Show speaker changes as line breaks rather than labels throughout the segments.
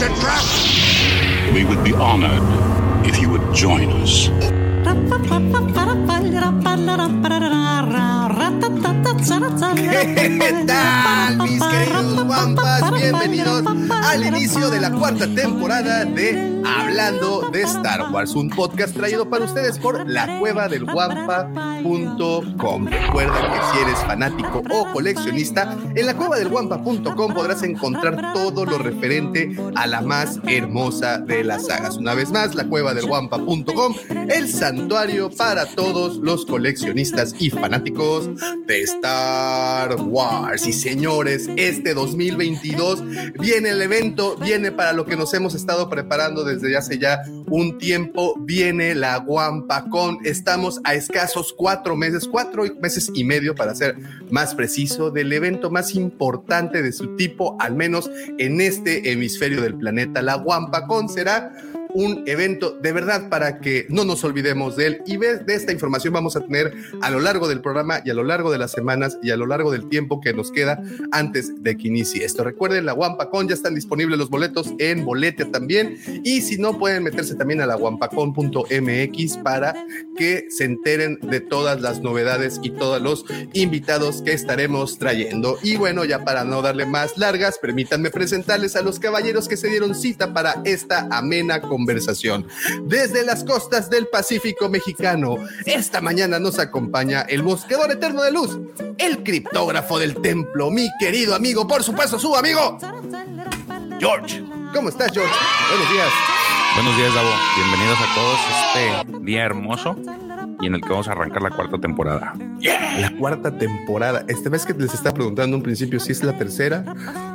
A trap!
We would be honored if you would join us.
¿Qué tal, mis queridos guampas? Bienvenidos al inicio de la cuarta temporada de Hablando de Star Wars, un podcast traído para ustedes por lacuevadelguampa.com. Recuerda que si eres fanático o coleccionista, en lacuevadelguampa.com podrás encontrar todo lo referente a la más hermosa de las sagas. Una vez más, lacuevadelguampa.com, el santuario para todos los coleccionistas y fanáticos de Star Wars. Y señores, este 2022 viene el evento, viene para lo que nos hemos estado preparando desde hace ya un tiempo, viene la Guampacón. Estamos a escasos cuatro meses, cuatro meses y medio para ser más preciso, del evento más importante de su tipo, al menos en este hemisferio del planeta. La Guampacón será un evento de verdad para que no nos olvidemos de él y de esta información vamos a tener a lo largo del programa y a lo largo de las semanas y a lo largo del tiempo que nos queda antes de que inicie esto. Recuerden, la Wampacon ya están disponibles los boletos en Boletia también y si no pueden meterse también a la wampacon.mx para que se enteren de todas las novedades y todos los invitados que estaremos trayendo. Y bueno, ya para no darle más largas, permítanme presentarles a los caballeros que se dieron cita para esta amena conversación. Desde las costas del Pacífico mexicano, esta mañana nos acompaña el bosquedor eterno de luz, el criptógrafo del templo, mi querido amigo, por supuesto, su amigo, George. ¿Cómo estás, George? Buenos días.
Buenos días, Davo. Bienvenidos a todos este día hermoso y en el que vamos a arrancar la cuarta temporada.
La cuarta temporada. Esta vez que les estaba preguntando un principio si es la tercera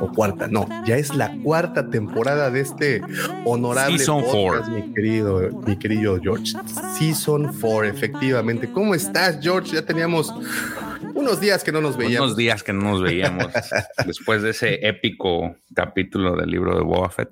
o cuarta. No, ya es la cuarta temporada de este honorable
Season
podcast,
four.
mi querido, mi querido George. Season 4, efectivamente. ¿Cómo estás, George? Ya teníamos unos días que no nos veíamos.
Unos días que no nos veíamos después de ese épico capítulo del libro de Boba Fett.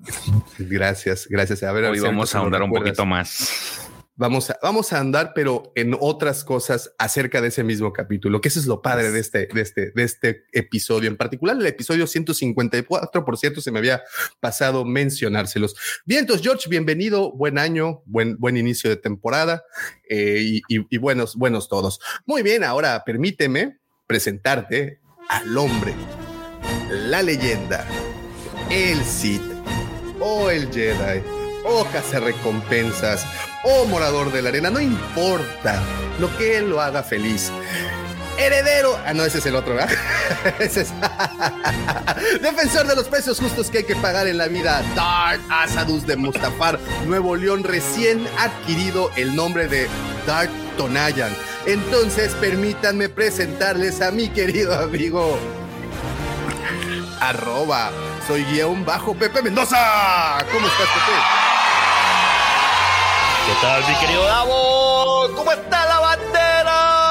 Gracias, gracias. A ver,
Hoy
si
vamos
ahorita
a ahondar un poquito más.
Vamos a, vamos a andar, pero en otras cosas acerca de ese mismo capítulo, que eso es lo padre de este, de este, de este episodio, en particular el episodio 154, por cierto, se me había pasado mencionárselos. Bien, entonces, George, bienvenido, buen año, buen, buen inicio de temporada eh, y, y- y buenos, buenos todos. Muy bien, ahora permíteme presentarte al hombre, la leyenda, el Sith o el Jedi o recompensas o morador de la arena, no importa lo que él lo haga feliz. Heredero, ah, no, ese es el otro, ¿verdad? Ese es defensor de los precios justos que hay que pagar en la vida. Dart Asadus de Mustafar, Nuevo León, recién adquirido el nombre de Dart Tonayan. Entonces, permítanme presentarles a mi querido amigo arroba soy guion bajo Pepe Mendoza. ¿Cómo estás, Pepe?
¿Qué tal, mi querido Davo? ¿Cómo está la bandera?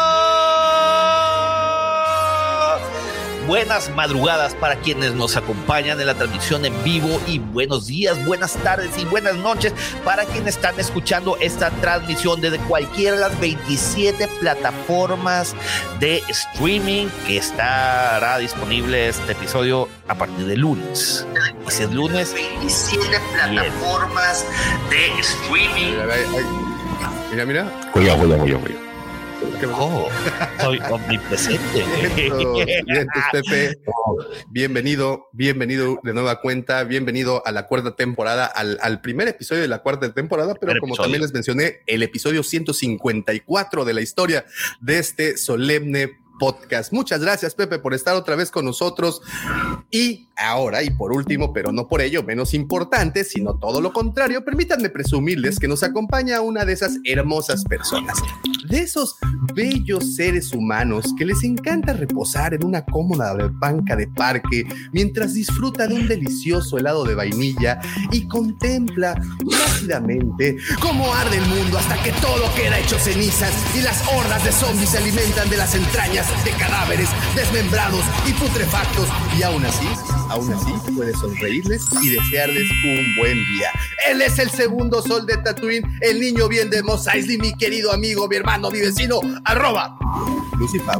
Buenas madrugadas para quienes nos acompañan en la transmisión en vivo y buenos días, buenas tardes y buenas noches para quienes están escuchando esta transmisión desde cualquiera de las 27 plataformas de streaming que estará disponible este episodio a partir de lunes. Y si es lunes, 27 plataformas de streaming.
Mira, mira,
juega, juega.
¿Qué pasó?
Oh, soy omnipresente.
Pepe. Bienvenido, bienvenido de nueva cuenta, bienvenido a la cuarta temporada, al, al primer episodio de la cuarta temporada, pero como
episodio.
también les mencioné, el episodio 154 de la historia de este solemne podcast. Muchas gracias, Pepe, por estar otra vez con nosotros. Y Ahora, y por último, pero no por ello menos importante, sino todo lo contrario, permítanme presumirles que nos acompaña una de esas hermosas personas, de esos bellos seres humanos que les encanta reposar en una cómoda banca de parque mientras disfruta de un delicioso helado de vainilla y contempla rápidamente cómo arde el mundo hasta que todo queda hecho cenizas y las hordas de zombies se alimentan de las entrañas de cadáveres desmembrados y putrefactos. Y aún así Aún así, puedes sonreírles y desearles un buen día. Él es el segundo sol de Tatooine, el niño bien de Mos Eisley, mi querido amigo, mi hermano, mi vecino, arroba Lucifer.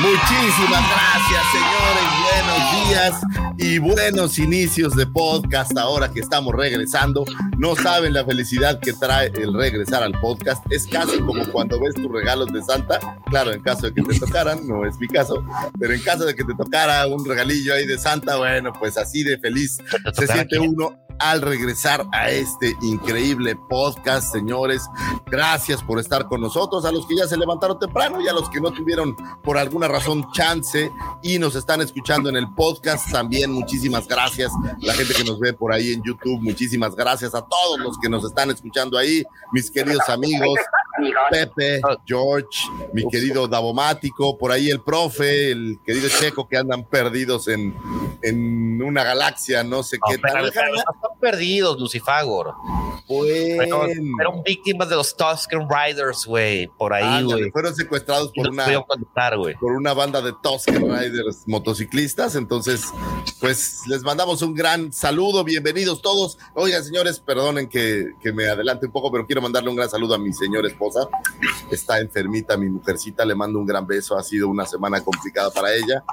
Muchísimas gracias, señores. Buenos días y buenos inicios de podcast ahora que estamos regresando. No saben la felicidad que trae el regresar al podcast. Es casi como cuando ves tus regalos de Santa. Claro, en caso de que te tocaran, no es mi caso, pero en caso de que te tocara un regalillo ahí de Santa, bueno, pues así de feliz se siente uno al regresar a este increíble podcast, señores. Gracias por estar con nosotros, a los que ya se levantaron temprano y a los que no tuvieron por alguna razón chance y nos están escuchando en el podcast. También muchísimas gracias. La gente que nos ve por ahí en YouTube, muchísimas gracias a todos los que nos están escuchando ahí, mis queridos amigos. Pepe, George, mi querido Davomático, por ahí el profe, el querido Checo que andan perdidos en, en una galaxia, no sé qué tal
perdidos, Lucifagor. Fueron, fueron, víctimas de los Tusken Riders, güey, por ahí, güey.
fueron secuestrados por una, por una banda de Tusken Riders motociclistas. Entonces, pues les mandamos un gran saludo. Bienvenidos todos. Oigan, señores, perdonen que, que me adelante un poco, pero quiero mandarle un gran saludo a mi señora esposa. Está enfermita, mi mujercita. Le mando un gran beso. Ha sido una semana complicada para ella.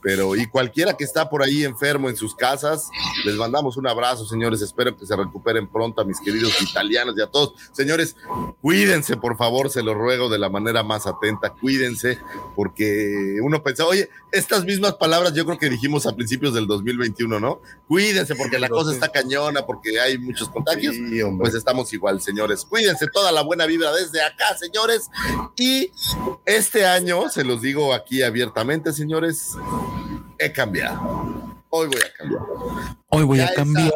Pero, y cualquiera que está por ahí enfermo en sus casas, les mandamos un abrazo, señores. Espero que se recuperen pronto a mis queridos italianos y a todos. Señores, cuídense, por favor, se lo ruego de la manera más atenta. Cuídense, porque uno pensa, oye, estas mismas palabras yo creo que dijimos a principios del 2021, ¿no? Cuídense, porque la cosa está cañona, porque hay muchos contagios. pues estamos igual, señores. Cuídense toda la buena vibra desde acá, señores. Y este año, se los digo aquí abiertamente, señores, he cambiado. Hoy voy a cambiar.
Hoy voy a cambiar.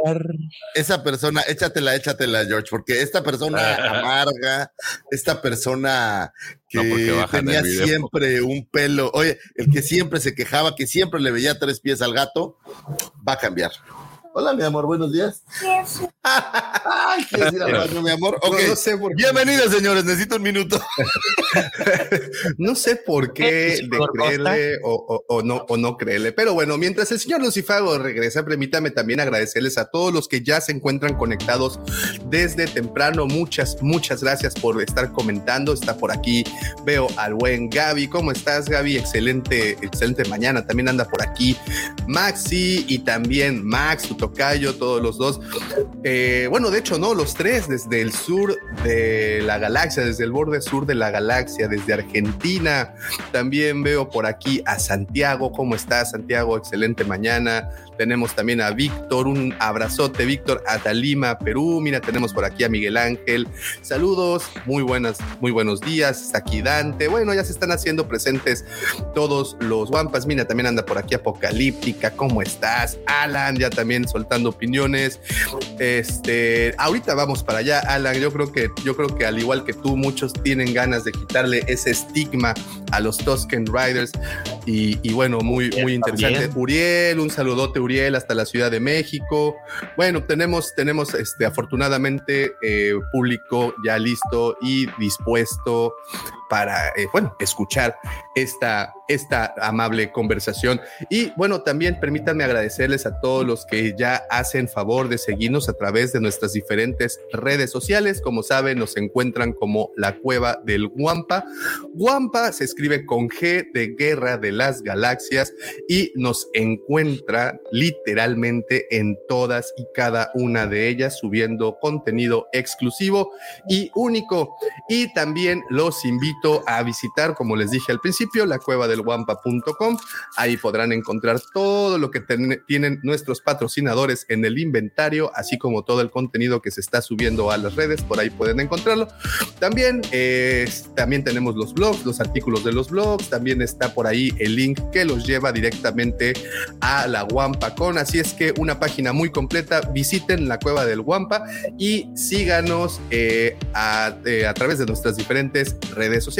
Esa, persona, échatela, échatela, George, porque esta persona amarga, esta persona que tenía siempre un pelo, oye, el que siempre se quejaba, que siempre le veía tres pies al gato, va a cambiar. Hola, mi amor, buenos días. Ay, ¿Quieres ir al baño, mi amor? Ok. No, sé por qué. Bienvenidos, señores. Necesito un minuto.
no sé por qué de creerle o, o, no, o no creerle. Pero bueno, mientras el señor Lucifago regresa, permítame también agradecerles a todos los que ya se encuentran conectados desde temprano. Muchas, muchas gracias por estar comentando. Está por aquí. Veo al buen Gaby. ¿Cómo estás, Gaby? Excelente, excelente mañana. También anda por aquí Maxi y también Max, tocayo, todos los dos. Eh, bueno, de hecho, no, los tres, desde el sur de la galaxia, desde el borde sur de la galaxia, desde Argentina. También veo por aquí a Santiago. ¿Cómo estás, Santiago? Excelente mañana. Tenemos también a Víctor, un abrazote, Víctor, a Talima, Perú. Mira, tenemos por aquí a Miguel Ángel. Saludos, muy buenas, muy buenos días. Aquí Dante. Bueno, ya se están haciendo presentes todos los guampas. Mira, también anda por aquí Apocalíptica. ¿Cómo estás? Alan, ya también soltando opiniones. Este, ahorita vamos para allá, Alan. Yo creo que, yo creo que al igual que tú, muchos tienen ganas de quitarle ese estigma a los Tusken Riders. Y, bueno, muy, muy interesante. Uriel, un saludote, Uriel, hasta la Ciudad de México. Bueno, tenemos, tenemos este, afortunadamente eh, público ya listo y dispuesto para, eh, bueno, escuchar esta, esta amable conversación. Y bueno, también permítanme agradecerles a todos los que ya hacen favor de seguirnos a través de nuestras diferentes redes sociales. Como saben, nos encuentran como la cueva del Guampa. Guampa se escribe con G de Guerra de las Galaxias y nos encuentra literalmente en todas y cada una de ellas subiendo contenido exclusivo y único. Y también los invito a visitar, como les dije al principio, la cueva del guampa.com. Ahí podrán encontrar todo lo que tienen nuestros patrocinadores en el inventario, así como todo el contenido que se está subiendo a las redes. Por ahí pueden encontrarlo. También, también tenemos los blogs, los artículos de los blogs. También está por ahí el link que los lleva directamente a la Guampacon. Así es que una página muy completa. Visiten la cueva del Guampa y síganos eh, a, eh, a través de nuestras diferentes redes sociales.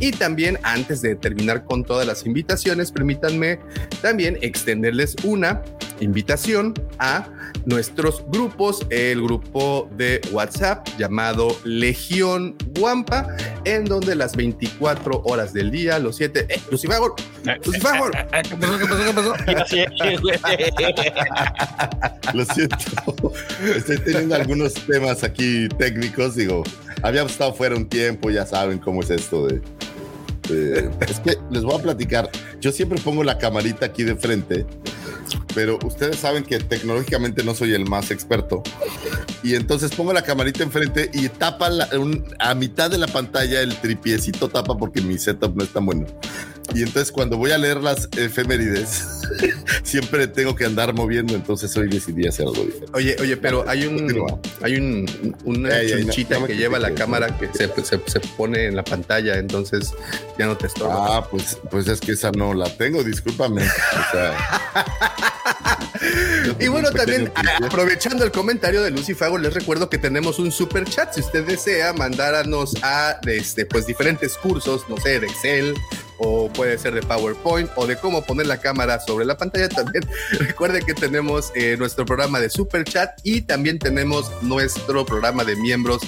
Y también, antes de terminar con todas las invitaciones, permítanme también extenderles una invitación a nuestros grupos, el grupo de WhatsApp llamado Legión Guampa, en donde las 24 horas del día, los 7, eh, Lucifagor, Lucifagor. ¿Qué pasó? ¿Qué pasó? ¿Qué pasó?
Lo siento. Estoy teniendo algunos temas aquí técnicos, digo, habíamos estado fuera un tiempo, ya saben cómo es esto de es que les voy a platicar. Yo siempre pongo la camarita aquí de frente pero ustedes saben que tecnológicamente no soy el más experto. Y entonces pongo la camarita enfrente y tapa a mitad de la pantalla el tripiecito tapa porque mi setup no es tan bueno. Y entonces cuando voy a leer las efemérides, siempre tengo que andar moviendo, entonces hoy decidí hacer algo diferente.
Oye, oye, pero hay un hay un una chunchita que lleva la cámara que se, se, pone en la pantalla, entonces ya no te estorba.
Ah, pues, pues es que esa no la tengo, discúlpame. O sea,
y bueno, también aprovechando el comentario de Lucy Fago, les recuerdo que tenemos un super chat. Si usted desea mandarnos a este, pues, diferentes cursos, no sé, de Excel o puede ser de PowerPoint o de cómo poner la cámara sobre la pantalla. También recuerde que tenemos eh, nuestro programa de Super Chat y también tenemos nuestro programa de miembros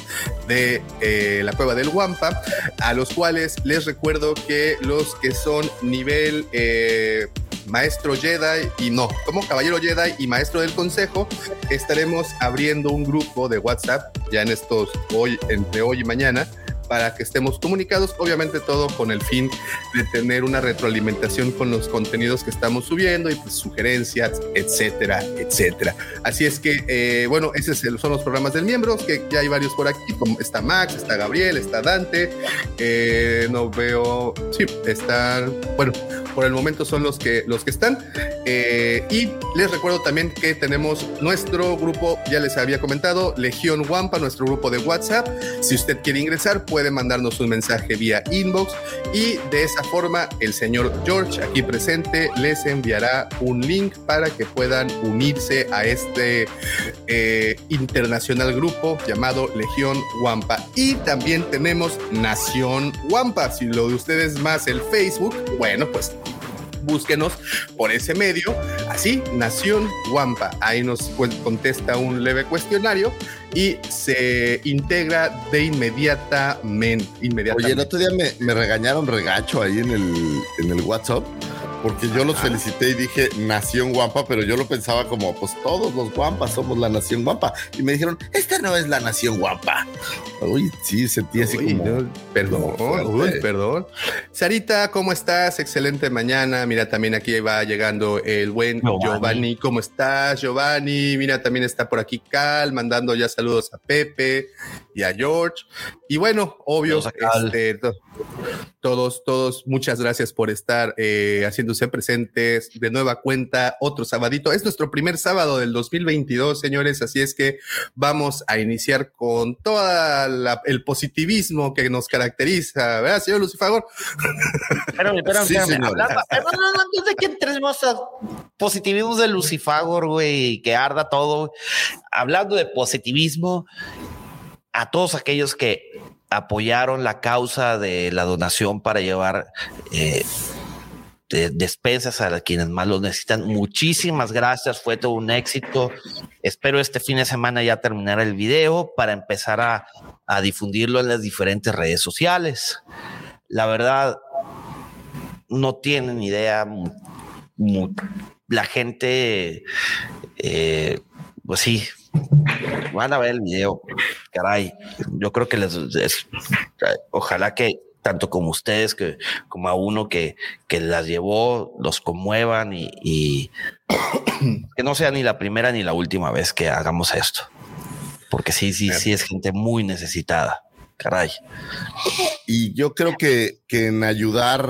de eh, la Cueva del Guampa, a los cuales les recuerdo que los que son nivel eh, maestro Jedi y no, como caballero Jedi y maestro del consejo, estaremos abriendo un grupo de WhatsApp ya en estos hoy, entre hoy y mañana para que estemos comunicados, obviamente todo con el fin de tener una retroalimentación con los contenidos que estamos subiendo y pues, sugerencias, etcétera, etcétera. Así es que, eh, bueno, esos son los programas del miembro, que ya hay varios por aquí, como está Max, está Gabriel, está Dante, eh, no veo, sí, están, bueno, por el momento son los que, los que están. Eh, y les recuerdo también que tenemos nuestro grupo, ya les había comentado, Legión Wampa, nuestro grupo de WhatsApp. Si usted quiere ingresar, mandarnos un mensaje vía inbox y de esa forma el señor George aquí presente les enviará un link para que puedan unirse a este eh, internacional grupo llamado Legión Wampa. Y también tenemos Nación Wampa. Si lo de ustedes más el Facebook, bueno, pues búsquenos por ese medio, así, Nación Wampa. Ahí nos contesta un leve cuestionario y se integra de inmediatamente. inmediatamente.
Oye, el otro día me, regañaron regacho ahí en el, en el WhatsApp porque yo los felicité y dije nación guampa, pero yo lo pensaba como, pues todos los guampas somos la nación guampa. Y me dijeron, esta no es la nación guampa. Uy, sí, sentí así como...
perdón, uy, perdón. Sarita, ¿cómo estás? Excelente mañana. Mira, también aquí va llegando el buen Giovanni. ¿Cómo estás, Giovanni? Mira, también está por aquí Cal, mandando ya saludos a Pepe y a George. Y bueno, obvio, este, todos, todos, muchas gracias por estar eh, haciéndose presentes de nueva cuenta otro sabadito. Es nuestro primer sábado del 2022, señores, así es que vamos a iniciar con todo el positivismo que nos caracteriza, ¿verdad, señor Lucifagor?
Espérame, espérame, sí, antes de que entremos a positivismo de Lucifagor, güey, que arda todo, hablando de positivismo, a todos aquellos que apoyaron la causa de la donación para llevar eh, despensas a quienes más lo necesitan. Muchísimas gracias, fue todo un éxito. Espero este fin de semana ya terminar el video para empezar a, difundirlo en las diferentes redes sociales. La verdad, no tienen idea. La gente, eh, pues sí, van a ver el video. Caray, yo creo que les, ojalá que tanto como ustedes que como a uno que, que las llevó, los conmuevan y, que no sea ni la primera ni la última vez que hagamos esto. Porque sí, sí, sí es gente muy necesitada. Caray.
y yo creo que, que en ayudar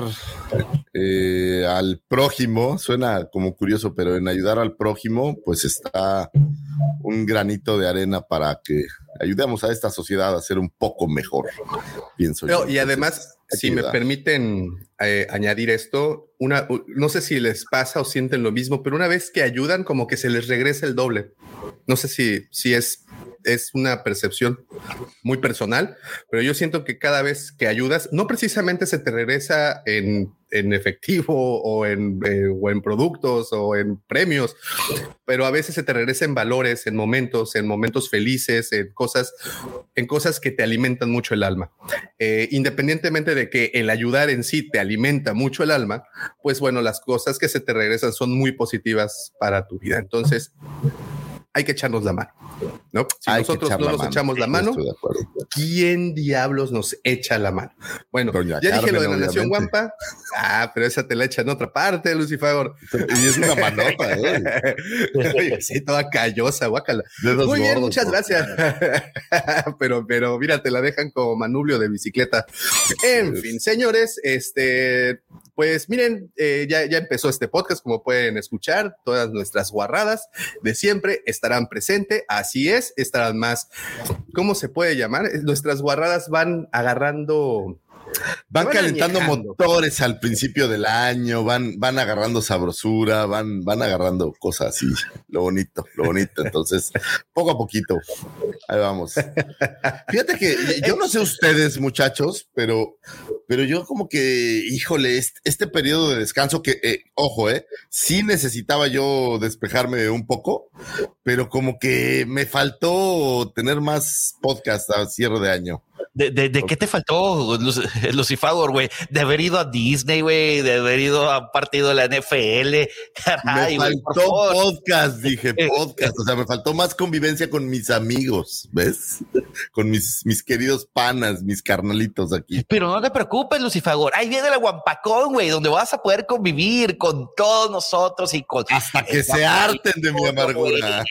eh, al prójimo, suena como curioso, pero en ayudar al prójimo, pues está un granito de arena para que ayudemos a esta sociedad a ser un poco mejor, pienso yo.
Y además, si me permiten eh, añadir esto, una, no sé si les pasa o sienten lo mismo, pero una vez que ayudan, como que se les regresa el doble. No sé si, si es es una percepción muy personal, pero yo siento que cada vez que ayudas, no precisamente se te regresa en, efectivo o en, eh, o en productos o en premios, pero a veces se te regresa en valores, en momentos, en momentos felices, en cosas, en cosas que te alimentan mucho el alma. Eh, independientemente de que el ayudar en sí te alimenta mucho el alma, pues bueno, las cosas que se te regresan son muy positivas para tu vida. Entonces, hay que echarnos la mano. ¿no? Si nosotros no nos echamos la mano, ¿quién diablos nos echa la mano? Bueno, ya dije lo de la Nación Guampa. Ah, pero esa te la echa en otra parte, Lucifagor.
Y es una manota, ¿eh?
sí, toda callosa, guácala. Muy bien, muchas gracias. pero, pero mira, te la dejan como manubrio de bicicleta. En fin, señores, este, pues miren, eh, ya, ya empezó este podcast, como pueden escuchar, todas nuestras guarradas de siempre estarán presentes. Así es, estarán más, ¿cómo se puede llamar? Nuestras guarradas van agarrando
Van calentando motores al principio del año, van, van agarrando sabrosura, van, van agarrando cosas así, lo bonito, lo bonito. Entonces, poco a poquito, ahí vamos. Fíjate que yo no sé ustedes, muchachos, pero, pero yo como que, híjole, este, este periodo de descanso que, eh, ojo, eh, sí necesitaba yo despejarme un poco, pero como que me faltó tener más podcast a cierre de año.
¿De, de, qué te faltó, Lucifagor, güey? De haber ido a Disney, güey, de haber ido a un partido de la NFL.
me faltó podcast, dije podcast. O sea, me faltó más convivencia con mis amigos, ¿ves? Con mis, mis queridos panas, mis carnalitos aquí.
Pero no te preocupes, Lucifagor. Ahí viene la Guampacón, güey, donde vas a poder convivir con todos nosotros y con.
Hasta que se harten de mi amargura.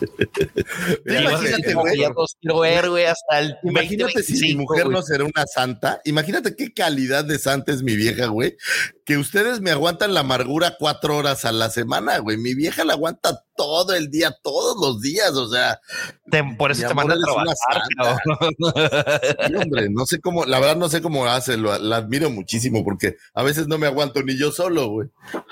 imagínate, güey. hasta el
Imagínate si mi mujer no será una santa. Imagínate qué calidad de santa es mi vieja, güey. Que ustedes me aguantan la amargura cuatro horas a la semana, güey. Mi vieja la aguanta todo el día, todos los días. O sea,
por eso te manda a trabajar.
hombre, no sé cómo, la verdad no sé cómo hace, la admiro muchísimo porque a veces no me aguanto ni yo solo, güey.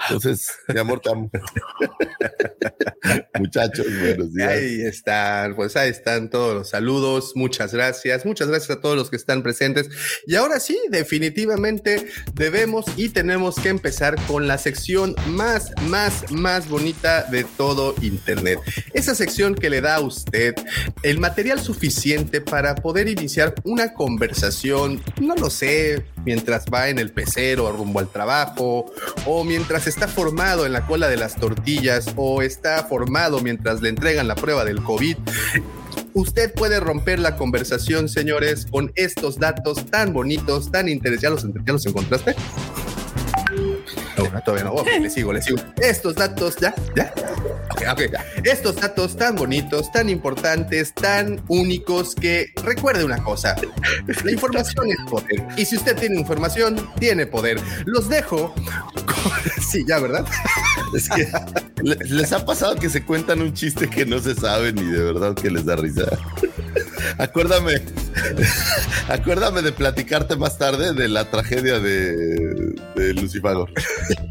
Entonces, mi amor, te amo. Muchachos, buenos días.
Ahí están, pues ahí están todos los saludos. Muchas gracias. Muchas gracias a todos los que están presentes. Y ahora sí, definitivamente debemos y tenemos que empezar con la sección más, más, más bonita de todo Internet. Esa sección que le da a usted el material suficiente para poder iniciar una conversación, no lo sé, mientras va en el pecero rumbo al trabajo, o mientras está formado en la cola de las tortillas, o está formado mientras le entregan la prueba del COVID. Usted puede romper la conversación, señores, con estos datos tan bonitos, tan interesantes. ¿Ya los encontraste? No, todavía no. Ok, le sigo, le sigo. Estos datos, ya, ya. Ok, ok. Estos datos tan bonitos, tan importantes, tan únicos que recuerde una cosa. La información es poder. Y si usted tiene información, tiene poder. Los dejo. Sí, ya, ¿verdad?
Es que les ha pasado que se cuentan un chiste que no se sabe ni de verdad que les da risa. Acuérdame, acuérdame de platicarte más tarde de la tragedia de, de Lucifagor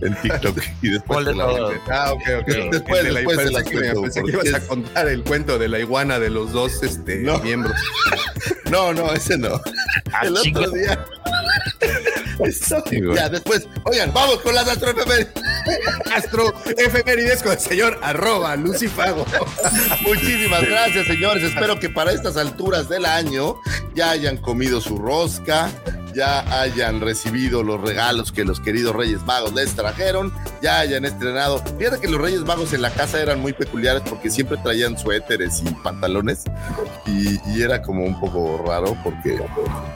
en TikTok y después de la
Ah, ok, ok. Después, de la, después de la pensé que ibas a contar el cuento de la iguana de los dos este, miembros.
No, no, ese no. Ah, el otro día. ya, después, oigan, vamos con las astroefemérides.
Astroefemérides con el señor arroba Lucifago.
Muchísimas gracias, señores. Espero que para estas alturas del año ya hayan comido su rosca, ya hayan recibido los regalos que los queridos Reyes Magos les trajeron ya hayan estrenado. Fíjate que los Reyes Magos en la casa eran muy peculiares porque siempre traían suéteres y pantalones y, era como un poco raro porque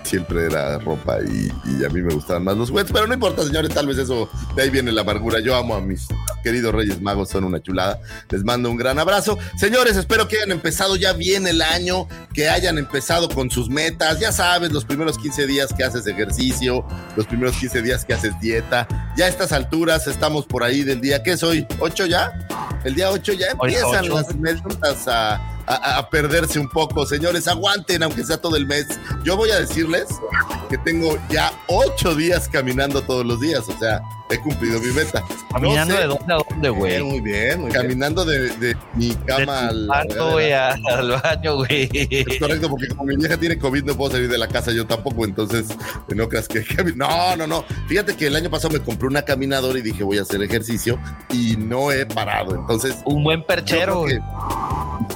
siempre era ropa y, a mí me gustaban más los juguetes, pero no importa, señores, tal vez eso de ahí viene la amargura. Yo amo a mis queridos Reyes Magos, son una chulada. Les mando un gran abrazo. Señores, espero que hayan empezado ya bien el año, que hayan empezado con sus metas. Ya sabes, los primeros 15 días que haces ejercicio, los primeros 15 días que haces dieta. Ya a estas alturas estamos por ahí del día, ¿qué soy? ¿8 ya? El día 8 ya empiezan las metas a a, perderse un poco. Señores, aguanten, aunque sea todo el mes. Yo voy a decirles que tengo ya ocho días caminando todos los días. O sea, he cumplido mi meta.
¿Caminando de dónde a dónde, güey?
Muy bien, muy
Caminando
De, de, mi cama
al, al baño, güey.
Es correcto, porque como mi vieja tiene COVID, no puedo salir de la casa, yo tampoco. Entonces, no creas que. No, no, no. Fíjate que el año pasado me compré una caminadora y dije, voy a hacer ejercicio y no he parado. Entonces.
Un buen perchero.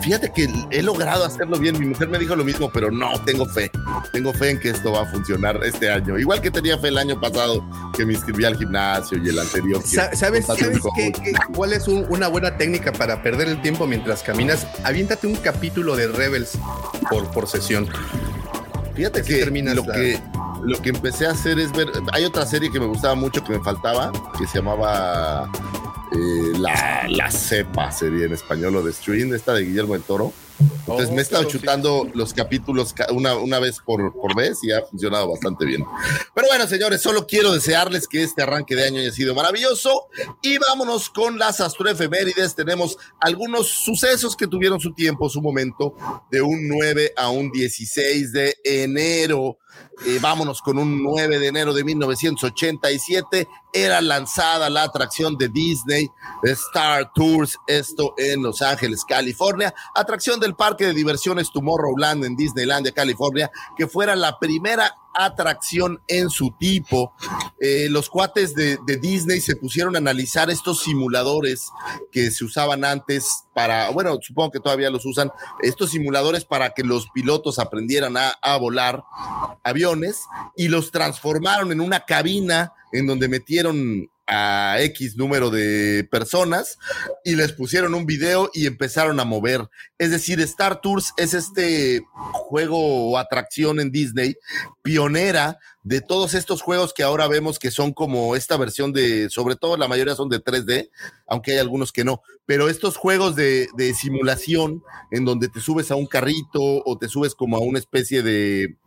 Fíjate que he logrado hacerlo bien. Mi mujer me dijo lo mismo, pero no, tengo fe. Tengo fe en que esto va a funcionar este año. Igual que tenía fe el año pasado que me inscribí al gimnasio y el anterior.
¿Sabes, cuál es una buena técnica para perder el tiempo mientras caminas? Aviéntate un capítulo de Rebels por, por sesión.
Fíjate que lo que lo que empecé a hacer es ver. Hay otra serie que me gustaba mucho que me faltaba, que se llamaba eh, la, la cepa sería en español o de Stream, esta de Guillermo del Toro. Entonces me he estado chutando los capítulos una, una vez por, por vez y ha funcionado bastante bien. Pero bueno, señores, solo quiero desearles que este arranque de año haya sido maravilloso y vámonos con las astroefemérides. Tenemos algunos sucesos que tuvieron su tiempo, su momento, de un 9 a un 16 de enero. Vámonos con un 9 de enero de 1987. Era lanzada la atracción de Disney, Star Tours, esto en Los Ángeles, California. Atracción del parque de diversiones Tomorrowland en Disneylandia, California, que fuera la primera atracción en su tipo. Eh, los cuates de, Disney se pusieron a analizar estos simuladores que se usaban antes para, bueno, supongo que todavía los usan, estos simuladores para que los pilotos aprendieran a, a volar aviones y los transformaron en una cabina en donde metieron a X número de personas y les pusieron un video y empezaron a mover. Es decir, Star Tours es este juego o atracción en Disney pionera de todos estos juegos que ahora vemos que son como esta versión de, sobre todo la mayoría son de 3D, aunque hay algunos que no, pero estos juegos de, de simulación en donde te subes a un carrito o te subes como a una especie de,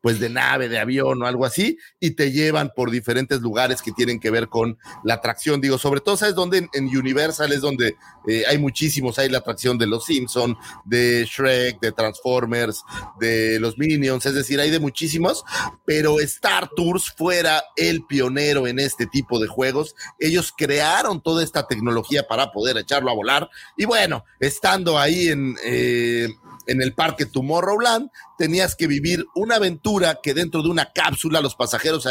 pues de nave, de avión o algo así, y te llevan por diferentes lugares que tienen que ver con la atracción. Digo, sobre todo, ¿sabes dónde? En, Universal es donde eh, hay muchísimos, hay la atracción de los Simpson, de Shrek, de Transformers, de los Minions, es decir, hay de muchísimos, pero Star Tours fuera el pionero en este tipo de juegos. Ellos crearon toda esta tecnología para poder echarlo a volar. Y bueno, estando ahí en... Eh, en el parque Tomorrowland, tenías que vivir una aventura que dentro de una cápsula los pasajeros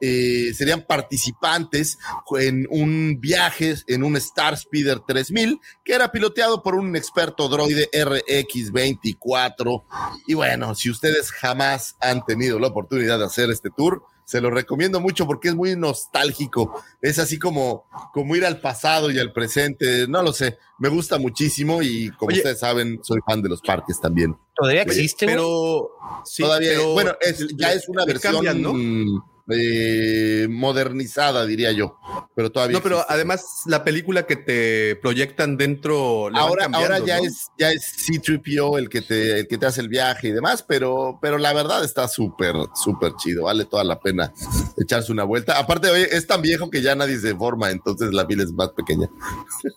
eh, serían participantes en un viaje en un Star Speeder 3000 que era piloteado por un experto droide RX24. Y bueno, si ustedes jamás han tenido la oportunidad de hacer este tour, se lo recomiendo mucho porque es muy nostálgico. Es así como, como ir al pasado y al presente. No lo sé. Me gusta muchísimo y como ustedes saben, soy fan de los parques también.
Todavía existe,
pero todavía, bueno, ya es una versión. ¿no? Eh, modernizada, diría yo. Pero todavía.
No, pero además la película que te proyectan dentro.
Ahora, ahora ya es ya es C-3PO el que te el que te hace el viaje y demás, pero, pero la verdad está súper, súper chido. Vale toda la pena echarse una vuelta. Aparte, es tan viejo que ya nadie se forma, entonces la fila es más pequeña.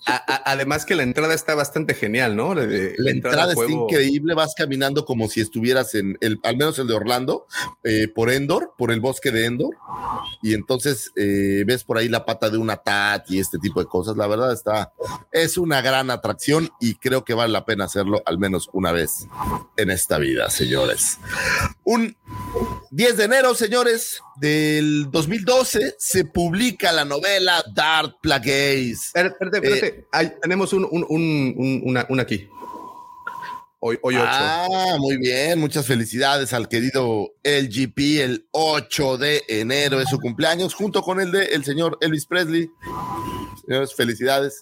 además que la entrada está bastante genial, ¿no?
La, entrada, es increíble, vas caminando como si estuvieras en el, al menos el de Orlando, eh, por Endor, por el bosque de Endor y entonces eh, ves por ahí la pata de una TAT y este tipo de cosas. La verdad está, es una gran atracción y creo que vale la pena hacerlo al menos una vez en esta vida, señores. Un 10 de enero, señores, del 2012 se publica la novela Dark Plagueis.
Espérate, espérate, eh, tenemos un, un, un, una, aquí. Hoy, hoy 8.
Ah, muy bien. Muchas felicidades al querido LGP. El 8 de enero es su cumpleaños, junto con el de el señor Elvis Presley. Señores, felicidades.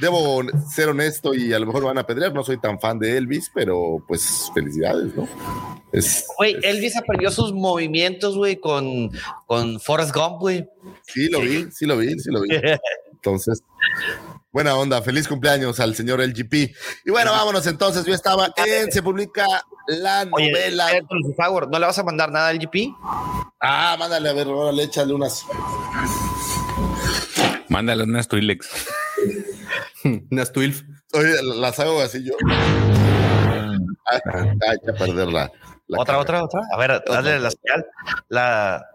Debo ser honesto y a lo mejor van a pedrear. No soy tan fan de Elvis, pero pues felicidades, ¿no?
Güey, Elvis aprendió sus movimientos, güey, con, con Forrest Gump, güey.
Sí, lo vi, sí lo vi, sí lo vi. Entonces, Buena onda, feliz cumpleaños al señor LGP. Y bueno, vámonos entonces. Yo estaba en, se publica la novela.
por favor, ¿no le vas a mandar nada al GP?
Ah, mándale, a ver, órale, échale unas.
Mándale unas Twilex.
unas Twilf.
Oye, las hago así yo. Ay, hay que perderla.
otra, otra, otra. A ver, dale la señal. La.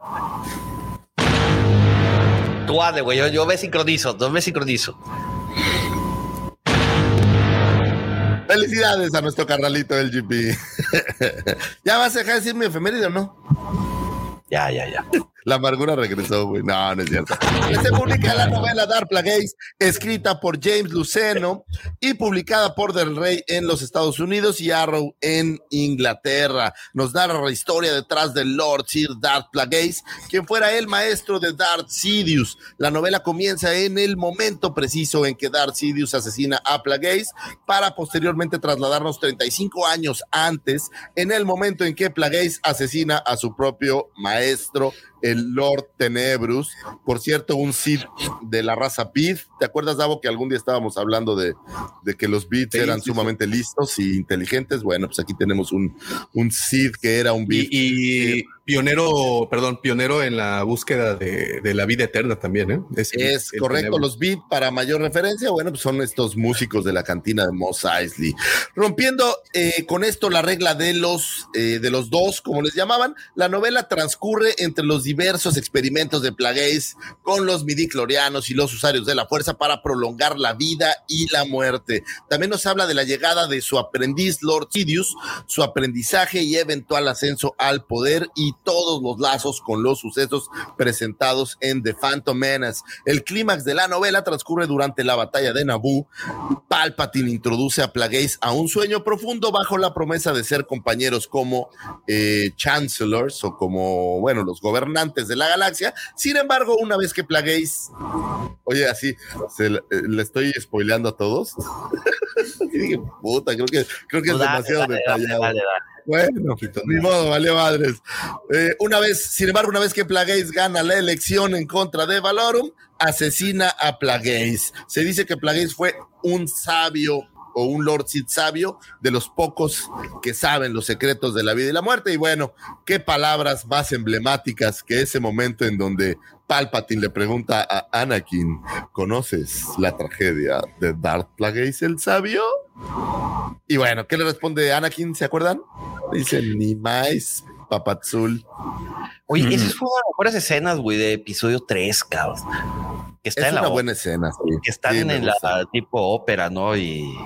Tú hazle, güey. Yo, yo me sincronizo, yo me sincronizo.
Felicidades a nuestro carnalito del GP. ¿Ya vas a dejar de decirme efeméride o no?
Ya, ya, ya.
La amargura regresó, güey. No, no es cierto. Se publica la novela Dark Plagueis, escrita por James Luceno y publicada por Del Rey en los Estados Unidos y Arrow en Inglaterra. Nos narra la historia detrás del Lord Sir Dark Plagueis, quien fuera el maestro de Darth Sidious. La novela comienza en el momento preciso en que Darth Sidious asesina a Plagueis para posteriormente trasladarnos 35 años antes, en el momento en que Plagueis asesina a su propio maestro el Lord Tenebrus. Por cierto, un Sith de la raza Pith. ¿Te acuerdas, Davo, que algún día estábamos hablando de, de que los Beats eran sumamente listos y inteligentes? Bueno, pues aquí tenemos un, un Sith que era un Beat.
y, pionero, perdón, pionero en la búsqueda de, la vida eterna también, ¿eh?
Es, correcto, los beat para mayor referencia, bueno, pues son estos músicos de la cantina de Moss Eisley. Rompiendo eh, con esto la regla de los, eh, de los dos, como les llamaban, la novela transcurre entre los diversos experimentos de Plagueis con los midiclorianos y los usuarios de la fuerza para prolongar la vida y la muerte. También nos habla de la llegada de su aprendiz Lord Sidious, su aprendizaje y eventual ascenso al poder y todos los lazos con los sucesos presentados en The Phantom Menace. El clímax de la novela transcurre durante la batalla de Naboo. Palpatine introduce a Plagueis a un sueño profundo bajo la promesa de ser compañeros como eh, chancellors o como, bueno, los gobernantes de la galaxia. Sin embargo, una vez que Plagueis, oye, así, le, eh, le, estoy spoileando a todos. Puta, creo que, creo que es demasiado detallado. Bueno, ni modo, vale madres. Eh, una vez, sin embargo, una vez que Plagueis gana la elección en contra de Valorum, asesina a Plagueis. Se dice que Plagueis fue un sabio o un Lord Sith sabio de los pocos que saben los secretos de la vida y la muerte. Y bueno, qué palabras más emblemáticas que ese momento en donde Palpatine le pregunta a Anakin, ¿conoces la tragedia de Darth Plagueis el sabio? Y bueno, ¿qué le responde Anakin? ¿Se acuerdan? Dice, ni más, papazul.
Oye, esa es una de las mejores escenas, güey, de episodio 3, cabrón.
Que está es en una la buena escena.
Que están en la tipo ópera, ¿no? Y.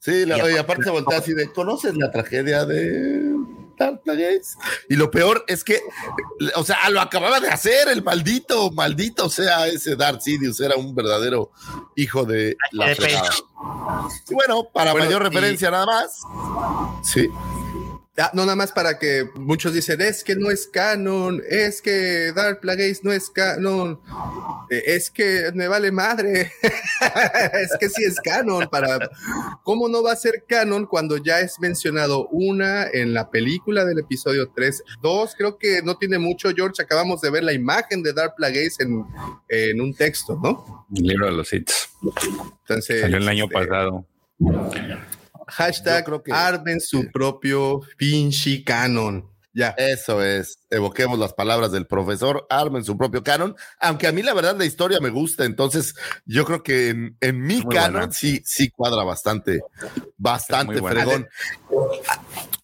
Sí, la, y, aparte, se voltea así de, ¿conoces la tragedia de y lo peor es que, o sea, lo acababa de hacer el maldito, maldito sea ese Darth Sidious, era un verdadero hijo de la fregada. Y bueno, para mayor referencia nada más. Sí.
Ah, no, nada más para que muchos dicen, es que no es canon, es que Dark Plagueis no es canon, eh, es que me vale madre, es que sí es canon, para, ¿cómo no va a ser canon cuando ya es mencionado una en la película del episodio 3? Dos, creo que no tiene mucho, George, acabamos de ver la imagen de Dark Plagueis en, en un texto, ¿no?
El libro de los hits. Entonces, Salió el año este, pasado.
Hashtag creo que armen su propio pinche canon. Ya.
Eso es. Evoquemos las palabras del profesor, armen su propio canon. Aunque a mí la verdad la historia me gusta, entonces yo creo que en, mi canon sí, sí cuadra bastante, bastante fregón.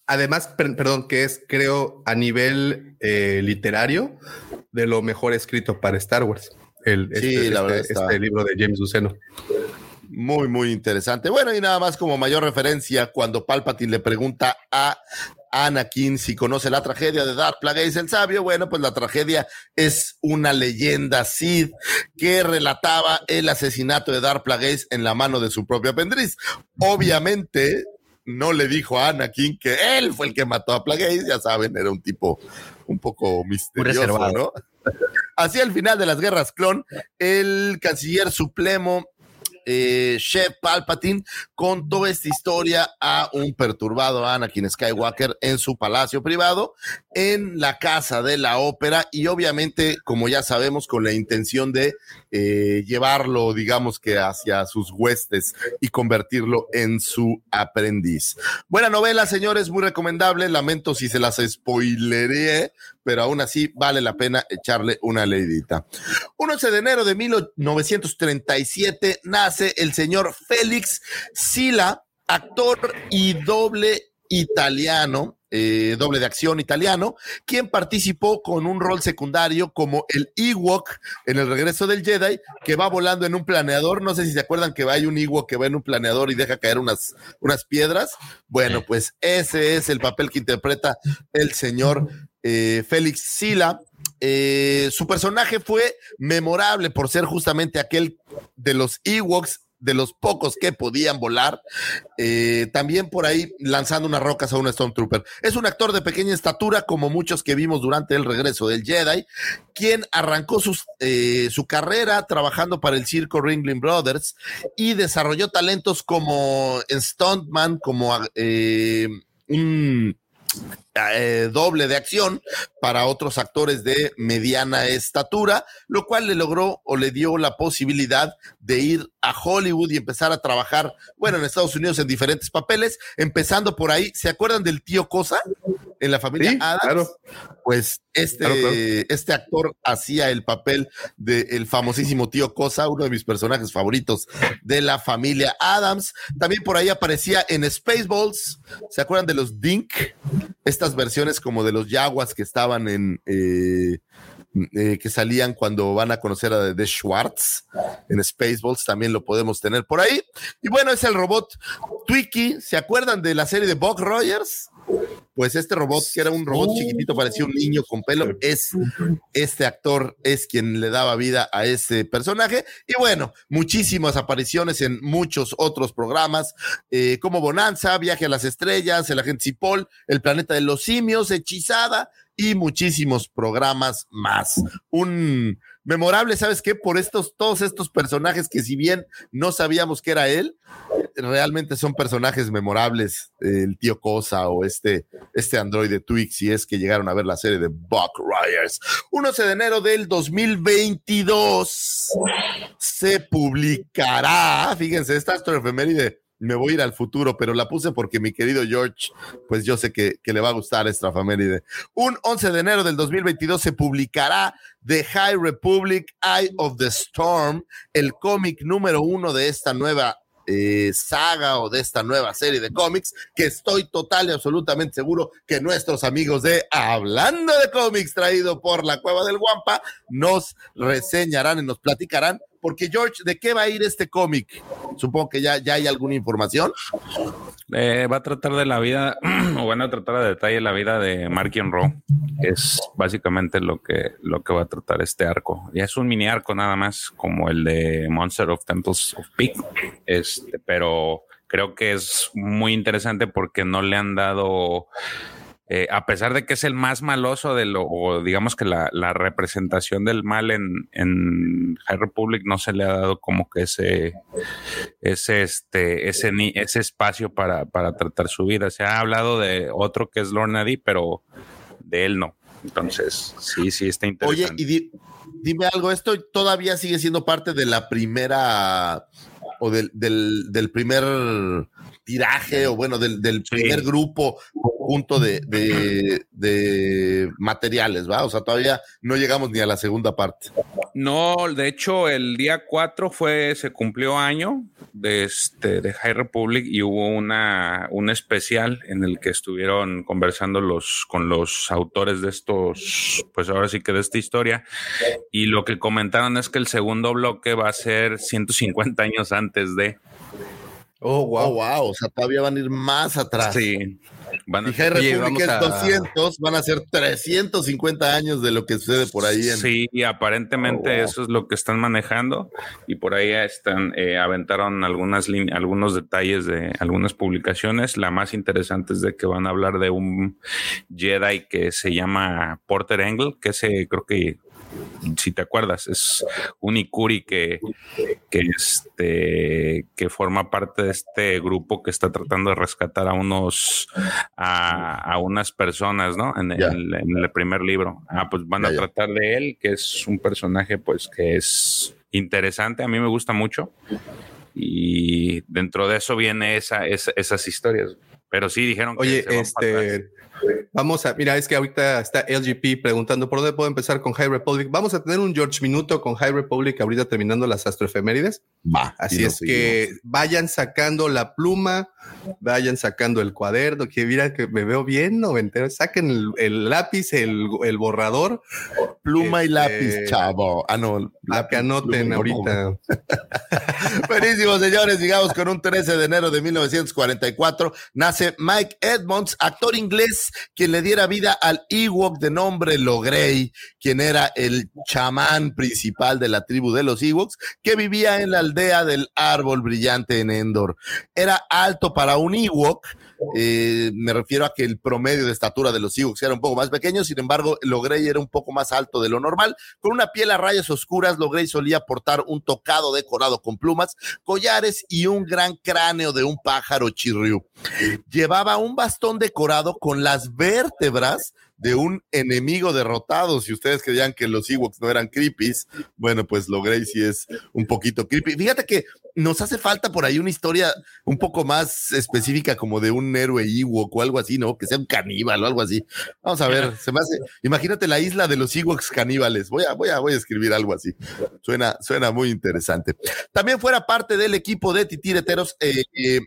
Además, perdón, que es, creo, a nivel eh, literario, de lo mejor escrito para Star Wars. El, sí, este, la verdad este, este libro de James Luceno.
Muy, muy interesante. Bueno, y nada más como mayor referencia, cuando Palpatine le pregunta a Anakin si conoce la tragedia de Darth Plagueis el Sabio, bueno, pues la tragedia es una leyenda Sith que relataba el asesinato de Darth Plagueis en la mano de su propio aprendiz. Obviamente, no le dijo a Anakin que él fue el que mató a Plagueis, ya saben, era un tipo un poco misterioso, ¿no? Así al final de las guerras clon, el canciller supremo eh, Chef Palpatine contó esta historia a un perturbado Anakin Skywalker en su palacio privado, en la casa de la ópera y obviamente, como ya sabemos, con la intención de eh, llevarlo, digamos que hacia sus huestes y convertirlo en su aprendiz. Buena novela, señores, muy recomendable. Lamento si se las spoileré, pero aún así vale la pena echarle una leidita. 11 de enero de 1937 nace el señor Félix Sila, actor y doble italiano eh, doble de acción italiano, quien participó con un rol secundario como el Ewok en el regreso del Jedi, que va volando en un planeador. No sé si se acuerdan que hay un Ewok que va en un planeador y deja caer unas, unas piedras. Bueno, pues ese es el papel que interpreta el señor eh, Félix Sila. Eh, su personaje fue memorable por ser justamente aquel de los Ewoks de los pocos que podían volar, eh, también por ahí lanzando unas rocas a un Stormtrooper. Es un actor de pequeña estatura, como muchos que vimos durante el regreso del Jedi, quien arrancó su carrera trabajando para el circo Ringling Brothers y desarrolló talentos como Stuntman, como un eh, doble de acción para otros actores de mediana estatura, lo cual le logró o le dio la posibilidad de ir a Hollywood y empezar a trabajar, bueno, en Estados Unidos en diferentes papeles, empezando por ahí. ¿Se acuerdan del tío Cosa en la familia Adams? Pues este, este actor hacía el papel del famosísimo tío Cosa, uno de mis personajes favoritos de la familia Adams. También por ahí aparecía en Spaceballs. ¿Se acuerdan de los Dink? Estas versiones como de los Jaguars que estaban en... Eh, eh, que salían cuando van a conocer a The Schwartz en Spaceballs, también lo podemos tener por ahí. Y bueno, es el robot Twiki, ¿se acuerdan de la serie de Buck Rogers? Pues este robot, que era un robot chiquitito, parecía un niño con pelo, es este actor, es quien le daba vida a ese personaje. Y bueno, muchísimas apariciones en muchos otros programas, eh, como Bonanza, Viaje a las Estrellas, El Agente Cipoll, El Planeta de los Simios, Hechizada y muchísimos programas más. Un memorable, ¿sabes qué? Por estos, todos estos personajes que si bien no sabíamos que era él, realmente son personajes memorables, el tío Cosa o este, este androide Twix, si es que llegaron a ver la serie de Buck Rogers. 11 de enero del 2022 se publicará, fíjense, esta efeméride me voy a ir al futuro, pero la puse porque mi querido George, pues yo sé que, le va a gustar esta familia. Un 11 de enero del 2022 se publicará The High Republic Eye of the Storm, el cómic número uno de esta nueva eh, saga o de esta nueva serie de cómics, que estoy total y absolutamente seguro que nuestros amigos de Hablando de cómics, traído por la Cueva del Guampa, nos reseñarán y nos platicarán porque George, ¿de qué va a ir este cómic? Supongo que ya, ya hay alguna información.
Eh, va a tratar de la vida, o van a tratar de detalle la vida de Mark Ro. Es básicamente lo que, lo que va a tratar este arco. Ya es un mini arco nada más, como el de Monster of Temples of Peak. Este, pero creo que es muy interesante porque no le han dado eh, a pesar de que es el más maloso de lo, o digamos que la, representación del mal en, en, High Republic no se le ha dado como que ese, ese, este, ese, ese espacio para, para tratar su vida. Se ha hablado de otro que es Lord Nadi, pero de él no. Entonces, sí, sí, está interesante.
Oye, y dime algo, ¿esto todavía sigue siendo parte de la primera o del, del, del primer tiraje o bueno, del, del primer grupo junto de, de, de, materiales, ¿va? O sea, todavía no llegamos ni a la segunda parte.
No, de hecho, el día 4 fue, se cumplió año de, este, de High Republic y hubo una, un especial en el que estuvieron conversando los, con los autores de estos, pues ahora sí que de esta historia. Y lo que comentaron es que el segundo bloque va a ser 150 años antes de.
Oh, wow, wow. O sea, todavía van a ir más atrás.
Sí. Van a
Y High
Oye, a-
200, van a ser 350 años de lo que sucede por ahí en...
Sí, y aparentemente
Oh, wow.
eso es lo que están manejando y por ahí están eh, aventaron algunas algunos detalles de algunas publicaciones. La más interesante es de que van a hablar de un Jedi que se llama Porter Engle, que ese creo que si te acuerdas es un Ikuri que que este que forma parte de este grupo que está tratando de rescatar a unos a, a unas personas, ¿no? En el,
Ya.
en el primer libro. Ah, pues van a tratar de él, que es un personaje pues que es interesante, a mí me gusta mucho. Y dentro de eso viene esa, esa- esas historias. Pero sí dijeron que
Oye, este, vamos a, mira, es que ahorita está LGP preguntando por dónde puedo empezar con High Republic. Vamos a tener un George Minuto con High Republic ahorita terminando las astroefemérides.
Va,
Así es que vayan sacando la pluma, vayan sacando el cuaderno, que mira que me veo bien noventero. Saquen el, el lápiz, el, el borrador,
Pluma y
Este,
lápiz, chavo. Ah, no.
para que
lápiz,
anoten ahorita.
Buenísimo, señores. Digamos con un 13 de enero de 1944 nace Mike Edmonds, actor inglés, quien le diera vida al Ewok de nombre Logrey, quien era el chamán principal de la tribu de los Ewoks, que vivía en la aldea del árbol brillante en Endor. Era alto para un Ewok. Eh, me refiero a que el promedio de estatura de los Ewoks era un poco más pequeño, sin embargo, Logrey era un poco más alto de lo normal. Con una piel a rayas oscuras, Logrey solía portar un tocado decorado con plumas, collares y un gran cráneo de un pájaro chirriú. Llevaba un bastón decorado con las vértebras de un enemigo derrotado. Si ustedes creían que los Ewoks no eran creepies, bueno, pues Logrey sí es un poquito creepy. Fíjate que nos hace falta por ahí una historia un poco más específica como de un héroe Ewok o algo así, ¿no? Que sea un caníbal o algo así. Vamos a ver, se me hace, imagínate la isla de los Ewoks caníbales. Voy a, voy a, voy a escribir algo así. Suena, suena muy interesante. También fuera parte del equipo de titireteros, eh, eh,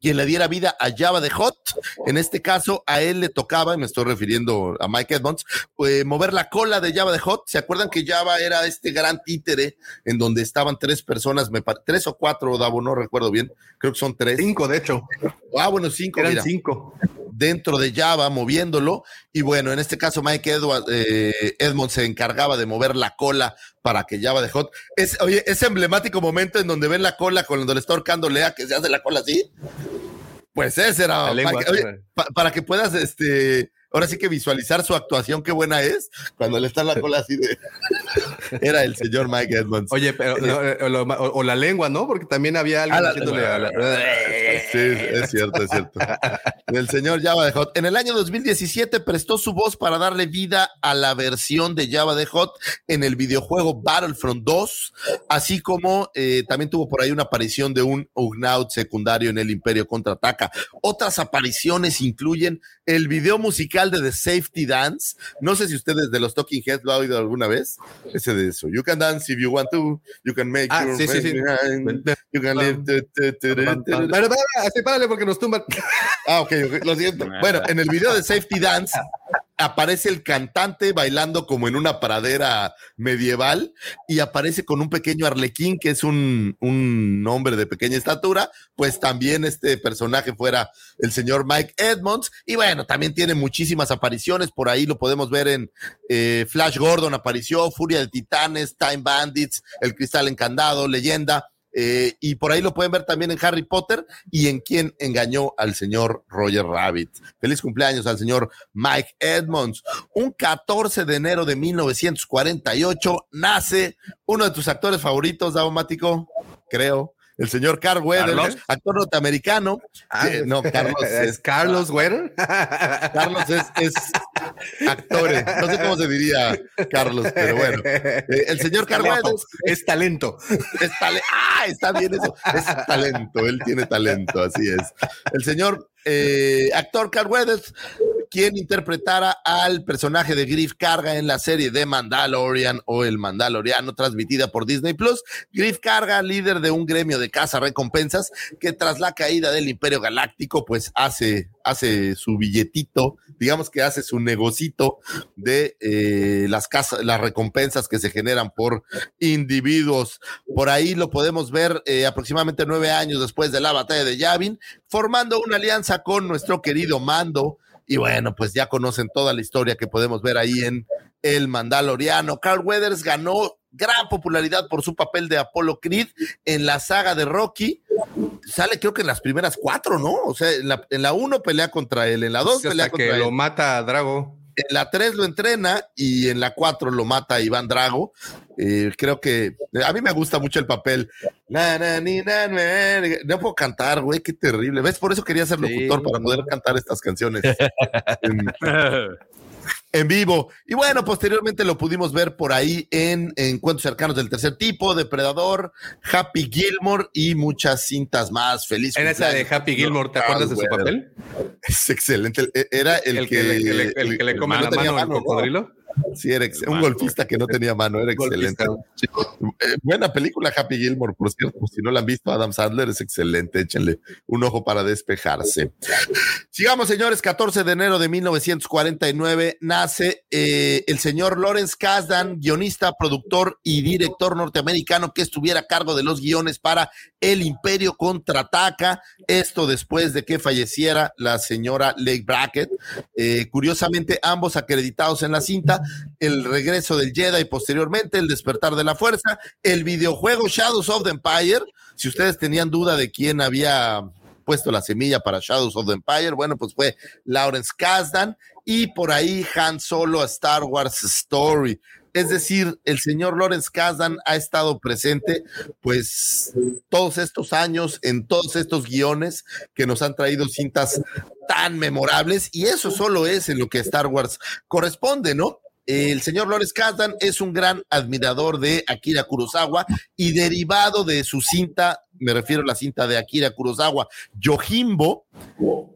quien le diera vida a Java de Hot. En este caso, a él le tocaba, y me estoy refiriendo a Mike Edmonds, eh, mover la cola de Java de Hot. ¿Se acuerdan que Java era este gran títere en donde estaban tres personas, me tres o cuatro, Davo, no recuerdo bien, creo que son tres.
Cinco, de hecho.
Ah, bueno, cinco,
Eran
mira
cinco.
Dentro de Java moviéndolo. Y bueno, en este caso Mike Edward, eh, Edmond se encargaba de mover la cola para que Java de Hot. Es, oye, ese emblemático momento en donde ven la cola cuando le está ahorcando Lea, que se hace la cola así. Pues ese era. Para, que, oye, pa- para que puedas, este, ahora sí que visualizar su actuación, qué buena es, cuando le está la cola así de. era el señor Mike Edmonds.
Oye, pero eh, o, lo- o- o la lengua, ¿no? Porque también había alguien
Ah, la-
haciéndole a la-
Sí, es cierto, es cierto. El señor Java de Hot. En el año 2017 prestó su voz para darle vida a la versión de Java de Hot en el videojuego Battlefront 2, así como eh, también tuvo por ahí una aparición de un Ugnaut secundario en el Imperio Contraataca. Otras apariciones incluyen el video musical de The Safety Dance. No sé si ustedes de los Talking Heads lo han oído alguna vez. Ese de eso. You can dance if you want to. You can make
Ah,
your
sí, sí, sí.
You can live.
así párale porque nos tumban.
Ah, ok, ok, lo siento. Bueno, en el video de Safety Dance aparece el cantante bailando como en una pradera medieval y aparece con un pequeño arlequín que es un, un hombre de pequeña estatura, pues también este personaje fuera el señor Mike Edmonds y bueno, también tiene muchísimas apariciones, por ahí lo podemos ver en eh, Flash Gordon apareció, Furia de Titanes, Time Bandits, El Cristal Encandado, Leyenda. Eh, y por ahí lo pueden ver también en Harry Potter y en quien engañó al señor Roger Rabbit. Feliz cumpleaños al señor Mike Edmonds. Un 14 de enero de 1948 nace uno de tus actores favoritos, Daumático, creo. El señor Carl Weathers,
¿Carlos?
actor norteamericano.
Ah,
Eh, no, Carlos
es
es,
Carlos Wetter.
Carlos es, es actor. No sé cómo se diría Carlos, pero bueno. Eh, el señor Carl Weathers
es talento.
es tale- ah, está bien eso. Es talento, él tiene talento, así es. El señor eh, actor Carl Weathers, quien interpretara al personaje de Griff Carga en la serie de Mandalorian o El Mandaloriano, transmitida por Disney Plus. Griff Carga, líder de un gremio de caza recompensas, que tras la caída del Imperio Galáctico, pues hace, hace su billetito digamos que hace su negocito de eh, las casas, las recompensas que se generan por individuos. Por ahí lo podemos ver eh, aproximadamente nueve años después de la batalla de Yavin, formando una alianza con nuestro querido Mando. Y bueno, pues ya conocen toda la historia que podemos ver ahí en El Mandaloriano. Carl Weathers ganó gran popularidad por su papel de Apollo Creed en la saga de Rocky. Sale creo que en las primeras cuatro, ¿no? O sea, en la, en la uno pelea contra él, en la dos pelea
contra
que
lo mata a Drago.
En la 3 lo entrena y en la 4 lo mata Iván Drago. Eh, creo que a mí me gusta mucho el papel. no puedo cantar, güey, qué terrible. ¿Ves? Por eso quería ser locutor, para poder cantar estas canciones. en vivo. Y bueno, posteriormente lo pudimos ver por ahí en Encuentros Cercanos del Tercer Tipo, Depredador, Happy Gilmore y muchas cintas más. Feliz.
En esa de Happy Gilmore, ¿te acuerdas de su papel?
Es excelente. Era el, que,
le come la mano, al cocodrilo.
Sí, era un golfista que no tenía mano, era excelente. Eh, buena película, Happy Gilmore, por cierto. Si no la han visto, Adam Sandler es excelente. Échenle un ojo para despejarse. Sigamos, señores. 14 de enero de 1949 nace eh, el señor Lawrence Kasdan, guionista, productor y director norteamericano que estuviera a cargo de los guiones para El Imperio contraataca. Esto después de que falleciera la señora Lake Brackett. Eh, curiosamente, ambos acreditados en la cinta el regreso del Jedi posteriormente, el despertar de la fuerza, el videojuego Shadows of the Empire. Si ustedes tenían duda de quién había puesto la semilla para Shadows of the Empire, bueno, pues fue Lawrence Kasdan y por ahí Han Solo a Star Wars Story. Es decir, el señor Lawrence Kasdan ha estado presente, pues, todos estos años en todos estos guiones que nos han traído cintas tan memorables, y eso solo es en lo que Star Wars corresponde, ¿no? El señor Lawrence Kasdan es un gran admirador de Akira Kurosawa y derivado de su cinta, me refiero a la cinta de Akira Kurosawa, Yojimbo,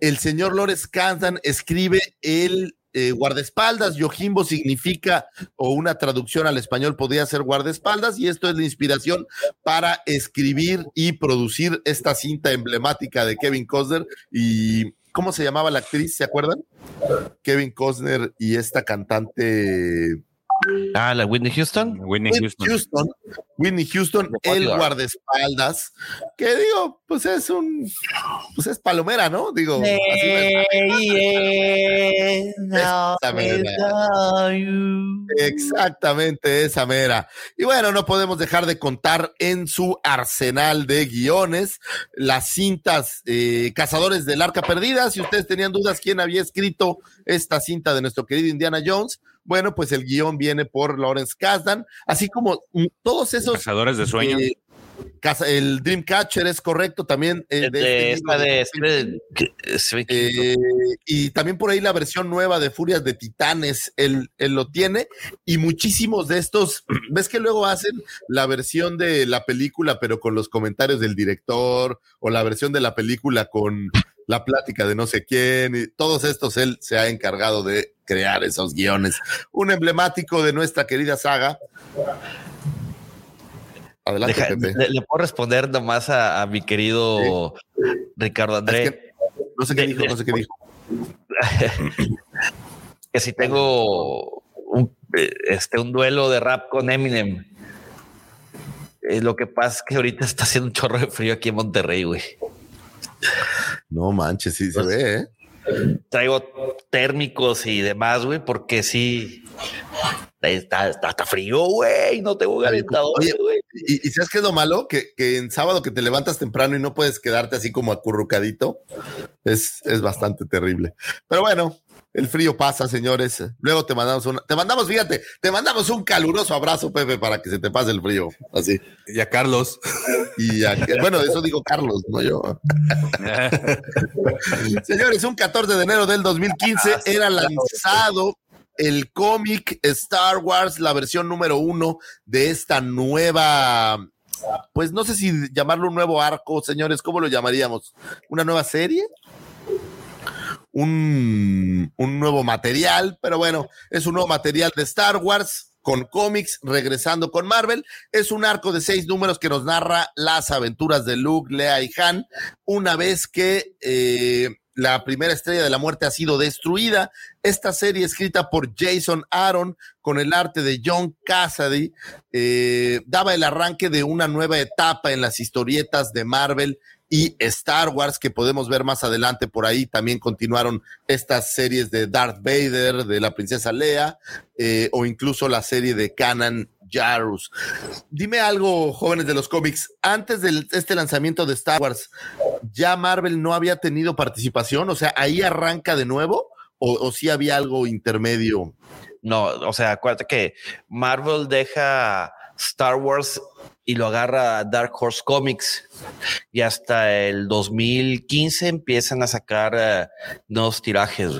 el señor Lawrence Kasdan escribe el eh, guardaespaldas. Yojimbo significa, o una traducción al español podría ser guardaespaldas, y esto es la inspiración para escribir y producir esta cinta emblemática de Kevin Costner. ¿Y cómo se llamaba la actriz? ¿Se acuerdan? Kevin Costner y esta cantante
Ah, la Whitney Houston.
Whitney, Houston. Whitney Houston, el guardaespaldas, que digo, pues es un, pues es palomera, ¿no? Digo, Exactamente, esa mera. Y bueno, no podemos dejar de contar en su arsenal de guiones las cintas eh, Cazadores del Arca Perdida. Si ustedes tenían dudas quién había escrito esta cinta de nuestro querido Indiana Jones, bueno, pues el guion viene por Lawrence Kasdan, así como mm, todos esos...
Cazadores de sueños. Eh,
el Dreamcatcher es correcto también.
Eh, de, este
eh, y también por ahí la versión nueva de Furias de Titanes, él, él, lo tiene. Y muchísimos de estos, ves que luego hacen la versión de la película, pero con los comentarios del director, o la versión de la película con la plática de no sé quién, y todos estos él se ha encargado de crear esos guiones. Un emblemático de nuestra querida saga.
Adelante, Le, puedo responder nomás a, mi querido Ricardo André.
no sé qué dijo, no sé qué dijo.
que si tengo un, este, un duelo de rap con Eminem. Eh, lo que pasa es que ahorita está haciendo un chorro de frío aquí en Monterrey, güey.
No manches, sí se ve, ¿eh?
Traigo térmicos y demás, güey, porque sí. Está, está, frío, güey. No tengo calentador, güey.
¿y, sabes qué es lo malo? Que, que, en sábado que te levantas temprano y no puedes quedarte así como acurrucadito, es, es bastante terrible. Pero bueno, el frío pasa, señores. Luego te mandamos un, te mandamos, fíjate, te mandamos un caluroso abrazo, Pepe, para que se te pase el frío. Así.
Y a Carlos.
Y a, bueno, eso digo Carlos, no yo. señores, un 14 de enero del 2015 ah, era lanzado el cómic Star Wars, la versión número uno de esta nueva pues no sé si llamarlo un nuevo arco, señores, ¿cómo lo llamaríamos? ¿Una nueva serie? Un, nuevo material, pero bueno, es un nuevo material de Star Wars con cómics, regresando con Marvel. Es un arco de seis números que nos narra las aventuras de Luke, Lea y Han, una vez que eh, la primera estrella de la muerte ha sido destruida. Esta serie escrita por Jason Aaron con el arte de John Cassidy eh, daba el arranque de una nueva etapa en las historietas de Marvel y Star Wars, que podemos ver más adelante por ahí. También continuaron estas series de Darth Vader, de la princesa Leia, eh, o incluso la serie de Canon Jarus. Dime algo, jóvenes de los cómics, antes de este lanzamiento de Star Wars, ¿ya Marvel no había tenido participación? O sea, ¿ahí arranca de nuevo? ¿O, o sí había algo intermedio?
No, o sea, acuérdate que Marvel deja Star Wars y lo agarra Dark Horse Comics. Y hasta el 2015 empiezan a sacar eh, nuevos tirajes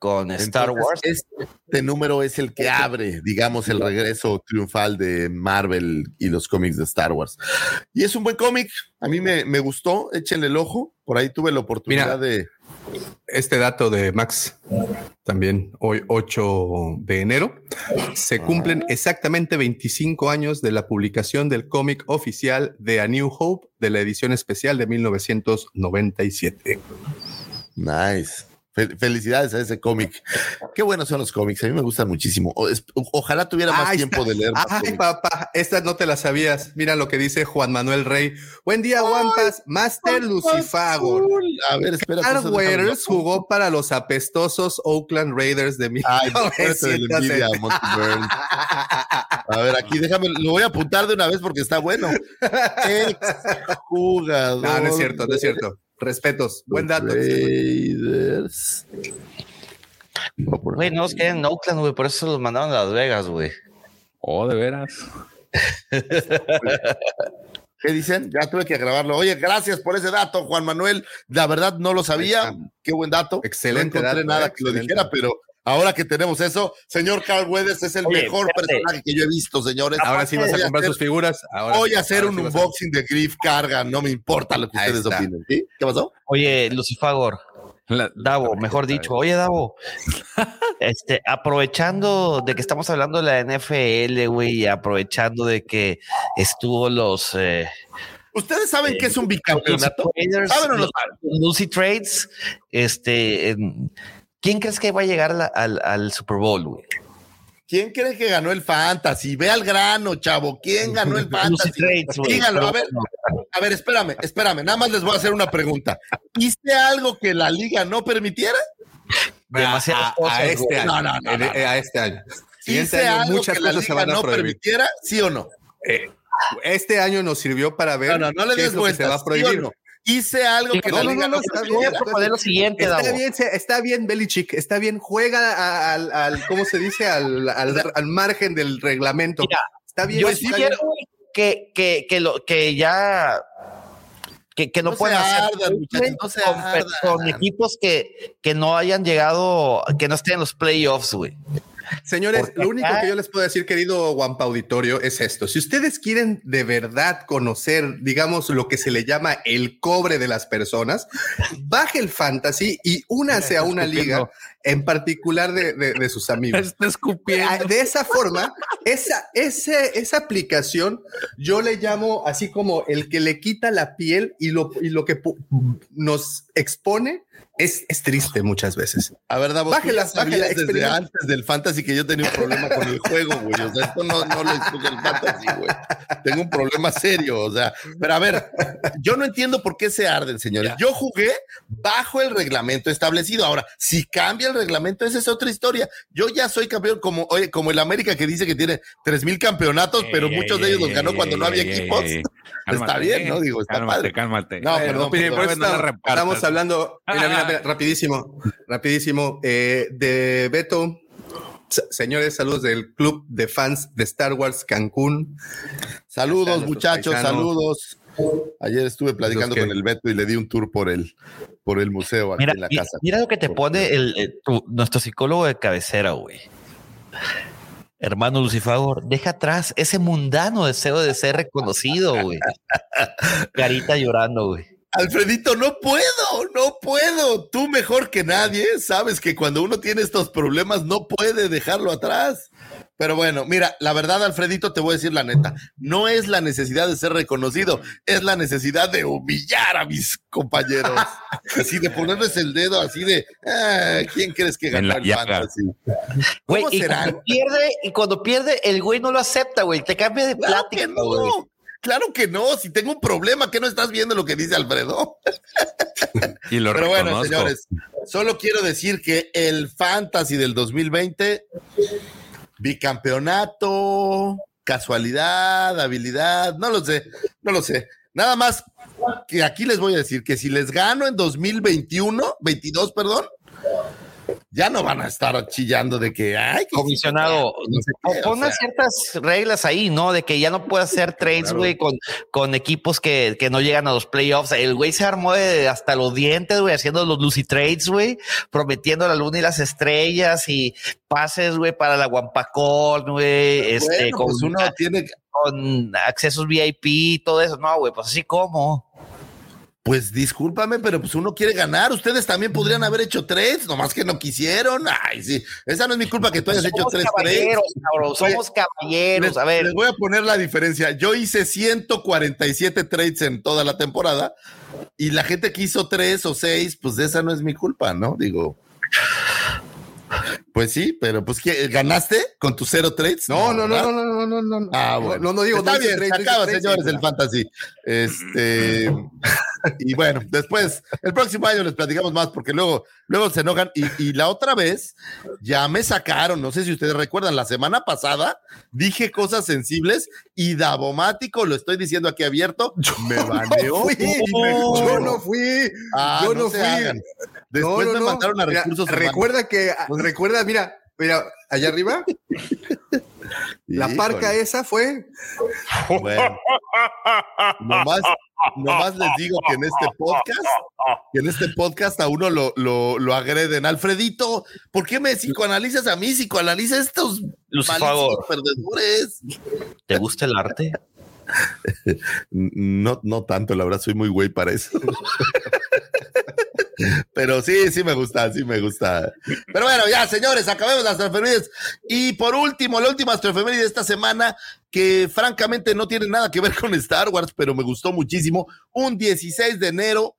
con Star Wars.
Este número es el que abre, digamos, el regreso triunfal de Marvel y los cómics de Star Wars. Y es un buen cómic, a mí me, me, gustó, échenle el ojo, por ahí tuve la oportunidad
Mira,
de...
Este dato de Max, también hoy 8 de enero, se cumplen exactamente 25 años de la publicación del cómic oficial de A New Hope de la edición especial de 1997.
Nice. Fel felicidades a ese cómic. Qué buenos son los cómics. A mí me gustan muchísimo. O es, ojalá tuviera más
Ahí
tiempo
está.
de leer. Más
Ay,
cómics.
papá, esta no te la sabías. Mira lo que dice Juan Manuel Rey. Buen día, Wampas. Master Lucifagor.
A ver, espera.
Carl jugó para los apestosos Oakland Raiders de
Ay, espérate de la envidia,
1970.
Monty Burns. A ver, aquí déjame, lo voy a apuntar de una vez porque está bueno. Ex jugador.
No, no es cierto, no es cierto. Respetos. Buen dato.
Raiders.
Güey, no los quieren en Oakland, güey, por eso los mandaron a Las Vegas, güey.
Oh, de veras.
¿Qué dicen? Ya tuve que grabarlo. Oye, gracias por ese dato, Juan Manuel. La verdad no lo sabía. Qué buen dato.
Excelente
No encontré
dato,
nada
eh,
que lo dijera, pero ahora que tenemos eso, señor Carl Weathers es el
Oye,
mejor
espérate.
personaje que yo he visto, señores.
Ahora sí vas a comprar sus figuras. Ahora,
Voy a hacer un
sí
unboxing de Griff Carga, no me importa lo que
Ahí
ustedes
está.
opinen. ¿sí? ¿Qué pasó?
Oye, Lucifagor,
La-
Davo,
la
mejor dicho, oye, Davo, este, aprovechando de que estamos hablando de la NFL, güey, y aprovechando de que estuvo los eh,
¿Ustedes saben qué es un
Lucy
bicampeonato?
Traders,
¿Saben o no
los- Lucy Trades, este, en- ¿quién crees que va a llegar la- al, al Super Bowl, güey?
¿Quién cree que ganó el Fantasy? Ve al grano, chavo. ¿Quién ganó el Fantasy? Díganlo, a ver, a ver, espérame, espérame. Nada más les voy a hacer una pregunta. ¿Hiciste algo que la liga no permitiera?
demasiadas
a, este año.
No, no, no,
A este año. Siguiente
¿Hice
año
algo
muchas
que la
cosas se
liga
van a
no
prohibir.
permitiera? ¿Sí o no?
Eh, este año nos sirvió para ver
No, no, no le
qué
des
es lo que se va a
¿sí o
prohibir.
no? Hice algo
Sí,
que
no, no,
liga
no,
no,
está
lo siguiente,
Está bien, está bien, Belichick, está bien, juega al, al- ¿cómo se dice? Al, al- al margen del reglamento.
Mira,
está bien.
Yo
está
sí
bien.
quiero que, que, que, lo, que ya que, que no,
No
pueden hacer
ardan, muchachos, no se
con,
ardan.
con equipos que, que no hayan llegado, que no estén en los playoffs, güey.
Señores,
Porque
lo único
acá-
que yo les puedo decir, querido Wampa Auditorio, es esto. Si ustedes quieren de verdad conocer, digamos, lo que se le llama el cobre de las personas, baje el fantasy y únase a una liga, en particular de, de- de sus amigos.
Está escupiendo.
De esa forma, esa, ese, esa aplicación yo le llamo así como el que le quita la piel y lo, y lo que nos expone es, es triste muchas veces.
A ver, Davos, tú
Bájela, bájela,
desde antes del Fantasy que yo tenía un problema con el juego, güey. O sea, esto no, no lo escoge el Fantasy, güey. Tengo un problema serio, o sea. Pero a ver, yo no entiendo por qué se arden, señores. Yo jugué bajo el reglamento establecido. Ahora, si cambia el reglamento, esa es otra historia. Yo ya soy campeón como, oye, como el América que dice que tiene tres mil campeonatos, pero
Ey,
muchos
ey,
de ellos
ey,
los ganó
ey,
cuando no
ey,
había
ey,
equipos.
ey, ey.
Está bien, ¿no? Digo, está
cálmate,
padre.
Cálmate,
No,
Eh,
perdón, perdón.
eso
No la
estamos, hablando, mira, mira, rapidísimo, rapidísimo, eh, de Beto. Señores, saludos del club de fans de Star Wars Cancún.
Saludos, muchachos,
paisanos.
saludos. Ayer estuve platicando
que-
con el Beto y le di un tour por el, por el museo aquí
Mira,
en la casa.
mira lo que te pone el, el- tu- nuestro psicólogo de cabecera, güey. Hermano Lucifagor, deja atrás ese mundano deseo de ser reconocido, güey. Carita llorando, güey.
Alfredito, no puedo, no puedo. Tú mejor que nadie sabes que cuando uno tiene estos problemas no puede dejarlo atrás. Pero bueno, mira, la verdad, Alfredito, te voy a decir la neta, no es la necesidad de ser reconocido, es la necesidad de humillar a mis compañeros. así de ponerles el dedo, así de, ah, ¿quién crees que ganó el fantasy?
Güey, y cuando pierde, y cuando pierde, el güey no lo acepta, güey, te cambia de plática.
no. Claro que no, si tengo un problema, que no estás viendo lo que dice Alfredo.
y lo
Pero bueno, señores, solo quiero decir que el fantasy del 2020 bicampeonato, casualidad, habilidad, no lo sé, no lo sé. Nada más que aquí les voy a decir que si les gano en 2021, 22, perdón, ya no van a estar chillando de que, ay,
comisionado, no ciertas reglas ahí, ¿no? De que ya no puede hacer trades, güey, con, con equipos que, que, no llegan a los playoffs. El güey se armó de hasta los dientes, güey, haciendo los Lucy Trades, güey, prometiendo la luna y las estrellas y pases, güey, para la Guampacón, güey, este, con,
pues uno tiene
con accesos VIP y todo eso. No, güey, pues así como.
Pues discúlpame, pero pues uno quiere ganar. Ustedes también podrían haber hecho tres, nomás que no quisieron. Ay, sí. Esa no es mi culpa que tú hayas hecho tres
caballeros, trades. somos caballeros. a ver.
Les voy a poner la diferencia. Yo hice 147 trades en toda la temporada y la gente que hizo tres o seis, pues esa no es mi culpa, ¿no? Digo. Pues sí, pero pues ¿ganaste con tus cero trades?
No, no, no, no, no, no, no,
Ah, bueno. No, no digo Está bien, se acaba, señores, el fantasy. Este, y bueno, después, el próximo año les platicamos más porque luego, luego se enojan. Y, y, la otra vez ya me sacaron, no sé si ustedes recuerdan, la semana pasada dije cosas sensibles y Davomático, lo estoy diciendo aquí abierto, me baneó.
yo no fui,
ah,
yo no, fui.
Después me mandaron a recursos.
recuerda que, recuerda, mira, mira, allá arriba. La parca esa fue.
Bueno, nomás, nomás, les digo que en este podcast, que en este podcast a uno lo, lo, lo agreden. Alfredito, ¿por qué me psicoanalizas a mí? Psicoanaliza estos perdedores.
¿Te gusta el arte?
No, no tanto, la verdad, soy muy güey para eso. Pero sí, sí me gusta, sí me gusta. Pero bueno, ya, señores, acabemos las efemérides. Y por último, la última efeméride de esta semana, que francamente no tiene nada que ver con Star Wars, pero me gustó muchísimo. Un 16 de enero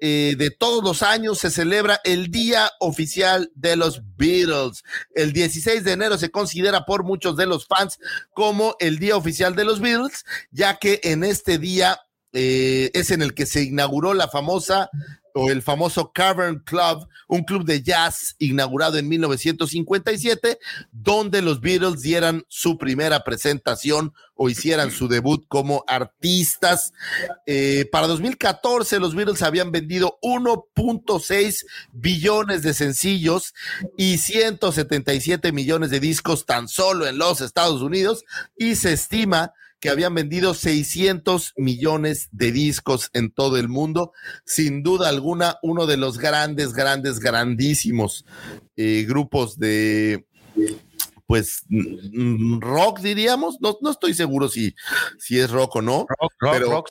eh, de todos los años se celebra el Día Oficial de los Beatles. El 16 de enero se considera por muchos de los fans como el Día Oficial de los Beatles, ya que en este día eh, es en el que se inauguró la famosa o el famoso Cavern Club, un club de jazz inaugurado en 1957, donde los Beatles dieran su primera presentación o hicieran su debut como artistas. Eh, para 2014 los Beatles habían vendido 1.6 billones de sencillos y 177 millones de discos tan solo en los Estados Unidos y se estima que habían vendido 600 millones de discos en todo el mundo. Sin duda alguna, uno de los grandes, grandes, grandísimos eh, grupos de, pues, rock, diríamos. No, no estoy seguro si, si es rock o no.
Rock, rock,
pero,
rock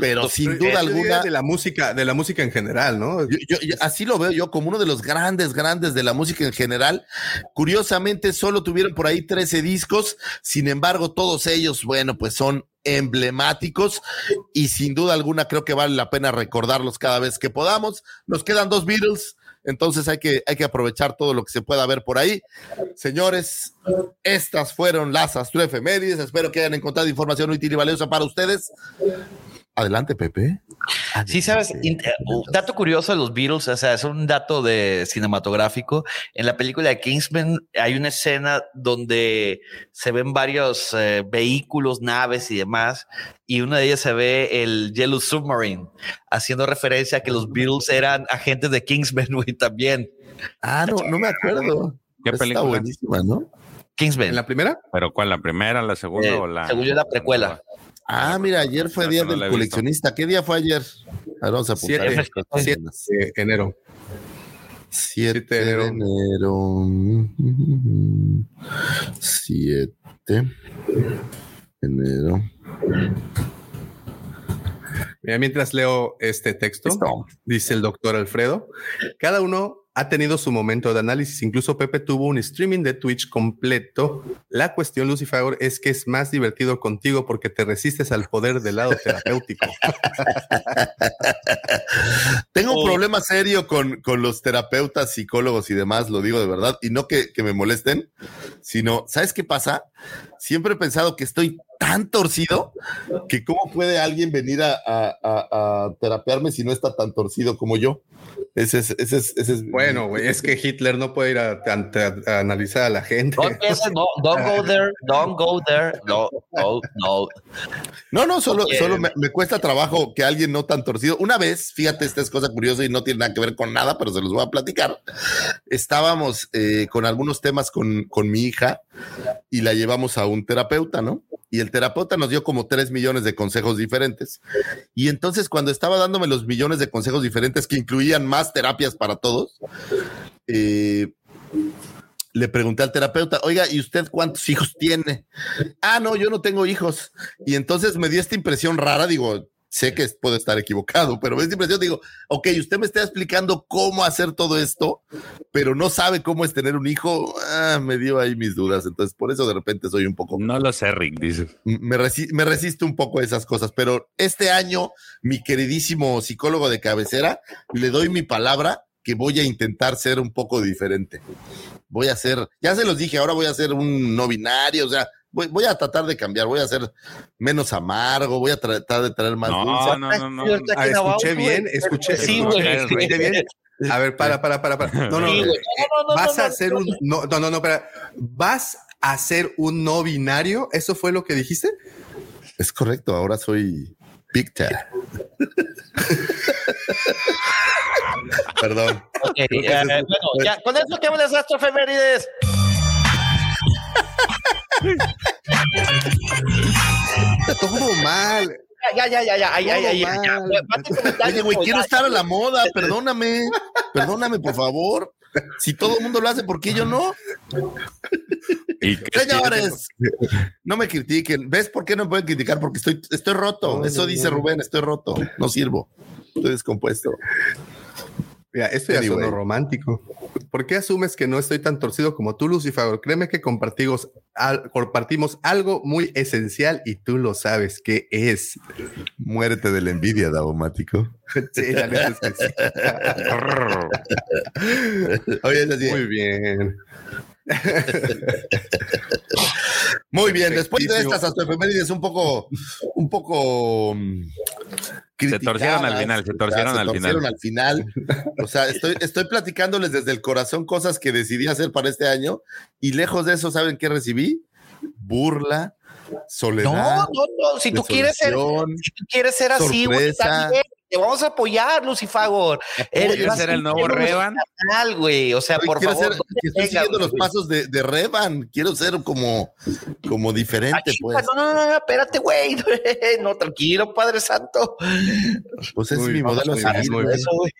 pero sin duda alguna
de la música de la música en general, ¿no?
Yo, así lo veo yo como uno de los grandes grandes de la música en general. Curiosamente solo tuvieron por ahí 13 discos, sin embargo todos ellos, bueno, pues son emblemáticos y sin duda alguna creo que vale la pena recordarlos cada vez que podamos. Nos quedan dos Beatles, entonces hay que, hay que aprovechar todo lo que se pueda ver por ahí. Señores, estas fueron las astroefemérides. Espero que hayan encontrado información útil y valiosa para ustedes. Adelante, Pepe.
Sí, sabes, un dato curioso de los Beatles, o sea, es un dato de cinematográfico. En la película de Kingsman hay una escena donde se ven varios eh, vehículos, naves y demás, y una de ellas se ve el Yellow Submarine, haciendo referencia a que los Beatles eran agentes de Kingsman, güey, también.
Ah, no, no me acuerdo.
¿Qué película? Está
buenísima, ¿no?
Kingsman.
¿En la primera?
¿Pero cuál? ¿La primera, la segunda
Eh,
o la...?
según yo, la precuela.
Ah, mira, ayer fue día del coleccionista. ¿Qué día fue ayer? A ver, vamos a apuntar.
Siete, siete de enero.
7
Siete de
de enero. 7 de enero.
Mira, mientras leo este texto, dice el doctor Alfredo, cada uno ha tenido su momento de análisis. Incluso Pepe tuvo un streaming de Twitch completo. La cuestión, Lucifer, es que es más divertido contigo porque te resistes al poder del lado terapéutico.
Tengo un oh. problema serio con, con, los terapeutas, psicólogos y demás, lo digo de verdad, y no que, que me molesten, sino, ¿sabes qué pasa? Siempre he pensado que estoy tan torcido que cómo puede alguien venir a, a, a, a terapearme si no está tan torcido como yo. Ese es, ese es, ese es
bueno, güey, es que Hitler no puede ir a, analizar a la gente.
No, don't go there, don't go there, no, no, no.
No, no, solo, solo me, cuesta trabajo que alguien no tan torcido. Una vez, fíjate, esta es cosa curiosa y no tiene nada que ver con nada, pero se los voy a platicar. Estábamos eh, con algunos temas con, con mi hija y la llevamos a un terapeuta, ¿no? y el terapeuta nos dio como tres millones de consejos diferentes. Y entonces cuando estaba dándome los millones de consejos diferentes que incluían más terapias para todos, eh, le pregunté al terapeuta, oiga, ¿y usted cuántos hijos tiene? Ah, no, yo no tengo hijos. Y entonces me dio esta impresión rara, digo, sé que puedo estar equivocado, pero esta impresión digo, ok, usted me está explicando cómo hacer todo esto, pero no sabe cómo es tener un hijo, ah, me dio ahí mis dudas, entonces por eso de repente soy un poco...
No lo sé, Rick, dice.
Me, me resisto un poco a esas cosas, pero este año, mi queridísimo psicólogo de cabecera, le doy mi palabra que voy a intentar ser un poco diferente. Voy a ser, ya se los dije, ahora voy a ser un no binario, o sea, voy, a tratar de cambiar, voy a ser menos amargo, voy a tratar de traer más
no,
dulce.
No, no, no.
Ah, escuché bien, escuché, sí, escuché, bien. A ver, para, para, para, para. No, no, no, vas a hacer un, no, no, no, no, para, vas a hacer un no binario, ¿eso fue lo que dijiste?
Es correcto, ahora soy Victor. Perdón.
Okay, eh, bueno, ya, con eso que las astrofemérides.
Todo mal.
Ya, ya, ya, ya, ya, ya, ya,
Oye, güey, quiero estar a la moda, perdóname, perdóname, por favor. Si todo el mundo lo hace, ¿por qué yo no? Señores, no me critiquen. ¿Ves por qué no me pueden criticar? Porque estoy, estoy roto. Eso dice Rubén, estoy roto. No sirvo. Estoy descompuesto.
Mira, esto ya anyway. romántico. ¿Por qué asumes que no estoy tan torcido como tú, Lucifer? Créeme que compartimos, compartimos algo muy esencial y tú lo sabes que es.
Muérete de la envidia, Daumático. sí, la neta es que sí.
Oye, Muy bien.
Muy bien, después de estas efemérides un poco, un poco mm,
se torcieron al final, se torcieron, al, final.
al final. O sea, estoy, estoy platicándoles desde el corazón cosas que decidí hacer para este año y lejos de eso, ¿saben qué recibí? Burla, soledad. No,
no, no. Si tú quieres ser, si tú quieres ser así, güey, te vamos a apoyar, Lucifagor.
Quieres ser el nuevo Revan?
güey. O sea, por favor.
Ser, estoy siguiendo los pasos de, de, Revan. Quiero ser como, como diferente, pues.
No, no, no, espérate, güey. No, tranquilo, Padre Santo.
Pues es mi modelo a seguir. Eso, güey.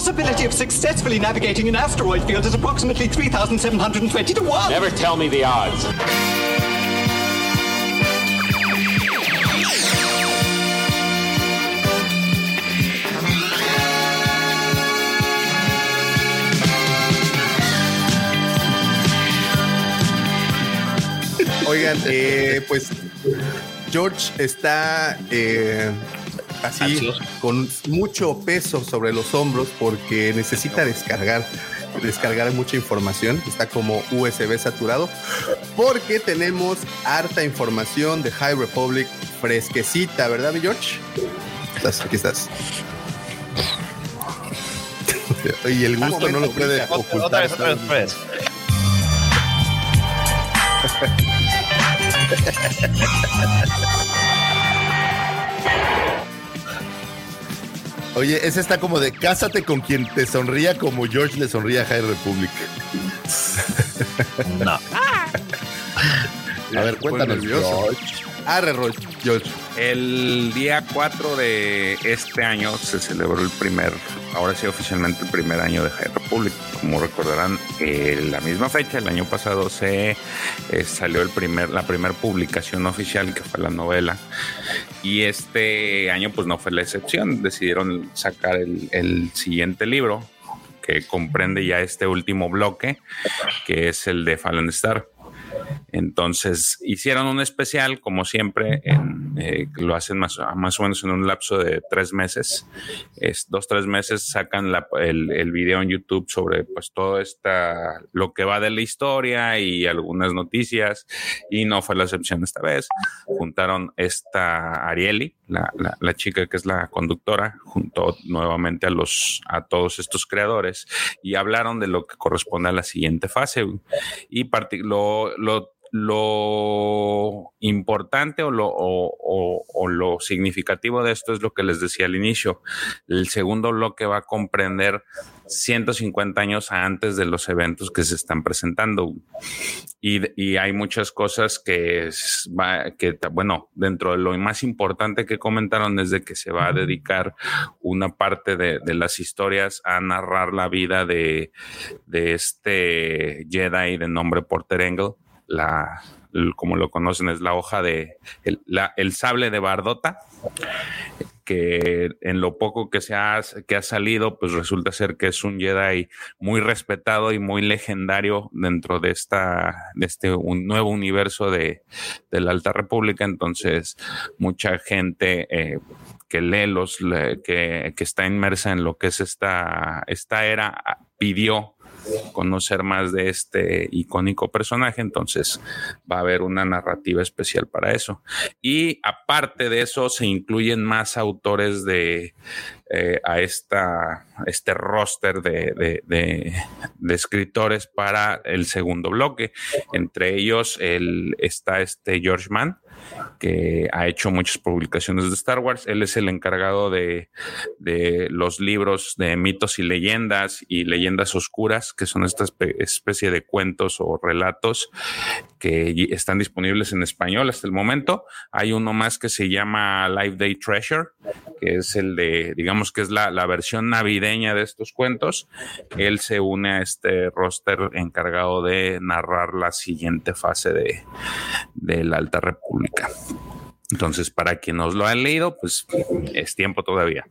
possibility of successfully navigating an asteroid field is approximately 3,720 to 1.
Never tell me the odds.
Oigan, eh, pues George está eh, así con mucho peso sobre los hombros porque necesita descargar descargar mucha información, está como USB saturado, porque tenemos harta información de High Republic fresquecita, ¿verdad, George? ¿Estás? Aquí estás.
y el gusto no lo puede ocultar. Otra vez, otra vez, Oye, ese está como de cásate con quien te sonría como George le sonría a High Republic.
no.
A ver, cuéntanos, George.
Arre, George.
El día 4 de este año se celebró el primer, ahora sí oficialmente el primer año de High Republic. Como recordarán, eh, la misma fecha, el año pasado, se eh, salió la primera publicación oficial, que fue la novela. Y este año, pues no fue la excepción. Decidieron sacar el, el siguiente libro, que comprende ya este último bloque, que es el de Fallen Star. Entonces hicieron un especial, como siempre, eh, lo hacen más, más, o menos en un lapso de tres meses. Es, dos, tres meses sacan el, video en YouTube sobre pues todo esta, lo que va de la historia y algunas noticias. Y no fue la excepción esta vez. Juntaron esta Arieli, la, la, chica que es la conductora, junto nuevamente a los, a todos estos creadores y hablaron de lo que corresponde a la siguiente fase. Y lo, lo lo importante o lo, o, lo, significativo de esto es lo que les decía al inicio. El segundo bloque va a comprender 150 años antes de los eventos que se están presentando. Y, hay muchas cosas que, que, bueno, dentro de lo más importante que comentaron es de que se va a dedicar una parte de, las historias a narrar la vida de, de este Jedi de nombre Porter Engel la, como lo conocen, es la hoja de el, el sable de Bardota, que en lo poco que se ha, que ha salido, pues resulta ser que es un Jedi muy respetado y muy legendario dentro de esta, de este un nuevo universo de, de la Alta República. Entonces, mucha gente eh, que lee los, que, que, está inmersa en lo que es esta, esta era, pidió conocer más de este icónico personaje, entonces va a haber una narrativa especial para eso. Y aparte de eso, se incluyen más autores de eh, a esta, este roster de, de, escritores para el segundo bloque. Entre ellos el, está este George Mann, que ha hecho muchas publicaciones de Star Wars. Él es el encargado de, los libros de mitos y leyendas y leyendas oscuras, que son esta especie de cuentos o relatos que están disponibles en español hasta el momento. Hay uno más que se llama Live Day Treasure, que es el de, digamos que es la, versión navideña de estos cuentos. Él se une a este roster encargado de narrar la siguiente fase de, de la Alta República. Entonces, para quien nos lo han leído, pues es tiempo todavía.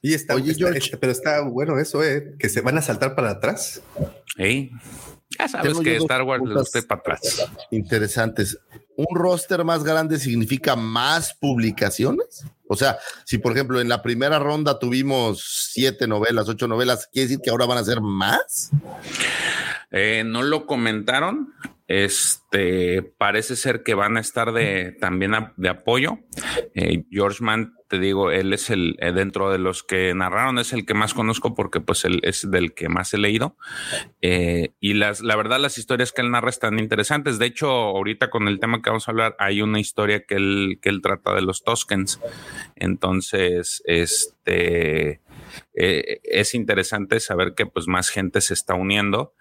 Y está, Oye, pero está bueno eso, ¿eh? Que se van a saltar para atrás.
Ya sabes que Star Wars le gusta para atrás.
Interesantes. ¿Un roster más grande significa más publicaciones? O sea, si por ejemplo en la primera ronda tuvimos siete novelas, ocho novelas, ¿quiere decir que ahora van a ser más?
Eh, no lo comentaron, este parece ser que van a estar de también de apoyo. Eh, George Mann, te digo, él es el eh, dentro de los que narraron, es el que más conozco porque pues él es del que más he leído. Eh, y las, la verdad, las historias que él narra están interesantes. De hecho, ahorita con el tema que vamos a hablar, hay una historia que él, que él trata de los Toskens. Entonces, este eh, es interesante saber que pues más gente se está uniendo.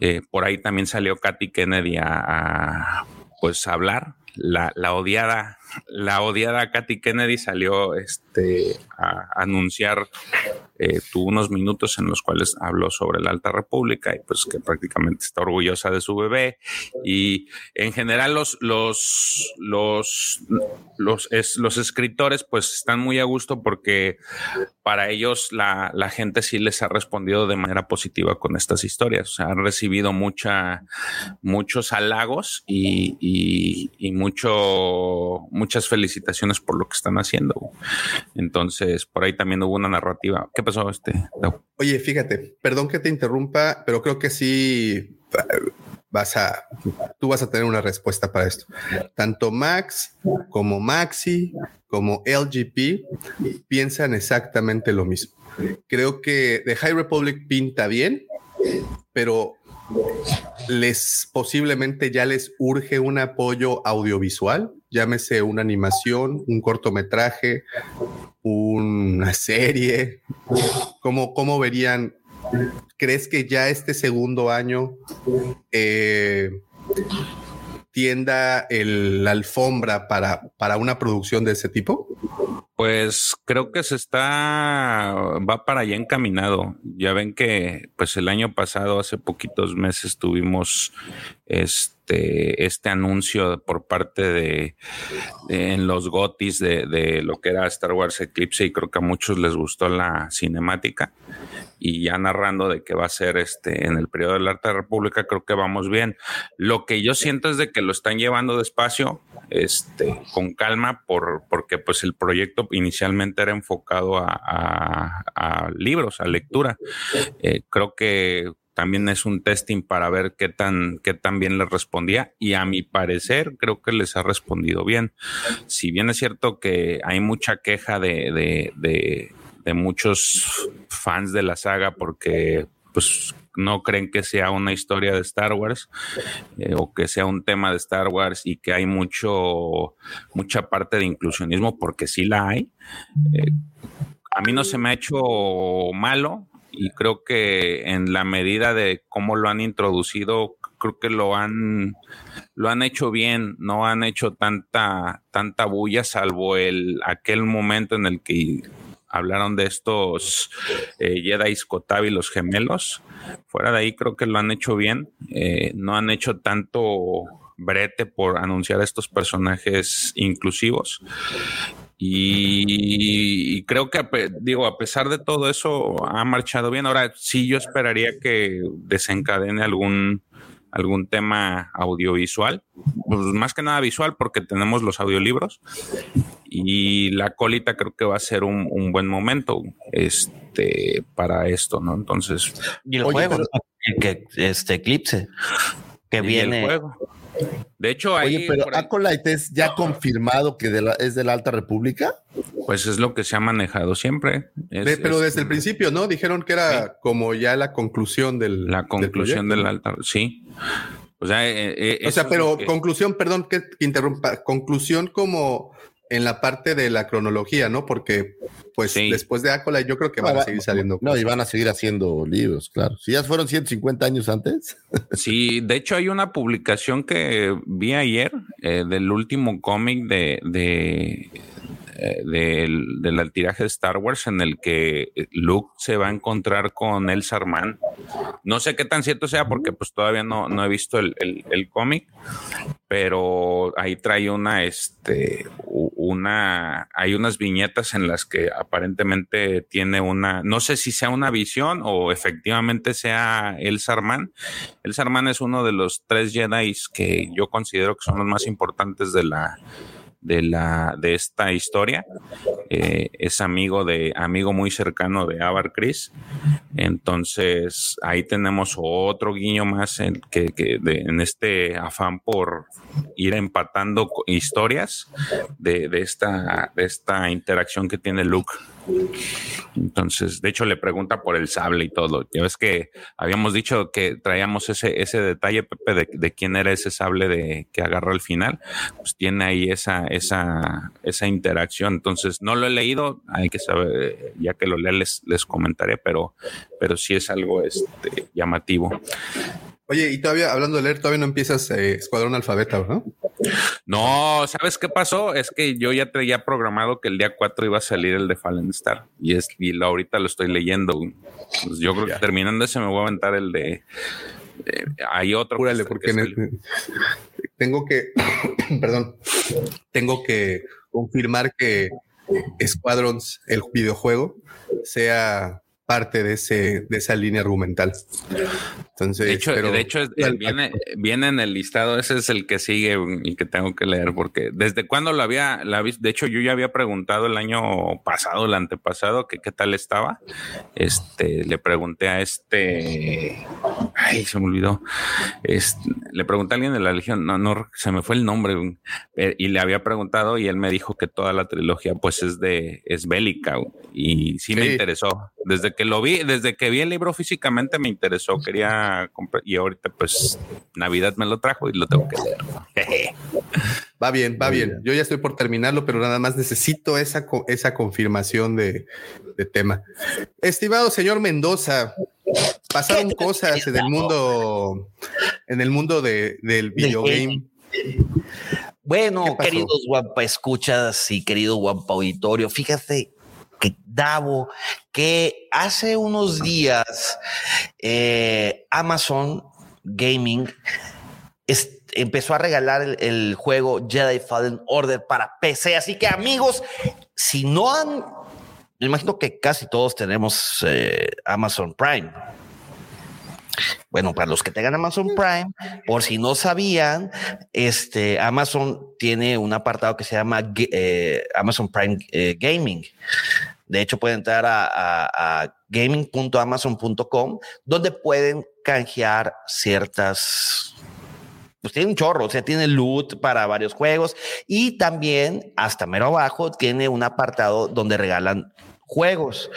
Eh, por ahí también salió Katy Kennedy a, pues hablar. La, la, odiada, la odiada Katy Kennedy salió este, a anunciar eh, tuvo unos minutos en los cuales habló sobre la Alta República y pues que prácticamente está orgullosa de su bebé y en general los los los los, los escritores pues están muy a gusto porque para ellos la, la, gente sí les ha respondido de manera positiva con estas historias. O han recibido mucha, muchos halagos y, y, y, mucho, muchas felicitaciones por lo que están haciendo. Entonces, por ahí también hubo una narrativa. ¿Qué pasó? Este?
Oye, fíjate, perdón que te interrumpa, pero creo que sí vas a, tú vas a tener una respuesta para esto. Tanto Max como Maxi como LGP piensan exactamente lo mismo. Creo que The High Republic pinta bien, pero les posiblemente ya les urge un apoyo audiovisual, llámese una animación, un cortometraje, una serie. ¿Cómo, cómo verían ¿Crees que ya este segundo año eh, tienda la alfombra para, para una producción de ese tipo?
Pues creo que se está, va para allá encaminado. Ya ven que, pues el año pasado, hace poquitos meses, tuvimos este, este anuncio por parte de, en los gotis de, de, lo que era Star Wars Eclipse y creo que a muchos les gustó la cinemática y ya narrando de que va a ser este en el periodo de la Alta República, creo que vamos bien. Lo que yo siento es de que lo están llevando despacio, este, con calma, por, porque pues el proyecto inicialmente era enfocado a, libros, a lectura. Eh, creo que también es un testing para ver qué tan, qué tan bien les respondía y a mi parecer creo que les ha respondido bien. Si bien es cierto que hay mucha queja de, de de muchos fans de la saga porque pues no creen que sea una historia de Star Wars eh, o que sea un tema de Star Wars y que hay mucho mucha parte de inclusionismo porque sí la hay. Eh, a mí no se me ha hecho malo y creo que en la medida de cómo lo han introducido creo que lo han lo han hecho bien, no han hecho tanta tanta bulla salvo el aquel momento en el que hablaron de estos eh, Jedi los gemelos. Fuera de ahí creo que lo han hecho bien. Eh, no han hecho tanto brete por anunciar estos personajes inclusivos. Y, creo que, digo, a pesar de todo eso, ha marchado bien. Ahora sí, yo esperaría que desencadene algún algún tema audiovisual, pues más que nada visual porque tenemos los audiolibros y la colita creo que va a ser un, buen momento este para esto, ¿no? Entonces,
y el juego que este Eclipse que viene
De hecho, ahí.
Oye, pero Acolyte es ya confirmado que es de la Alta República.
Pues es lo que se ha manejado siempre.
pero desde el principio, ¿no? Dijeron que era como ya la conclusión del.
La conclusión del, Alta, sí. O sea, eh,
eh, o sea pero conclusión, perdón que interrumpa, conclusión como en la parte de la cronología, ¿no? Porque pues después de Acola yo creo que van a seguir saliendo.
No, y van a seguir haciendo libros, claro. Si ya fueron 150 años antes.
sí, de hecho hay una publicación que vi ayer eh, del último cómic de, de eh, del, del, tiraje de Star Wars en el que Luke se va a encontrar con El Sarman. No sé qué tan cierto sea porque pues todavía no, no he visto el, el, cómic, pero ahí trae una, este, una, hay unas viñetas en las que aparentemente tiene una, no sé si sea una visión o efectivamente sea El Sarman. El Sarman es uno de los tres Jedi que yo considero que son los más importantes de la de la de esta historia. Eh, es amigo de amigo muy cercano de Avar Chris. Entonces ahí tenemos otro guiño más en, que, en este afán por ir empatando historias de, de, esta de esta interacción que tiene Luke entonces, de hecho, le pregunta por el sable y todo. Ya ves que habíamos dicho que traíamos ese, ese detalle, Pepe, de, quién era ese sable de que agarró al final. Pues tiene ahí esa, esa, esa interacción. Entonces, no lo he leído, hay que saber, ya que lo lea les, les comentaré, pero, pero sí es algo este, llamativo.
Oye, y todavía, hablando de leer, todavía no empiezas eh, Escuadrón Alfabeta, ¿no?
No, ¿sabes qué pasó? Es que yo ya traía programado que el día 4 iba a salir el de Fallen Star y es y lo, ahorita lo estoy leyendo. Pues yo creo que terminando ese me voy a aventar el de... Eh, hay otro.
porque tengo que, perdón, tengo que confirmar que Squadrons, el videojuego, sea parte de, ese, de esa línea argumental. Entonces,
de hecho, de hecho viene, viene en el listado, ese es el que sigue y que tengo que leer, porque desde cuando lo había, la, de hecho yo ya había preguntado el año pasado, el antepasado, que qué tal estaba. Este, le pregunté a este, ay, se me olvidó, le pregunté a alguien de la Legión, no, no, se me fue el nombre, eh, y le había preguntado y él me dijo que toda la trilogía pues es de, es bélica, y sí, me interesó. Desde que lo vi, desde que vi el libro físicamente me interesó, quería comprar y ahorita pues Navidad me lo trajo y lo tengo que leer.
va bien, va bien. Yo ya estoy por terminarlo, pero nada más necesito esa, esa confirmación de, tema. Estimado señor Mendoza, pasaron cosas en el mundo, en el mundo de, del videogame.
Bueno, queridos guapa escuchas y querido guapa auditorio, fíjate Davo, que hace unos días eh, Amazon Gaming empezó a regalar el, juego Jedi Fallen Order para PC. Así que amigos, si no han, me imagino que casi todos tenemos eh, Amazon Prime. Bueno, para los que tengan Amazon Prime, por si no sabían, este Amazon tiene un apartado que se llama eh, Amazon Prime eh, Gaming. De hecho, pueden entrar a, gaming.amazon.com, donde pueden canjear ciertas pues tiene un chorro, o sea, tiene loot para varios juegos y también hasta mero abajo tiene un apartado donde regalan juegos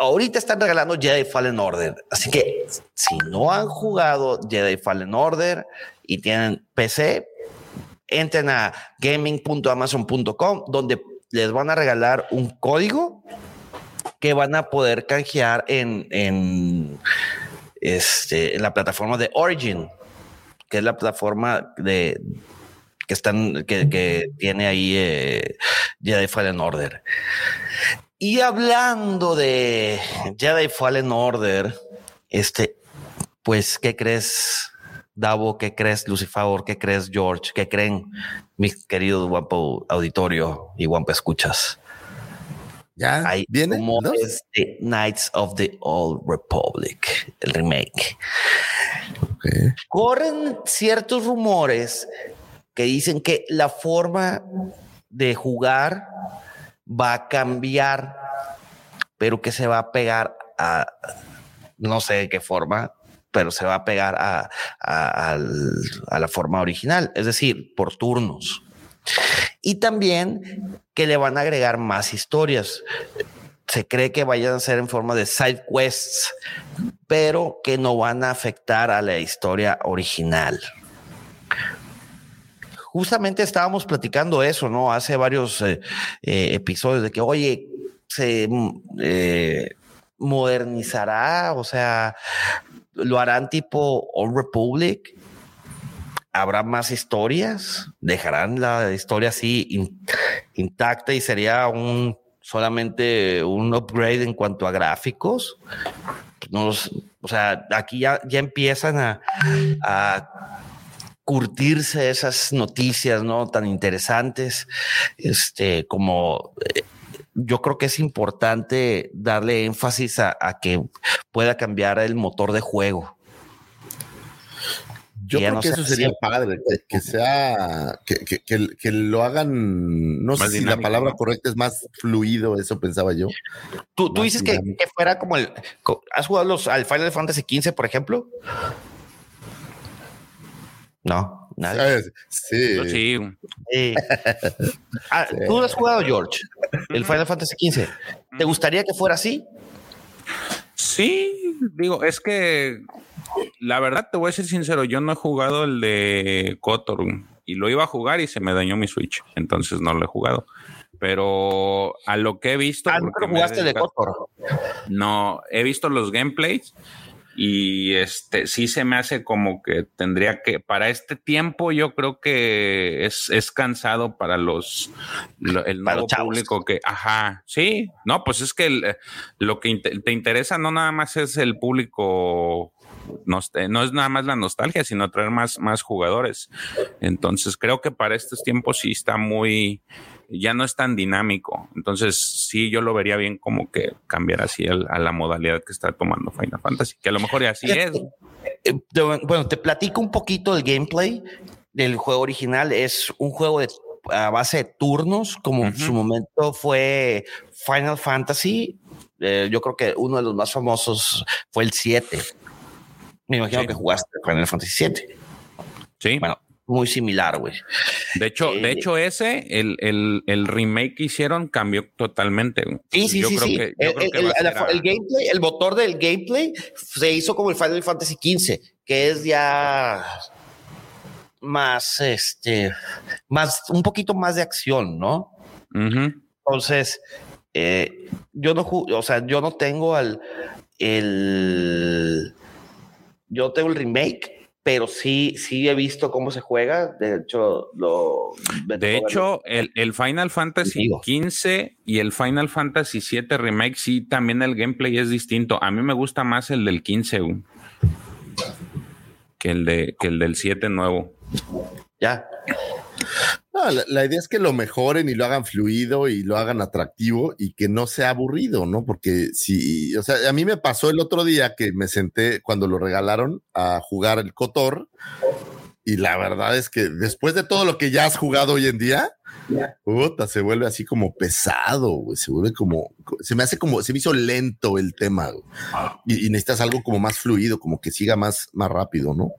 ahorita están regalando Jedi Fallen Order. Así que si no han jugado Jedi Fallen Order y tienen PC, entren a gaming.amazon.com donde les van a regalar un código que van a poder canjear en, en, este, en la plataforma de Origin, que es la plataforma de que están que, tiene ahí eh, Jedi Fallen Order. Y hablando de Jedi Fallen Order, este, pues, ¿qué crees, Davo? ¿Qué crees, Lucifer? ¿Qué crees, George? ¿Qué creen, mi querido guapo auditorio y guapo escuchas?
Ya
Ahí viene como es Knights of the Old Republic, el remake. Corren ciertos rumores que dicen que la forma de jugar va a cambiar, pero que se va a pegar a, no sé de qué forma, pero se va a pegar a, a, la forma original, es decir, por turnos. Y también que le van a agregar más historias. Se cree que vayan a ser en forma de side quests, pero que no van a afectar a la historia original justamente estábamos platicando eso, ¿no? Hace varios eh, eh, episodios de que, oye, se mm, eh, modernizará, o sea, lo harán tipo Old Republic. Habrá más historias, dejarán la historia así intacta y sería un solamente un upgrade en cuanto a gráficos. o sea, aquí ya, ya empiezan a curtirse esas noticias, ¿no? Tan interesantes, este, como eh, yo creo que es importante darle énfasis a, que pueda cambiar el motor de juego.
Yo creo que eso sería padre, que, sea, que, lo hagan, no sé si la palabra correcta es más fluido, eso pensaba yo.
Tú, tú dices que, fuera como el, ¿has jugado los, al Final Fantasy XV, por ejemplo? No, nadie.
Sí.
Ah, tú has jugado, George, el Final Fantasy XV. ¿Te gustaría que fuera así?
Sí, digo, es que la verdad te voy a ser sincero, yo no he jugado el de Kotor y lo iba a jugar y se me dañó mi Switch, entonces no lo he jugado. Pero a lo que he visto.
Ah, ¿no jugaste de Kotor?
No, he visto los gameplays y este sí se me hace como que tendría que para este tiempo yo creo que es, es cansado para los el nuevo público que ajá sí no pues es que lo que te interesa no nada más es el público no, no, es nada más la nostalgia, sino traer más, más jugadores. Entonces creo que para estos tiempos sí está muy, ya no es tan dinámico. Entonces, sí, yo lo vería bien como que cambiar así a la modalidad que está tomando Final Fantasy, que a lo mejor así es.
Eh, bueno, te platico un poquito el gameplay del juego original. Es un juego de a base de turnos, como en su momento fue Final Fantasy. Eh, yo creo que uno de los más famosos fue el 7. Me imagino que jugaste Final Fantasy 7.
Sí.
Bueno, muy similar, güey.
De hecho, de eh, hecho, ese, el, el, el, remake que hicieron cambió totalmente.
Sí, sí, sí. sí. el, gameplay, el motor del gameplay se hizo como el Final Fantasy XV, que es ya más, este, más, un poquito más de acción, ¿no? Entonces, eh, yo no, o sea, yo no tengo al, el, yo tengo el remake pero sí, sí he visto cómo se juega. De hecho, lo.
De hecho, el, el, Final Fantasy XV y el Final Fantasy VII Remake, sí, también el gameplay es distinto. A mí me gusta más el del 15 que el, de, que el del 7 nuevo.
Ya.
La, idea es que lo mejoren y lo hagan fluido y lo hagan atractivo y que no sea aburrido, ¿no? Porque si, o sea, a mí me pasó el otro día que me senté cuando lo regalaron a jugar el Cotor y la verdad es que después de todo lo que ya has jugado hoy en día, puta, se vuelve así como pesado, güey. Se vuelve como, se me hace como, se me hizo lento el tema, y, y, necesitas algo como más fluido, como que siga más, más rápido, ¿no?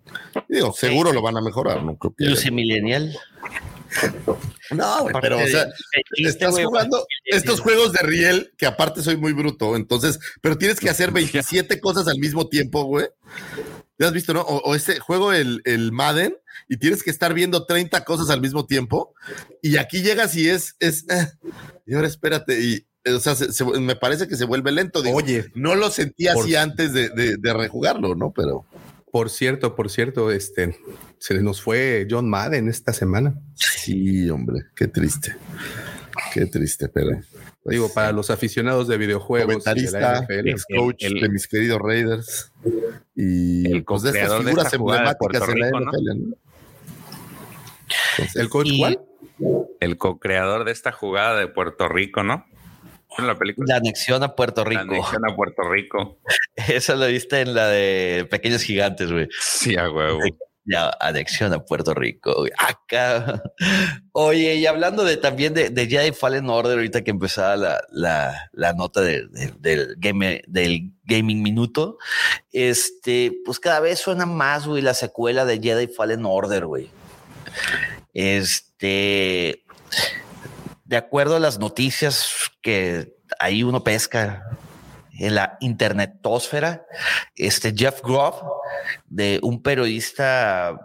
digo, seguro lo van a mejorar, ¿no?
Creo que. Lucy Millennial.
No, pero o sea, estás jugando estos juegos de riel, que aparte soy muy bruto, entonces, pero tienes que hacer 27 cosas al mismo tiempo, güey. ¿Ya has visto, no? O, este juego, el, el, Madden, y tienes que estar viendo 30 cosas al mismo tiempo, y aquí llegas y es, es, eh, y ahora espérate, y, o sea, me parece que se vuelve lento. Oye, no lo sentía así antes de, de, de rejugarlo, ¿no? Pero.
Por cierto, por cierto, este se nos fue John Madden esta semana.
Sí, hombre, qué triste. Qué triste, pero.
Pues, Digo, para los aficionados de videojuegos,
comentarista, el, coach de mis queridos Raiders y
el pues, de estas figuras emblemáticas en la NFL.
¿El coach cuál?
El co-creador de esta jugada de Puerto Rico, ¿no?
La película. La anexión a Puerto Rico. La
anexión a Puerto Rico.
Esa lo viste en la de Pequeños Gigantes, güey.
Sí, a huevo.
Ya, anexión a Puerto Rico. Acá. Oye, y hablando de también de, de Jedi Fallen Order, ahorita que empezaba la, la, la nota del, game, del gaming minuto, este, pues cada vez suena más, güey, la secuela de Jedi Fallen Order, güey. Este, de acuerdo a las noticias que ahí uno pesca en la internetosfera, este Jeff Groff, de un periodista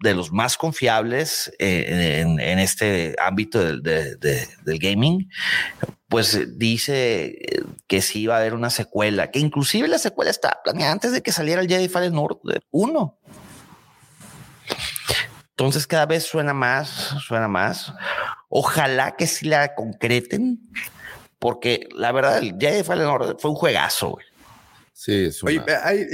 de los más confiables eh, en, este ámbito del, gaming, pues dice que sí va a haber una secuela, que inclusive la secuela está planeada antes de que saliera el Jedi Fallen Order 1. Entonces cada vez suena más, suena más. Ojalá que sí la concreten, porque la verdad, el Jedi Fallen Order fue un juegazo, güey.
Sí,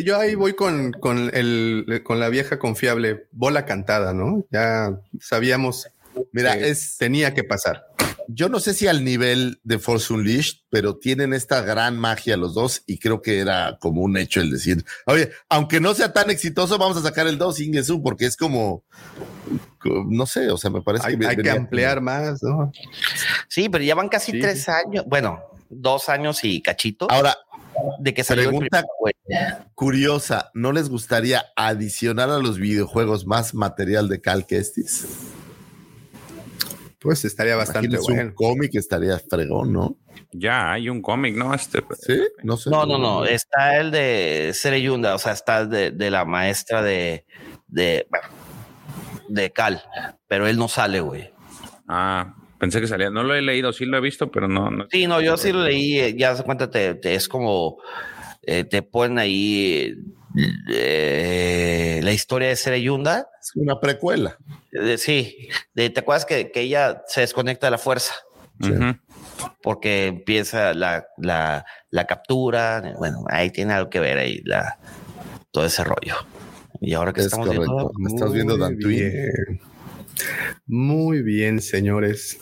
yo ahí voy con, con, el, con la vieja confiable bola cantada, ¿no? Ya sabíamos, mira, es, tenía que pasar
yo no sé si al nivel de Force Unleashed, pero tienen esta gran magia los dos y creo que era como un hecho el decir, oye, aunque no sea tan exitoso, vamos a sacar el 2 sin Jesús porque es como, no sé, o sea, me parece
hay,
que
hay que ampliar más, ¿no?
Sí, pero ya van casi tres años, bueno, dos años y cachito.
Ahora,
de que salió
pregunta curiosa, ¿no les gustaría adicionar a los videojuegos más material de Cal Kestis?
Pues estaría bastante bueno.
Un cómic estaría fregón, ¿no?
Ya hay un cómic, ¿no? Este,
sí, no sé.
No, no, no. Está el de Sereyunda, o sea, está de, de la maestra de, de, de Cal, pero él no sale, güey.
Ah, pensé que salía. No lo he leído, sí lo he visto, pero no. no
sí, no, yo sí lo leí. Eh, ya se cuenta, te, es como eh, te ponen ahí eh, la historia de Sereyunda.
Es una precuela.
sí, ¿te acuerdas que, ella se desconecta de la fuerza? Porque empieza la, captura. Bueno, ahí tiene algo que ver ahí la, todo ese rollo. Y ahora que estamos
viendo. estás viendo
Muy bien, señores.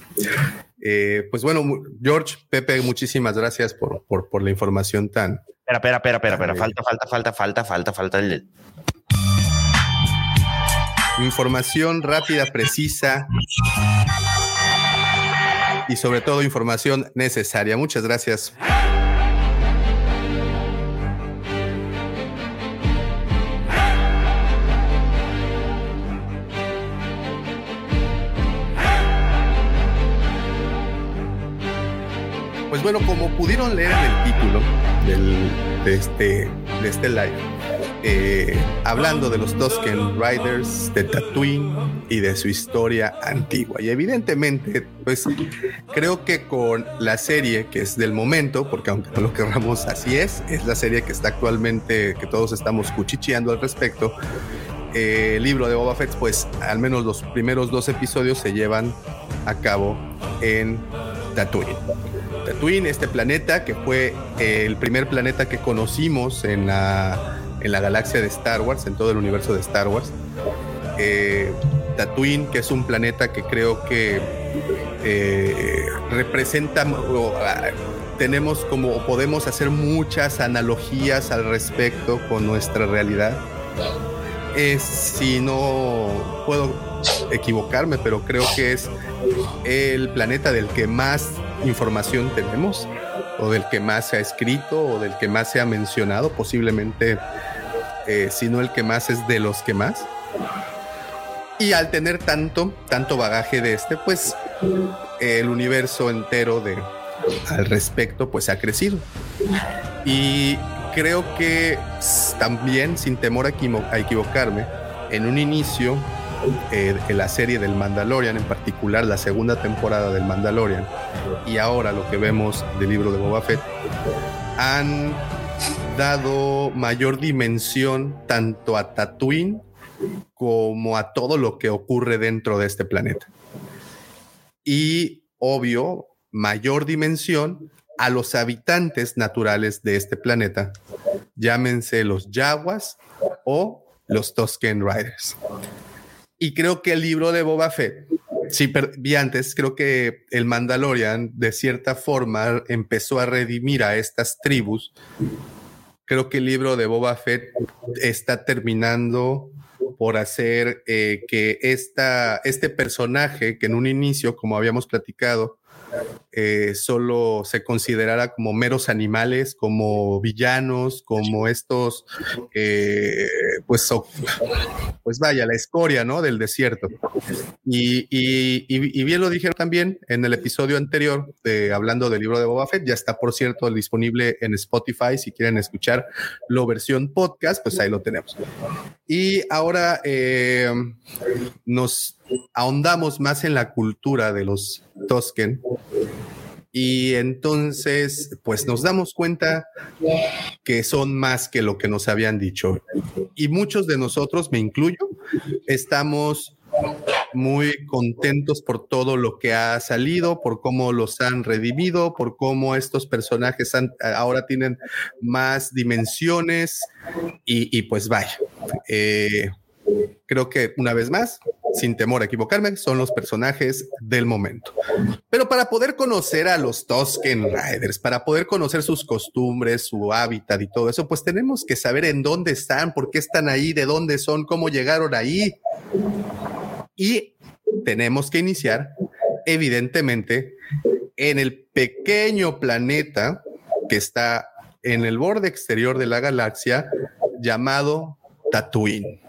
Eh, pues bueno, George, Pepe, muchísimas gracias por, por, por la información tan,
Espera, espera, espera, espera, Falta, falta, falta, falta, falta, falta el.
Información rápida, precisa. Y sobre todo información necesaria. Muchas gracias. Pues bueno, como pudieron leer en el título de, este, de este live, eh, hablando de los Tusken Riders, de Tatooine y de su historia antigua. Y evidentemente, pues creo que con la serie que es del momento, porque aunque no lo querramos, así es, es la serie que está actualmente, que todos estamos cuchicheando al respecto, eh, libro de Boba Fett, pues al menos los primeros dos episodios se llevan a cabo en Tatooine. Tatooine, este planeta que fue el primer planeta que conocimos en la, en la galaxia de Star Wars, en todo el universo de Star Wars. Eh, Tatooine, que es un planeta que creo que eh, representa ah, tenemos como podemos hacer muchas analogías al respecto con nuestra realidad. Es si no puedo equivocarme, pero creo que es el planeta del que más información tenemos, o del que más se ha escrito, o del que más se ha mencionado, posiblemente, eh, si no el que más es de los que más. Y al tener tanto, tanto bagaje de este, pues el universo entero de al respecto, pues ha crecido. Y creo que también, sin temor a, equivocarme, en un inicio eh, la serie del Mandalorian, en particular la segunda temporada del Mandalorian, y ahora lo que vemos del libro de Boba Fett, han dado mayor dimensión tanto a Tatooine como a todo lo que ocurre dentro de este planeta. Y obvio, mayor dimensión a los habitantes naturales de este planeta, llámense los Yaguas o los Tusken Riders. Y creo que el libro de Boba Fett, sí, vi antes, creo que el Mandalorian de cierta forma empezó a redimir a estas tribus. Creo que el libro de Boba Fett está terminando por hacer eh, que esta, este personaje, que en un inicio, como habíamos platicado, eh, solo se considerara como meros animales, como villanos, como estos, eh, pues, pues vaya, la escoria, ¿no? Del desierto. Y, y, bien lo dijeron también en el episodio anterior, de, hablando del libro de Boba Fett, ya está, por cierto, disponible en Spotify, si quieren escuchar la versión podcast, pues ahí lo tenemos. Y ahora eh, nos ahondamos más en la cultura de los Tosken. Y entonces, pues nos damos cuenta que son más que lo que nos habían dicho. Y muchos de nosotros, me incluyo, estamos muy contentos por todo lo que ha salido, por cómo los han redimido, por cómo estos personajes ahora tienen más dimensiones y, pues vaya. Eh, creo que una vez más, sin temor a equivocarme, son los personajes del momento. Pero para poder conocer a los Tusken Riders, para poder conocer sus costumbres, su hábitat y todo eso, pues tenemos que saber en dónde están, por qué están ahí, de dónde son, cómo llegaron ahí. Y tenemos que iniciar, evidentemente, en el pequeño planeta que está en el borde exterior de la galaxia llamado Tatooine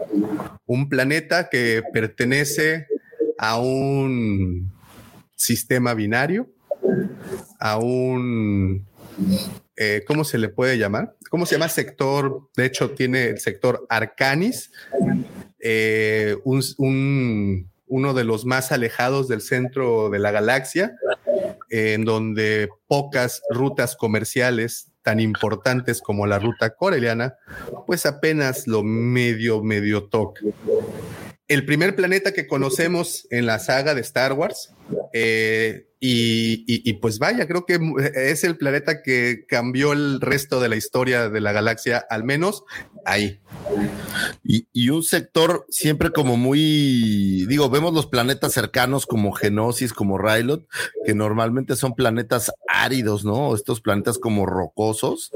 un planeta que pertenece a un sistema binario, a un, eh, ¿cómo se le puede llamar? ¿Cómo se llama sector? De hecho, tiene el sector Arcanis, eh, uno de los más alejados del centro de la galaxia, en donde pocas rutas comerciales tan importantes como la ruta coreliana, pues apenas lo medio, medio toca. El primer planeta que conocemos en la saga de Star Wars, eh, y, pues vaya, creo que es el planeta que cambió el resto de la historia de la galaxia, al menos ahí.
Y, un sector siempre como muy, digo, vemos los planetas cercanos como Genosis, como Rylot, que normalmente son planetas áridos, ¿no? Estos planetas como rocosos.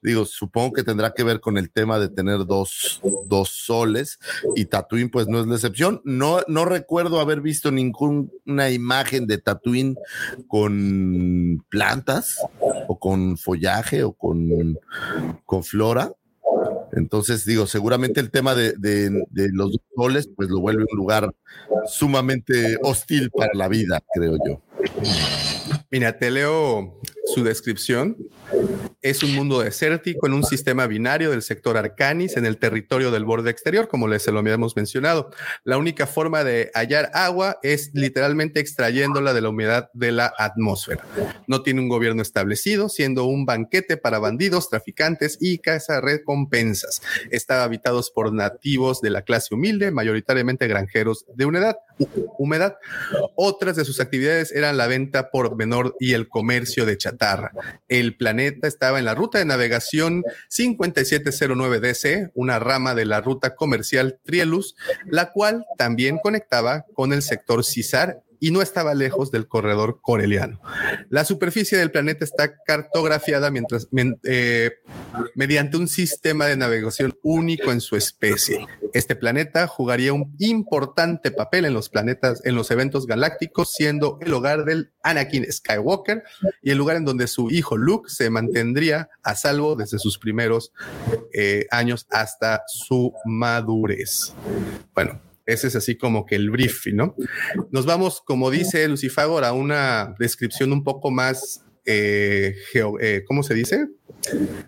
Digo, supongo que tendrá que ver con el tema de tener dos, dos soles y Tatooine pues no es la excepción. No, no recuerdo haber visto ninguna imagen de Tatooine con plantas o con follaje o con, con flora. Entonces, digo, seguramente el tema de, los soles, pues lo vuelve un lugar sumamente hostil para la vida, creo yo.
Mira, te leo su descripción Es un mundo desértico en un sistema binario del sector Arcanis en el territorio del borde exterior, como les lo habíamos mencionado. La única forma de hallar agua es literalmente extrayéndola de la humedad de la atmósfera. No tiene un gobierno establecido, siendo un banquete para bandidos, traficantes y recompensas. Está habitado por nativos de la clase humilde, mayoritariamente granjeros de humedad. humedad. Otras de sus actividades eran la venta por menor y el comercio de chatarra. El planeta estaba en la ruta de navegación 5709 DC, una rama de la ruta comercial Trielus, la cual también conectaba con el sector Cisar y no estaba lejos del corredor coreliano. La superficie del planeta está cartografiada eh, mediante un sistema de navegación único en su especie. Este planeta jugaría un importante papel en los planetas, en los eventos galácticos, siendo el hogar del Anakin Skywalker y el lugar en donde su hijo Luke se mantendría a salvo desde sus primeros eh, años hasta su madurez. Bueno, ese es así como que el brief, ¿no? Nos vamos, como dice Lucifagor, a una descripción un poco más, eh, eh, ¿cómo se dice?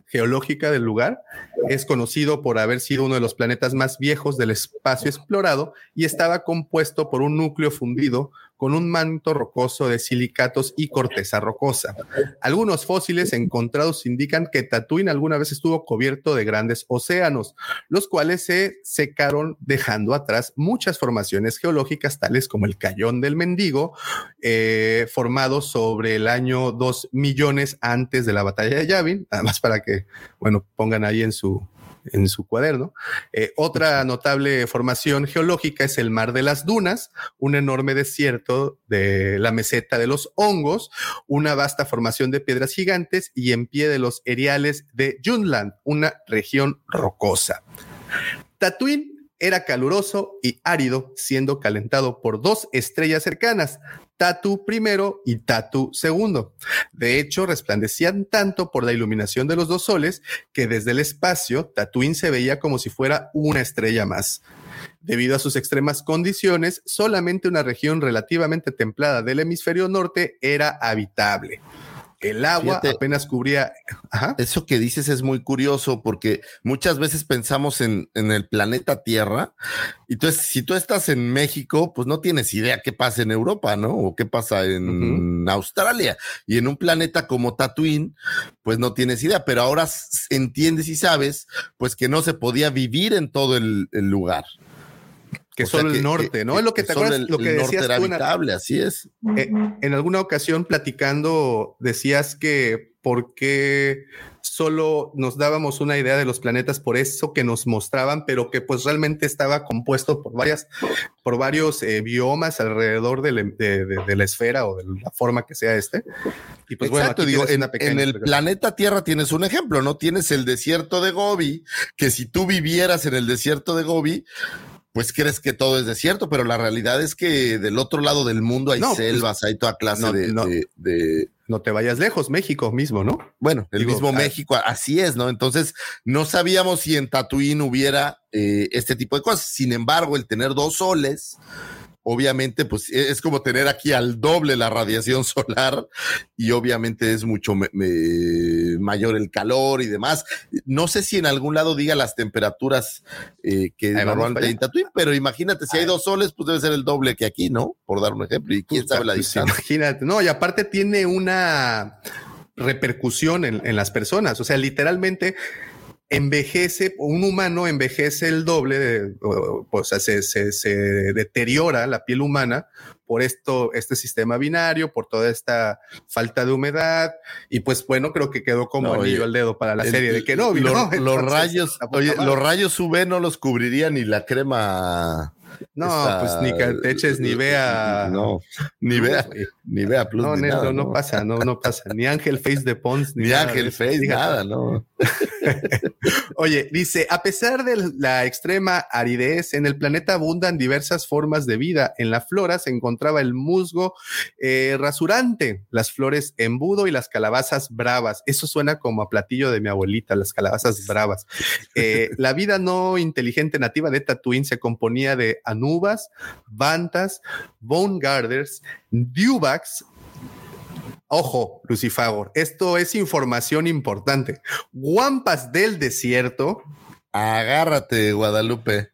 Geológica del lugar. Es conocido por haber sido uno de los planetas más viejos del espacio explorado y estaba compuesto por un núcleo fundido con un manto rocoso de silicatos y corteza rocosa. Algunos fósiles encontrados indican que Tatooine alguna vez estuvo cubierto de grandes océanos, los cuales se secaron dejando atrás muchas formaciones geológicas tales como el Cayón del Mendigo, eh, formado sobre el año 2 millones antes de la batalla de Yavin, además para que, bueno, pongan ahí en su, en su cuaderno. Eh, otra notable formación geológica es el Mar de las Dunas, un enorme desierto de la meseta de los hongos, una vasta formación de piedras gigantes y en pie de los eriales de Junland, una región rocosa. Tatooine era caluroso y árido, siendo calentado por dos estrellas cercanas, Tatu primero y Tatu segundo. De hecho, resplandecían tanto por la iluminación de los dos soles que desde el espacio Tatooine se veía como si fuera una estrella más. Debido a sus extremas condiciones, solamente una región relativamente templada del hemisferio norte era habitable. El agua apenas cubría.
Eso que dices es muy curioso porque muchas veces pensamos en, el planeta Tierra. Y entonces, si tú estás en México, pues no tienes idea qué pasa en Europa, ¿no? O qué pasa en Australia. Y en un planeta como Tatooine, pues no tienes idea. Pero ahora entiendes y sabes, pues que no se podía vivir en todo el lugar
que solo el norte, ¿no? es lo que te acuerdas, lo que decías
era habitable, así es.
Eh, en alguna ocasión platicando decías que por qué solo nos dábamos una idea de los planetas por eso que nos mostraban, pero que pues realmente estaba compuesto por varias, por varios eh, biomas alrededor de, la esfera o de la forma que sea este.
Y pues bueno, digo, en, en el planeta Tierra tienes un ejemplo, ¿no? Tienes el desierto de Gobi, que si tú vivieras en el desierto de Gobi, pues crees que todo es desierto, pero la realidad es que del otro lado del mundo hay pues, selvas, hay toda clase de,
no, te vayas lejos, México mismo, ¿no?
Bueno, el mismo México, así es, ¿no? Entonces, no sabíamos si en Tatuín hubiera eh, este tipo de cosas. Sin embargo, el tener dos soles, obviamente, pues e, es como tener aquí al doble la radiación solar y obviamente es mucho mayor el calor y demás. No sé si en algún lado diga las temperaturas eh, que normalmente en Tatuín, pero imagínate, si hay dos soles, pues debe ser el doble que aquí, ¿no? Por dar un ejemplo. Y quién sabe la pues, distancia.
Imagínate, no, y aparte tiene una repercusión en, en las personas. O sea, literalmente envejece, un humano envejece el doble, de, o, sea, se, se, deteriora la piel humana por esto, este sistema binario, por toda esta falta de humedad, y pues bueno, creo que quedó como anillo al dedo para la serie de que no,
los rayos, oye, los rayos UV no los cubriría ni la crema
no, pues ni te eches ni vea.
No, ni vea, ni vea plus.
No, no, no, pasa, no, no pasa. Ni Ángel Face de Pons,
ni, Ángel Face, nada, no.
Oye, dice, a pesar de la extrema aridez, en el planeta abundan diversas formas de vida. En la flora se encontraba el musgo eh, rasurante, las flores embudo y las calabazas bravas. Eso suena como a platillo de mi abuelita, las calabazas bravas. Eh, la vida no inteligente nativa de Tatooine se componía de anubas, bantas, bone garders, dewbacks, Ojo, Lucifagor, esto es información importante. Guampas del desierto.
Agárrate, Guadalupe.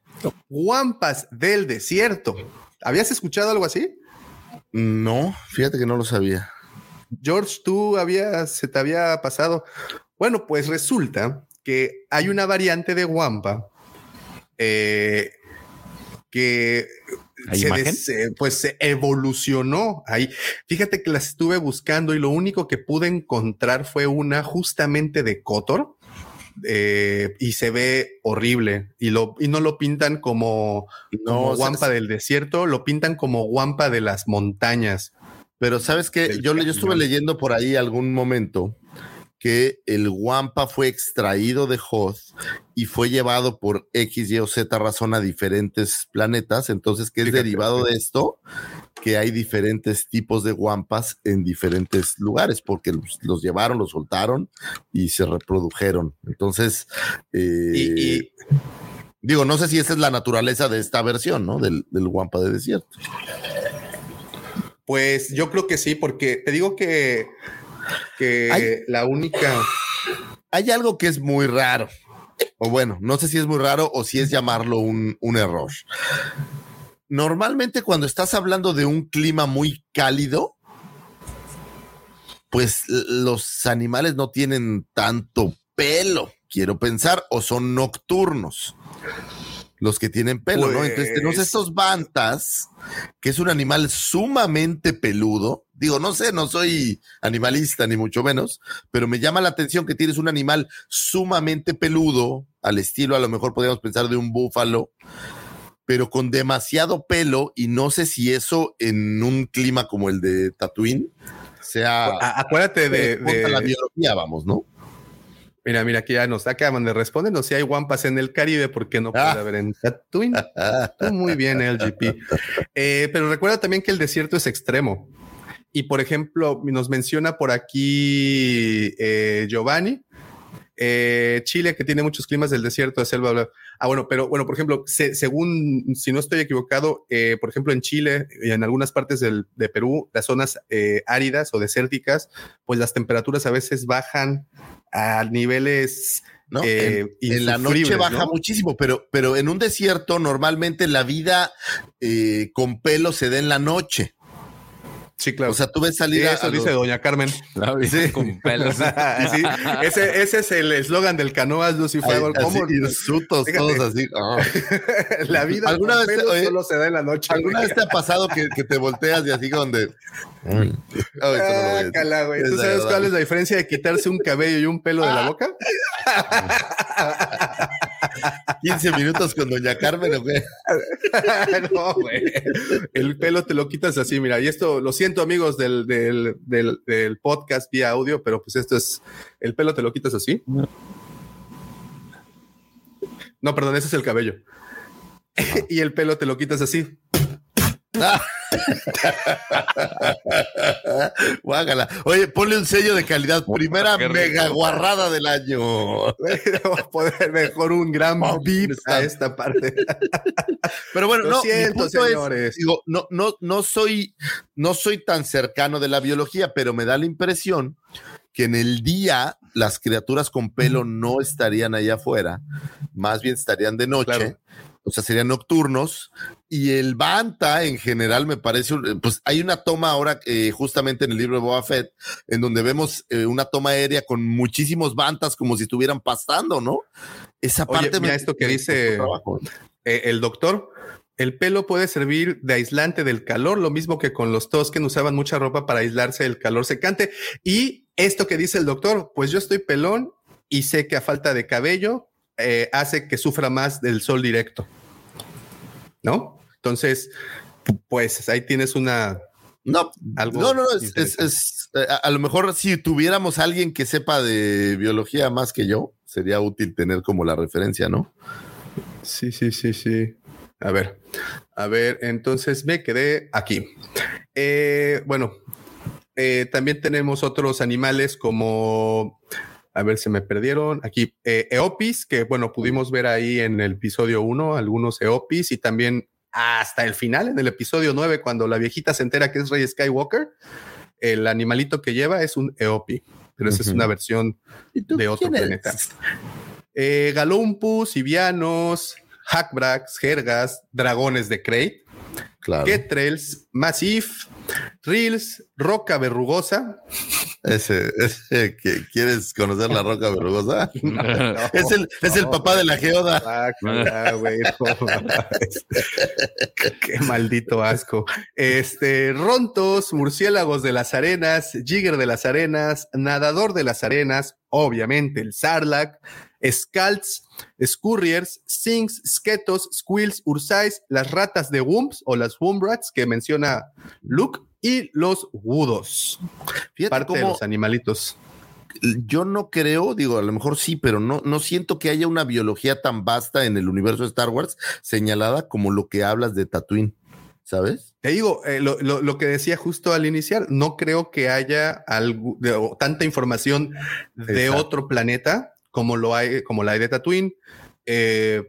Guampas del desierto. ¿Habías escuchado algo así?
No, fíjate que no lo sabía.
George, tú habías, se te había pasado. Bueno, pues resulta que hay una variante de guampa eh, que se pues se evolucionó ahí. Fíjate que las estuve buscando y lo único que pude encontrar fue una justamente de Cotor. Eh, y se ve horrible y lo y no lo pintan como, guampa del desierto, lo pintan como guampa de las montañas.
Pero sabes que yo, yo estuve leyendo por ahí algún momento que el Wampa fue extraído de Hoth y fue llevado por X, Y o Z razón a diferentes planetas. Entonces, que es derivado de esto? Que hay diferentes tipos de Wampas en diferentes lugares, porque los, llevaron, los soltaron y se reprodujeron. Entonces, eh, digo, no sé si esa es la naturaleza de esta versión, ¿no? Del, del Wampa de desierto.
Pues yo creo que sí, porque te digo que que la única...
Hay algo que es muy raro, o bueno, no sé si es muy raro o si es llamarlo un, un error. Normalmente cuando estás hablando de un clima muy cálido, pues los animales no tienen tanto pelo, quiero pensar, o son nocturnos los que tienen pelo, ¿no? Entonces tenemos pues estos bantas, que es un animal sumamente peludo. Digo, no sé, no soy animalista ni mucho menos, pero me llama la atención que tienes un animal sumamente peludo, al estilo a lo mejor podríamos pensar de un búfalo, pero con demasiado pelo y no sé si eso en un clima como el de Tatooine sea...
Acuérdate de, de...
la biología, vamos, ¿no?
Mira, mira, aquí ya nos acaban de responder. No si hay guampas en el Caribe, porque no puede ah. haber en Tatooine? muy bien, LGP. Eh, pero recuerda también que el desierto es extremo. Y por ejemplo, nos menciona por aquí eh, Giovanni, eh, Chile, que tiene muchos climas del desierto, de selva. Ah, bueno, pero bueno, por ejemplo, según, si no estoy equivocado, por ejemplo, en Chile y en algunas partes de Perú, las zonas áridas o desérticas, pues las temperaturas a veces bajan a niveles
¿no? en, eh, la noche baja muchísimo, pero, pero en un desierto normalmente la vida eh, con pelo se da en la noche.
Sí, claro.
O sea, tú ves salir
Eso dice Doña Carmen. sí. con pelos. sí, ese, ese, es el eslogan del Canoas Lucifer.
¿Cómo? Insultos, todos así. Oh.
La vida ¿Alguna con vez pelos solo se da en la noche.
¿Alguna vez te ha pasado que, que te volteas y así donde...
Mm. Ah, ¿Tú sabes cuál es la diferencia de quitarse un cabello y un pelo de la boca?
15 minutos con Doña Carmen,
no, güey. El pelo te lo quitas así, mira. Y esto, lo siento, amigos del, del, del, podcast vía audio, pero pues esto es. El pelo te lo quitas así. No, perdón, ese es el cabello. y el pelo te lo quitas así.
Guágala. Oye, ponle un sello de calidad. Primera mega guarrada del año.
Vamos a poner mejor un gran beep a esta parte.
Pero bueno, no, siento, señores. digo, no, no, no soy, no soy tan cercano de la biología, pero me da la impresión que en el día las criaturas con pelo no estarían allá afuera, más bien estarían de noche o sea, serían nocturnos. Y el Banta en general me parece, pues hay una toma ahora eh, justamente en el libro de Boba Fett, en donde vemos eh, una toma aérea con muchísimos Bantas como si estuvieran pastando, ¿no?
Esa parte mira esto que dice eh, el doctor. El pelo puede servir de aislante del calor, lo mismo que con los Tosken usaban mucha ropa para aislarse del calor secante. Y esto que dice el doctor, pues yo estoy pelón y sé que a falta de cabello eh, hace que sufra más del sol directo. ¿No? Entonces, pues ahí tienes una...
No, algo no, no, es, eh, a, lo mejor si tuviéramos alguien que sepa de biología más que yo, sería útil tener como la referencia, ¿no?
Sí, sí, sí, sí. A ver, a ver, entonces me quedé aquí. Eh, bueno, también tenemos otros animales como a ver, se me perdieron aquí. Eh, Eopis, que bueno, pudimos ver ahí en el episodio 1 algunos Eopis y también hasta el final, en el episodio 9, cuando la viejita se entera que es Rey Skywalker. el animalito que lleva es un Eopi, pero esa es una versión de otro planeta. Eh, Galumpus, Sivianos, Hackbracks, Jergas, Dragones de Crate, claro. Ketrels, Massif, Reels, Roca Verrugosa.
Ese, ese que quieres conocer la Roca Verrugosa. es, el, es el papá de la geoda. Ah,
qué maldito asco. Este, Rontos, Murciélagos de las Arenas, Jigger de las Arenas, Nadador de las Arenas, obviamente el Sarlacc, Scalds, Scurriers, Sings, Sketos, Squills, Ursais, las ratas de Wumps o las Wombrats que menciona Luke y los Wudos. Parte de los animalitos.
Yo no creo, digo, a lo mejor sí, pero no, no siento que haya una biología tan vasta en el universo de Star Wars señalada como lo que hablas de Tatooine. ¿sabes?
Te digo, eh, lo, que decía justo al iniciar, no creo que haya algo, tanta información de otro planeta como lo hay, como la hay de Tatooine. Eh,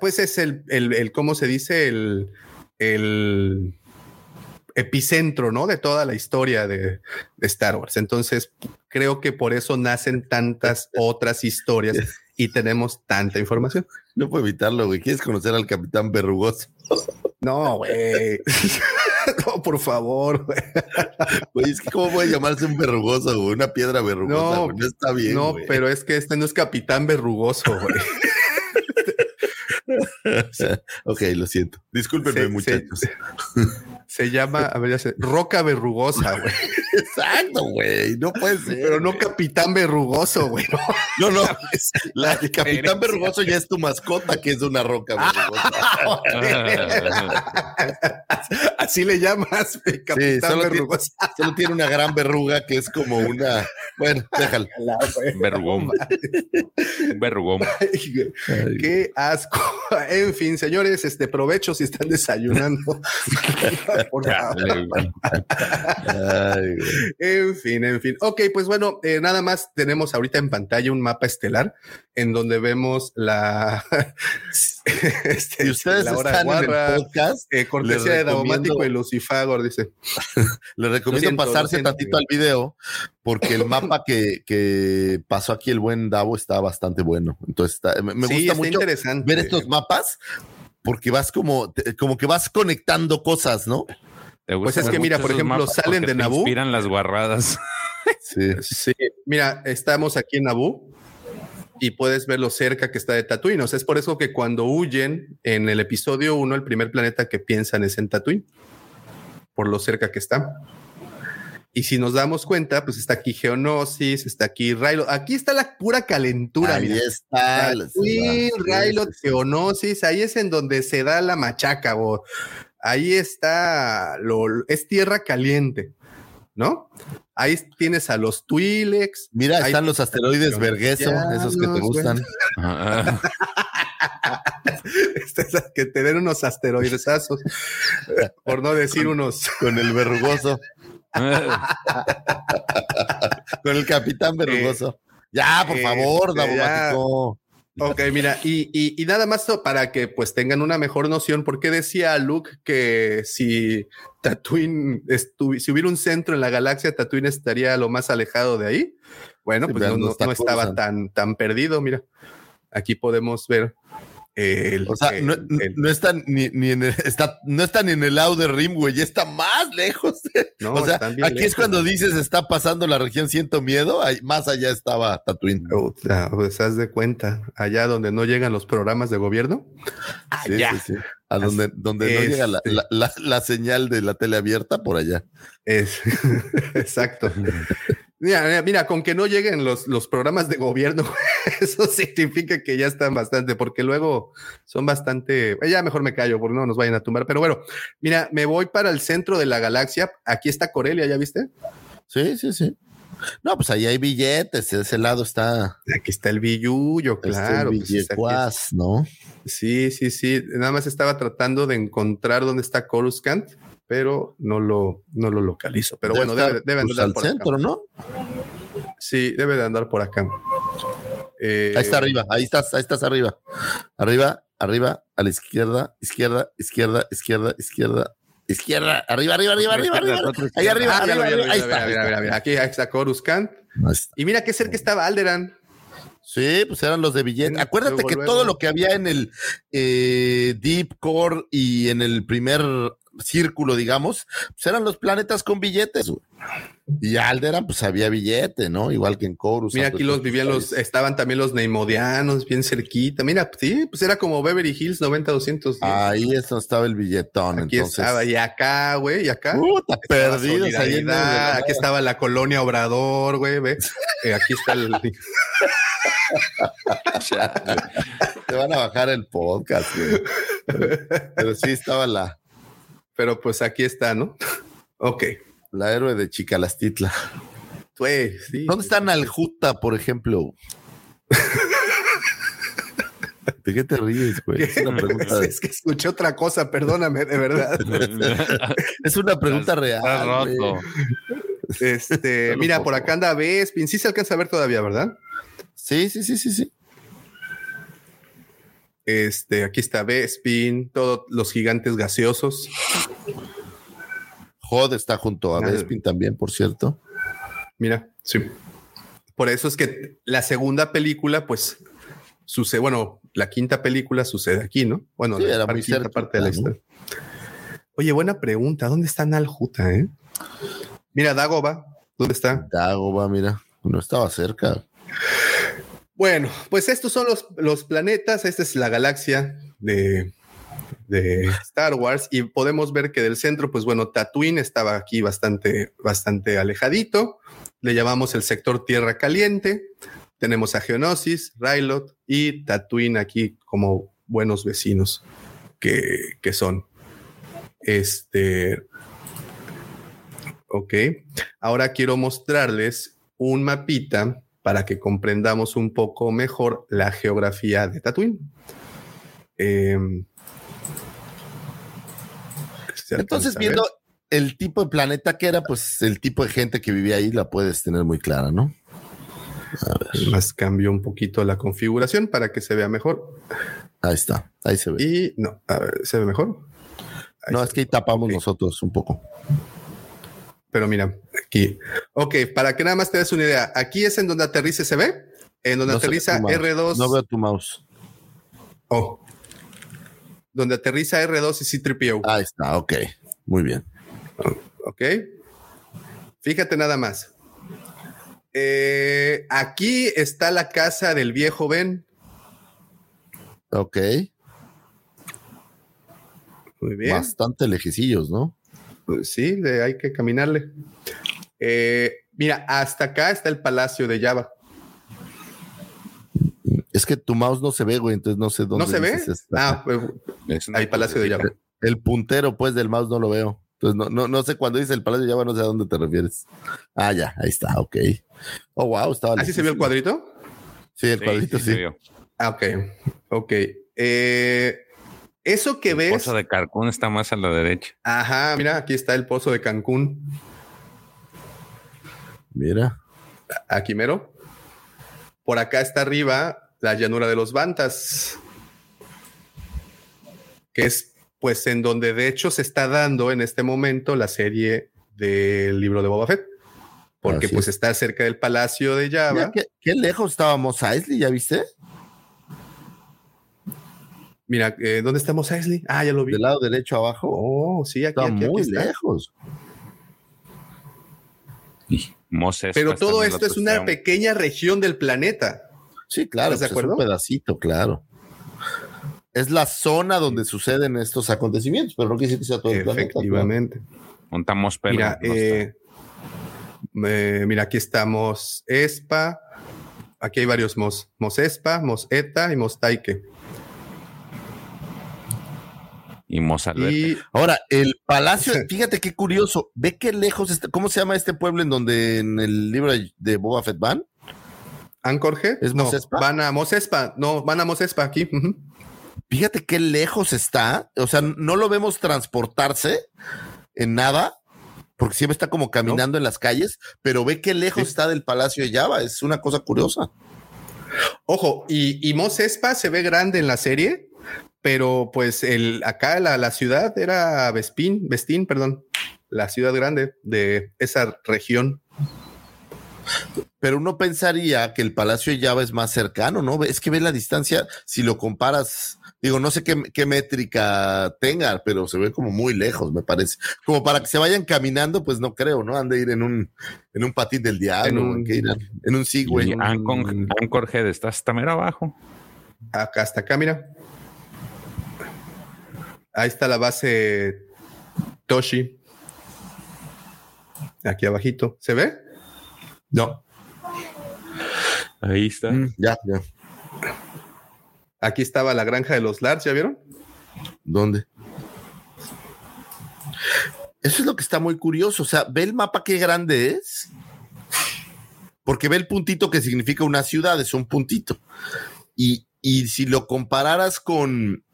pues es el, el, ¿cómo se dice? El, el epicentro, ¿no? De toda la historia de, Star Wars. Entonces, creo que por eso nacen tantas otras historias y tenemos tanta información.
No puedo evitarlo, güey. ¿Quieres conocer al capitán verrugoso?
No, güey. no, por favor.
Güey, es que cómo puede llamarse un verrugoso, güey, una piedra verrugosa, no, no está bien.
No, pero es que este no es capitán verrugoso, güey.
ok, lo siento. Discúlpenme, muchachos.
Se, llama, a ver, ya sé, Roca Verrugosa, güey.
Exacto, güey. No puede ser.
Pero no Capitán Verrugoso, güey.
No, no. la, Capitán Verrugoso ya es tu mascota, que es una roca
verrugosa. Así le llamas, Capitán Verrugoso.
solo tiene una gran verruga que es como una. Bueno, déjalo.
Verrugón. Verrugón.
Qué asco. En fin, señores, este provecho si están desayunando. En fin, en fin. Ok, pues bueno, eh, nada más tenemos ahorita en pantalla un mapa estelar en donde vemos la.
este, si ustedes la hora están en el podcast,
eh, cortesía de Daumático y Lucifagor, dice.
Les recomiendo pasarse tantito al video porque el mapa que, que, pasó aquí el buen Davo está bastante bueno. Entonces, me, gusta mucho interesante. ver estos mapas porque vas como, como que vas conectando cosas, ¿no?
Pues es que mira, por ejemplo, salen de Naboo.
Inspiran las guarradas.
sí. sí. Mira, estamos aquí en Naboo y puedes ver lo cerca que está de Tatooine. O sea, es por eso que cuando huyen en el episodio 1, el primer planeta que piensan es en Tatooine, por lo cerca que está. Y si nos damos cuenta, pues está aquí Geonosis, está aquí Rylot. Aquí está la pura calentura.
Ahí está.
Tatooine, Rylot, Geonosis. Ahí es en donde se da la machaca. O ahí está, lo, es tierra caliente, ¿no? Ahí tienes a los Twi'leks.
Mira, están los asteroides Vergueso, esos que te gustan.
que te den unos asteroidesazos, por no decir unos.
Con el verrugoso. Con el capitán verrugoso. ya, por favor, este,
Ok, mira, y, nada más para que pues tengan una mejor noción, ¿por qué decía Luke que si Tatooine, si hubiera un centro en la galaxia, Tatooine estaría lo más alejado de ahí? Bueno, pues no, no estaba tan, tan perdido, mira. Aquí podemos ver
o sea, no, está ni, en el, está, no está ni en el Outer Rim, güey, ya está más lejos. o sea, aquí es cuando dices está pasando la región Siento Miedo, más allá estaba Tatooine.
pues haz de cuenta, allá donde no llegan los programas de gobierno.
Allá. Sí, sí, A donde, donde no llega la, este la, la, señal de la tele abierta, por allá.
Es, exacto. Mira, mira, con que no lleguen los, los programas de gobierno, eso significa que ya están bastante, porque luego son bastante, eh, ya mejor me callo, porque no nos vayan a tumbar, pero bueno, mira, me voy para el centro de la galaxia, aquí está Corelia, ¿ya viste?
Sí, sí, sí. No, pues ahí hay billetes, de ese lado está.
Aquí está el billuyo, claro.
Pues, ¿no?
Sí, sí, sí. Nada más estaba tratando de encontrar dónde está Coruscant pero no lo, no lo localizo. Pero bueno, debe, debe
pues, andar por centro, ¿no?
Sí, debe de andar por acá.
ahí está arriba, ahí estás, ahí estás arriba. Arriba, arriba, a la izquierda, izquierda, izquierda, izquierda, izquierda. Izquierda, arriba, arriba, arriba, arriba, arriba. Ahí arriba,
Ah,
arriba,
mira,
arriba. Ahí está.
mira, mira, mira, Aquí está Coruscant.
Ahí.
Y mira qué cerca estaba Alderan.
Sí, pues eran los de billete. Acuérdate que todo lo que había en el eh, Deep Core y en el primer círculo, digamos, pues eran los planetas con billetes. güey. Y Alderan, pues había billete, ¿no? Igual que en Corus.
Mira, aquí los vivían los, estaban también los Neimodianos bien cerquita. Mira, sí, pues era como Beverly Hills 90-210.
Ahí es donde estaba el billetón.
Aquí
entonces,
estaba, y acá, güey, y acá.
Puta, perdidos ahí en la.
Aquí estaba la colonia Obrador, güey, ve. Eh, aquí está el.
Te van a bajar el podcast, güey. Pero sí estaba la,
Pero pues aquí está, ¿no? Ok.
la héroe de Chicalastitla.
Güey, sí.
¿Dónde está Naljuta, por ejemplo? ¿De qué te ríes, güey? Es una pregunta,
Es que escuché otra cosa, perdóname, de verdad.
es una pregunta
Está
real. güey.
roto.
Este, mira, por acá anda Bespin. Sí se alcanza a ver todavía, ¿verdad?
Sí, sí, sí, sí, sí.
Este, aquí está Bespin, todos los gigantes gaseosos.
Jod está junto a
Ah.
Bespin también, por cierto.
Mira, sí. Por eso es que la segunda película, pues, sucede, bueno, la quinta película sucede aquí, ¿no? Bueno,
Sí,
la
era
par-
muy
parte de la historia. Oye, buena pregunta. ¿Dónde está Naljuta, eh? Mira, Dagoba, ¿dónde está?
Dagoba, mira, no estaba cerca.
Bueno, pues estos son los, los planetas. Esta es la galaxia de, de Star Wars y podemos ver que del centro, pues bueno, Tatooine estaba aquí bastante, bastante alejadito. Le llamamos el sector Tierra Caliente. Tenemos a Geonosis, Rylot y Tatooine aquí como buenos vecinos que, que son. Este. Ok. Ahora quiero mostrarles un mapita para que comprendamos un poco mejor la geografía de Tatooine. Em, ¿se
Entonces, viendo el tipo de planeta que era, pues el tipo de gente que vivía ahí la puedes tener muy clara, ¿no?
Más cambio un poquito la configuración para que se vea mejor.
Ahí está, ahí se ve.
Y no, a ver, ¿se ve mejor? Ahí
no, es que ahí tapamos nosotros un poco.
Pero mira, aquí. Ok, para que nada más te des una idea, aquí es en donde aterriza, ¿se ve? En donde
No
aterriza
tu mouse.
R2.
No veo tu mouse.
Oh. Donde aterriza R2 y C-3PO.
Ahí está, ok. Muy bien.
Ok. Fíjate nada más. Eh, aquí está la casa del viejo Ben.
Ok.
Muy bien.
Bastante lejecillos, ¿no?
Pues sí, le- hay que caminarle. Eh, mira, hasta acá está el palacio de Java.
Es que tu mouse no se ve, güey, entonces no sé dónde.
¿No se ve?
está.
Ah, pues,
Es una
hay palacio de Java.
El puntero, pues, del mouse no lo veo. Entonces, no, no, no sé cuando dice el Palacio de Java, no sé a dónde te refieres. Ah, ya, ahí está, ok. Oh, wow, estaba
¿Así se vio el cuadrito?
Sí, el cuadrito,
sí
sí.
se vio.
Ah, ok. Ok. Eh, eso que
El
ves.
pozo de Carcún está más a la derecha.
Ajá, mira, aquí está el pozo de Cancún.
Mira.
Aquí mero. Por acá está arriba la llanura de los Bantas, que es pues en donde de hecho se está dando en este momento la serie del libro de Boba Fett, porque
Así
pues
es.
está cerca del palacio de
Mira
Java.
qué, qué lejos estábamos Eisley, ¿ya viste?
Mira, eh, ¿dónde estamos, Eisley? Ah, ya lo vi.
Del lado derecho abajo.
Oh, sí, aquí,
está
aquí, aquí
muy
está.
lejos.
Y Mos Espa
Pero todo esto es una pequeña región del planeta.
Sí, claro,
¿Estás de
pues es un
acuerdo?
pedacito, claro. Es la zona donde suceden estos acontecimientos, pero no decir que sea todo el planeta.
Efectivamente.
Montamos pelo.
Mira, eh, eh, mira, aquí estamos Espa. Aquí hay varios Mos. Mos Espa, Mos Eta y Mos Taike.
Y Mos Alberto.
Y
Ahora, el palacio, fíjate qué curioso. Ve qué lejos está. ¿Cómo se llama este pueblo en donde en el libro de, Boba Fett van?
Ancorge.
¿Es
no,
Mos Espa?
Van a Mos Espa. No, van a Mos Espa aquí.
Fíjate qué lejos está. O sea, no lo vemos transportarse en nada, porque siempre está como caminando en las calles, pero ve qué lejos
Sí.
está del palacio de Java. Es una cosa curiosa.
Ojo, y, y Mos Espa se ve grande en la serie, pero pues el, acá la, la ciudad era Vespín, Vestín, perdón, la ciudad grande de esa región.
Pero uno pensaría que el Palacio de Java es más cercano, ¿no? Es que ve la distancia, si lo comparas, digo, no sé qué, métrica tenga, pero se ve como muy lejos, me parece. Como para que se vayan caminando, pues no creo, ¿no? Han de ir en un, en un patín del diablo, en un, en un Segway.
Anchor Head está hasta mero abajo.
Acá hasta acá, mira. Ahí está la base Toshi. Aquí abajito. ¿Se ve?
No.
Ahí está.
Mm, ya, ya.
Aquí estaba la granja de los Lars, ¿ya vieron?
¿Dónde? Eso es lo que está muy curioso. O sea, ve el mapa qué grande es. Porque ve el puntito que significa una ciudad, es un puntito. Y, y si lo compararas con,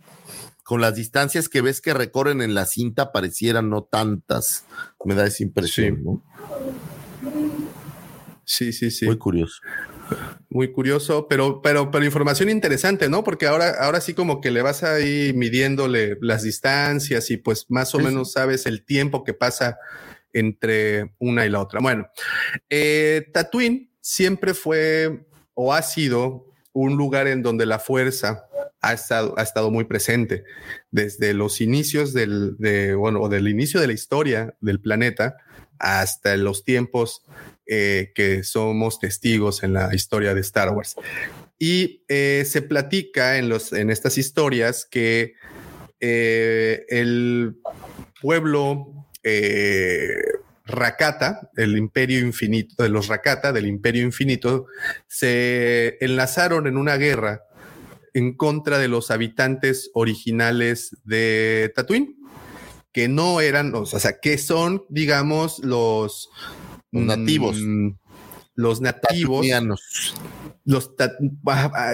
con las distancias que ves que recorren en la cinta, parecieran no tantas. Me da esa impresión,
sí.
¿no?
Sí, sí, sí.
Muy curioso.
Muy curioso, pero, pero, pero información interesante, ¿no? Porque ahora, ahora sí como que le vas ahí midiéndole las distancias y pues más o menos sabes el tiempo que pasa entre una y la otra. Bueno, eh, Tatooine siempre fue o ha sido un lugar en donde la fuerza ha estado, ha estado muy presente desde los inicios del, de, bueno, del inicio de la historia del planeta hasta los tiempos eh, que somos testigos en la historia de Star Wars. Y eh, se platica en, los, en estas historias que eh, el pueblo Rakata, el imperio infinito, de los Rakata, del imperio infinito, se enlazaron en una guerra en contra de los habitantes originales de Tatooine, que no eran, o sea, que son, digamos, los,
los nativos.
Mm, los nativos. Los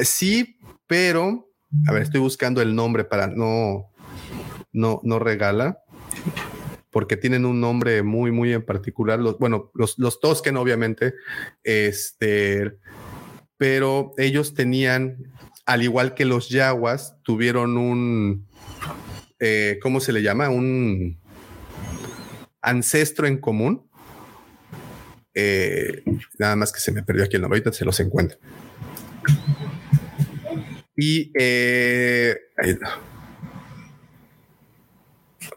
sí, pero, a ver, estoy buscando el nombre para no, no, no regala porque tienen un nombre muy, muy en particular. Los, bueno, los, los Tosken, obviamente, este, pero ellos tenían, al igual que los Yaguas, tuvieron un, eh, ¿cómo se le llama? Un ancestro en común. Eh, nada más que se me perdió aquí el nombre, ahorita se los encuentro. Y eh,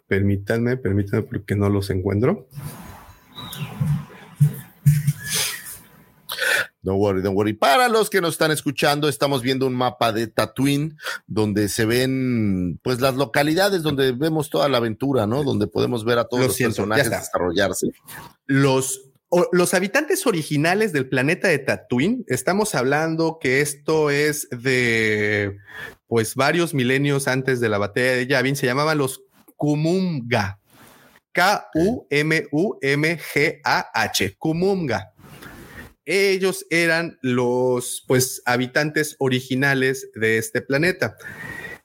permítanme, permítanme porque no los encuentro.
Don't worry, don't worry. Para los que nos están escuchando, estamos viendo un mapa de Tatooine donde se ven pues las localidades donde vemos toda la aventura, ¿no? Donde podemos ver a todos los personajes desarrollarse.
Los los habitantes originales del planeta de Tatooine, estamos hablando que esto es de pues varios milenios antes de la batalla de Yavin, se llamaban los Kumunga. K-U-M-U-M-G-A-H. Kumunga ellos eran los pues habitantes originales de este planeta.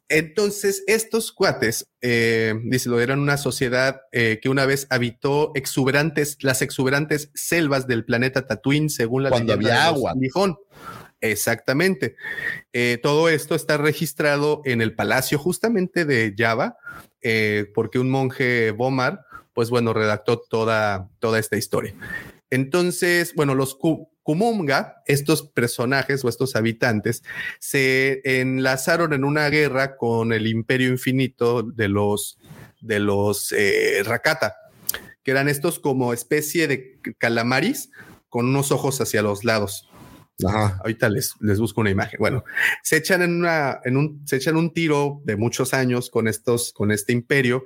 Entonces, estos cuates, eh, dice, lo eran una sociedad eh, que una vez habitó exuberantes, las exuberantes selvas del planeta Tatooine, según la
Cuando había agua.
Exactamente. Eh, todo esto está registrado en el palacio justamente de Java, porque un monje Bomar, pues bueno, redactó toda, toda esta historia. Entonces, bueno, los Kumunga, estos personajes o estos habitantes, se enlazaron en una guerra con el imperio infinito de los, de los eh, Rakata, que eran estos como especie de calamaris con unos ojos hacia los lados. Ajá. Ahorita les, les busco una imagen. Bueno, se echan en una, en un, se echan un tiro de muchos años con estos, con este imperio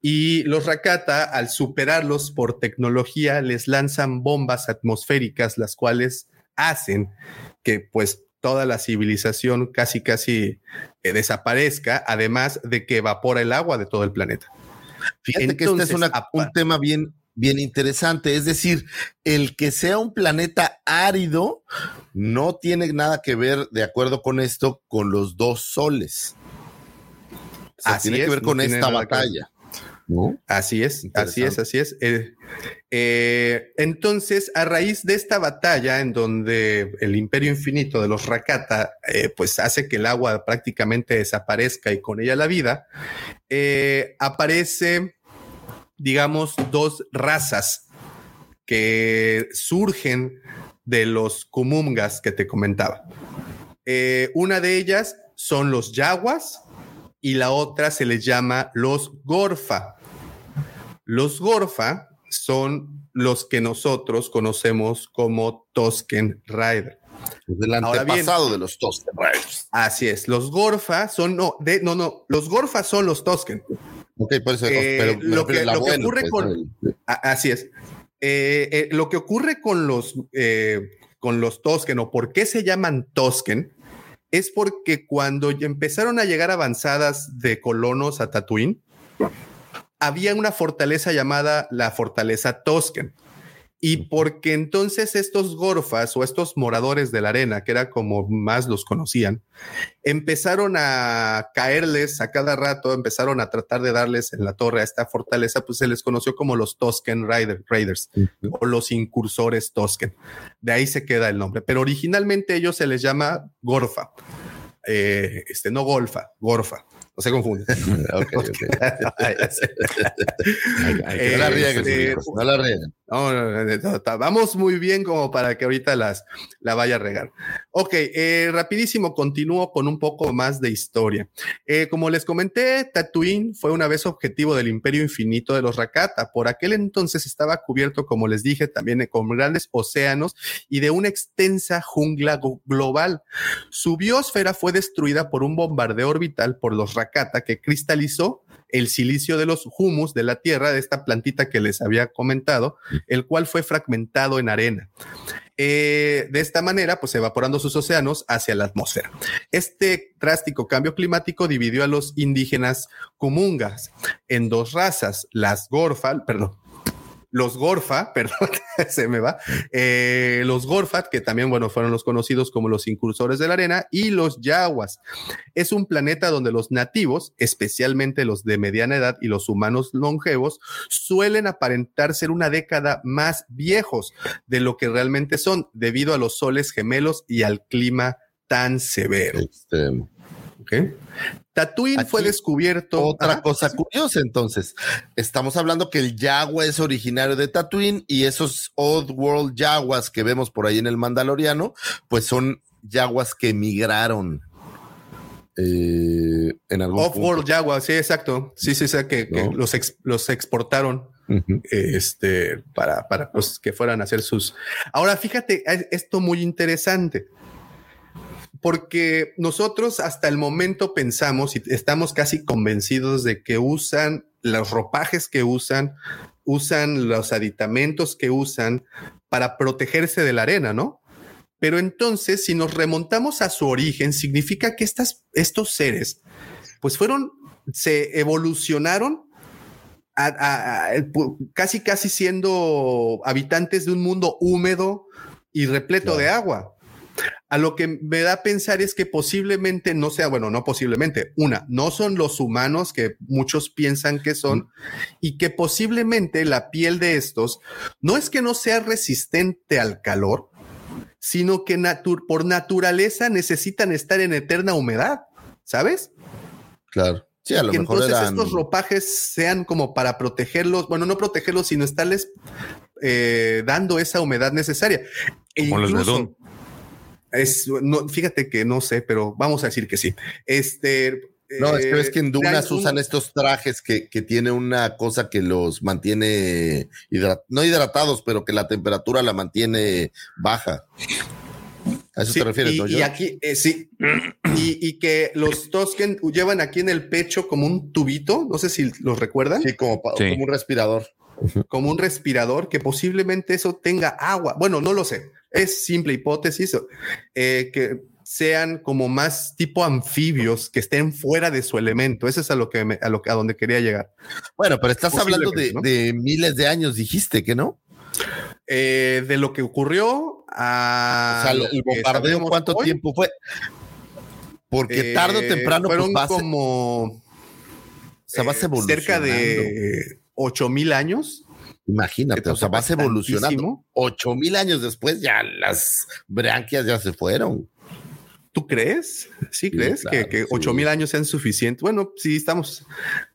y los Rakata, al superarlos por tecnología, les lanzan bombas atmosféricas, las cuales hacen que, pues, toda la civilización casi, casi eh, desaparezca, además de que evapora el agua de todo el planeta.
Fíjate Entonces, que este es una, un tema bien, bien interesante. Es decir, el que sea un planeta árido no tiene nada que ver, de acuerdo con esto, con los dos soles. O sea, tiene que ver con esta batalla.
Así es, así es, así es. Eh, eh, entonces, a raíz de esta batalla en donde el imperio infinito de los Rakata, eh, pues hace que el agua prácticamente desaparezca y con ella la vida, aparece, digamos, dos razas que surgen de los Kumungas que te comentaba. una de ellas son los Yaguas y la otra se les llama los Gorfa. Los Gorfa son los que nosotros conocemos como Tosken Rider.
El antepasado de los Tosken Riders.
Así es. Los Gorfa son, no, de, no, no, los Gorfa son los Tosken.
Ok, por eso, eh, pero,
lo, que, ocurre pues, con. Así es. Eh, eh, lo que ocurre con los, con los Tosken o por qué se llaman Tosken es porque cuando empezaron a llegar avanzadas de colonos a Tatooine, había una fortaleza llamada la fortaleza Tosken. Y porque entonces estos gorfas o estos moradores de la arena, que era como más los conocían, empezaron a caerles a cada rato, empezaron a tratar de darles en la torre a esta fortaleza, pues se les conoció como los Tosken Raiders o los incursores Tosken. De ahí se queda el nombre, pero originalmente ellos se les llama Gorfa. Eh, este, no Golfa, Gorfa. No se confunde. okay, okay. no la rieguen, no la rieguen. No, no, vamos muy bien como para que ahorita las, la vaya a regar. Ok, eh, rapidísimo, continúo con un poco más de historia. Eh, como les comenté, Tatooine fue una vez objetivo del imperio infinito de los Rakata. Por aquel entonces estaba cubierto, como les dije, también con grandes océanos y de una extensa jungla global. Su biosfera fue destruida por un bombardeo orbital por los Rakata que cristalizó el silicio de los humus de la tierra, de esta plantita que les había comentado, el cual fue fragmentado en arena. Eh, de esta manera, pues evaporando sus océanos hacia la atmósfera. Este drástico cambio climático dividió a los indígenas kumungas en dos razas, las gorfal, perdón, los Gorfa, perdón, se me va, eh, los Gorfat, que también, bueno, fueron los conocidos como los incursores de la arena, y los Yaguas. Es un planeta donde los nativos, especialmente los de mediana edad y los humanos longevos, suelen aparentar ser una década más viejos de lo que realmente son, debido a los soles gemelos y al clima tan severo. Extremo. Tatooine fue descubierto.
Otra cosa curiosa, entonces. Estamos hablando que el Yagua es originario de Tatooine y esos Old World Yaguas que vemos por ahí en el Mandaloriano, pues son Yaguas que emigraron. Eh, en algún
Off World Yaguas, sí, exacto. Sí, sí, sí, que, los, los exportaron. este para, para pues, que fueran a hacer sus. Ahora, fíjate, esto muy interesante porque nosotros hasta el momento pensamos y estamos casi convencidos de que usan los ropajes que usan, usan los aditamentos que usan para protegerse de la arena, ¿no? Pero entonces, si nos remontamos a su origen, significa que estas, estos seres, pues fueron, se evolucionaron casi, casi siendo habitantes de un mundo húmedo y repleto de agua. A lo que me da a pensar es que posiblemente no sea, bueno, no posiblemente, una, no son los humanos que muchos piensan que son y que posiblemente la piel de estos no es que no sea resistente al calor, sino que por naturaleza necesitan estar en eterna humedad, ¿sabes?
Claro. Sí, a lo
que
mejor
entonces estos ropajes sean como para protegerlos, bueno, no protegerlos, sino estarles eh, dando esa humedad necesaria. E como incluso, es, no, fíjate que no sé, pero vamos a decir que sí. Este.
No, es que ves que en eh, Dunas usan estos trajes que, que, tiene una cosa que los mantiene no hidratados, pero que la temperatura la mantiene baja.
¿A eso te refieres, y, Y aquí, eh, sí. y, y, que los Tosken llevan aquí en el pecho como un tubito, no sé si los recuerdan.
Sí, como, como un respirador.
Como un respirador, que posiblemente eso tenga agua. Bueno, no lo sé es simple hipótesis, eh, que sean como más tipo anfibios que estén fuera de su elemento. Eso es a lo que a lo a donde quería llegar.
Bueno, pero estás hablando de, miles de años, dijiste que no.
Eh, de lo que ocurrió a.
el bombardeo, ¿cuánto tiempo fue? Porque tarde o temprano
pues, fueron como
sea, vas
eh, cerca de 8000 años.
Imagínate, o sea, vas evolucionando. Ocho mil años después ya las branquias ya se fueron.
¿Tú crees? ¿Sí, crees que, ocho mil años sean suficientes? Bueno, sí, estamos.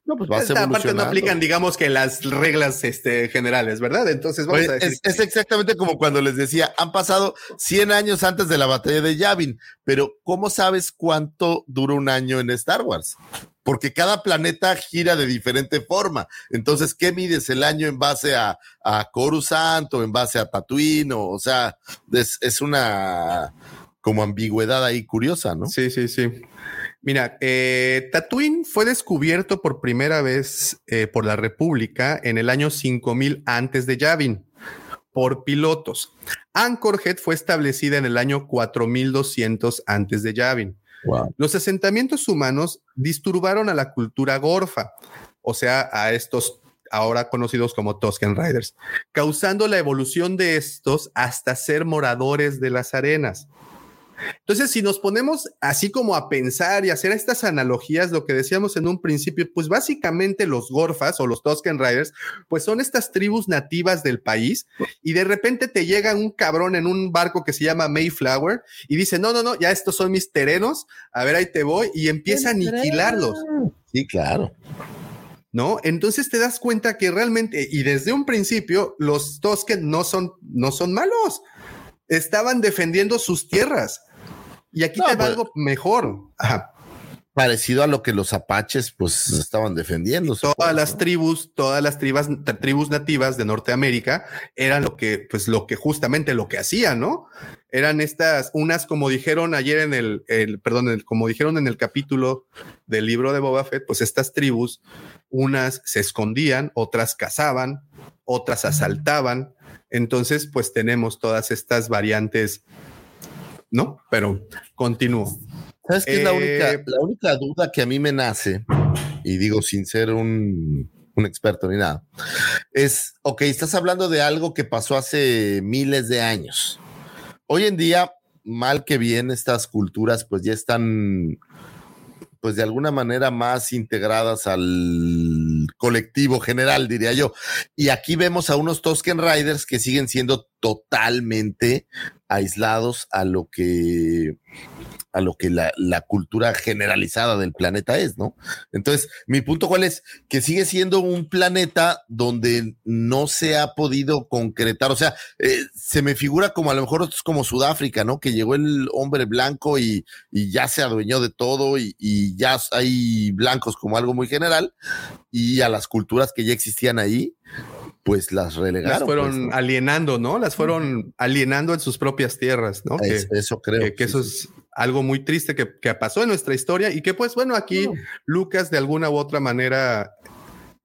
No, pues vas aparte no aplican, digamos que las reglas este, generales, ¿verdad? Entonces vamos a decir.
Es, exactamente como cuando les decía, han pasado 100 años antes de la batalla de Yavin, pero ¿cómo sabes cuánto dura un año en Star Wars? Porque cada planeta gira de diferente forma. Entonces, ¿qué mides el año en base a, a Coruscant o en base a Tatooine? O, o sea, es, es una como ambigüedad ahí curiosa, ¿no?
Sí, sí, sí. Mira, eh, Tatooine fue descubierto por primera vez eh, por la República en el año 5000 antes de Yavin por pilotos. Anchorhead fue establecida en el año 4200 antes de Yavin. Los asentamientos humanos disturbaron a la cultura gorfa, o sea, a estos ahora conocidos como Tusken Riders, causando la evolución de estos hasta ser moradores de las arenas. Entonces, si nos ponemos así como a pensar y hacer estas analogías, lo que decíamos en un principio, pues básicamente los Gorfas o los Tusken Riders, pues son estas tribus nativas del país y de repente te llega un cabrón en un barco que se llama Mayflower y dice, no, no, no, ya estos son mis terrenos, a ver, ahí te voy y empieza a aniquilarlos.
Sí, claro.
¿no? Entonces te das cuenta que realmente, y desde un principio, los Tusken no son, no son malos. Estaban defendiendo sus tierras. Y aquí te va pues algo mejor.
Parecido a lo que los apaches pues estaban defendiendo.
Todas las tribus, todas las tribus, tribus nativas de Norteamérica eran lo que, pues lo que justamente lo que hacían, ¿no? Eran estas, unas como dijeron ayer en el, el perdón, como dijeron en el capítulo del libro de Boba Fett, pues estas tribus, unas se escondían, otras cazaban, otras asaltaban. Entonces, pues tenemos todas estas variantes ¿no? Pero continúo.
¿Sabes qué es la, única, eh, la única duda que a mí me nace? Y digo sin ser un, un experto ni nada. Es, ok, estás hablando de algo que pasó hace miles de años. Hoy en día, mal que bien, estas culturas pues ya están pues de alguna manera más integradas al colectivo general, diría yo. Y aquí vemos a unos Tosken Riders que siguen siendo totalmente aislados a lo que a lo que la, la, cultura generalizada del planeta es, ¿no? Entonces, mi punto cuál es que sigue siendo un planeta donde no se ha podido concretar, o sea, eh, se me figura como a lo mejor es como Sudáfrica, ¿no? Que llegó el hombre blanco y, y ya se adueñó de todo y, y, ya hay blancos como algo muy general y a las culturas que ya existían ahí, pues las relegaron. Las
fueron pues, alienando, ¿no? Las fueron alienando en sus propias tierras, ¿no?
eso creo.
Que, eso es algo muy triste que, pasó en nuestra historia y que pues bueno, aquí Lucas de alguna u otra manera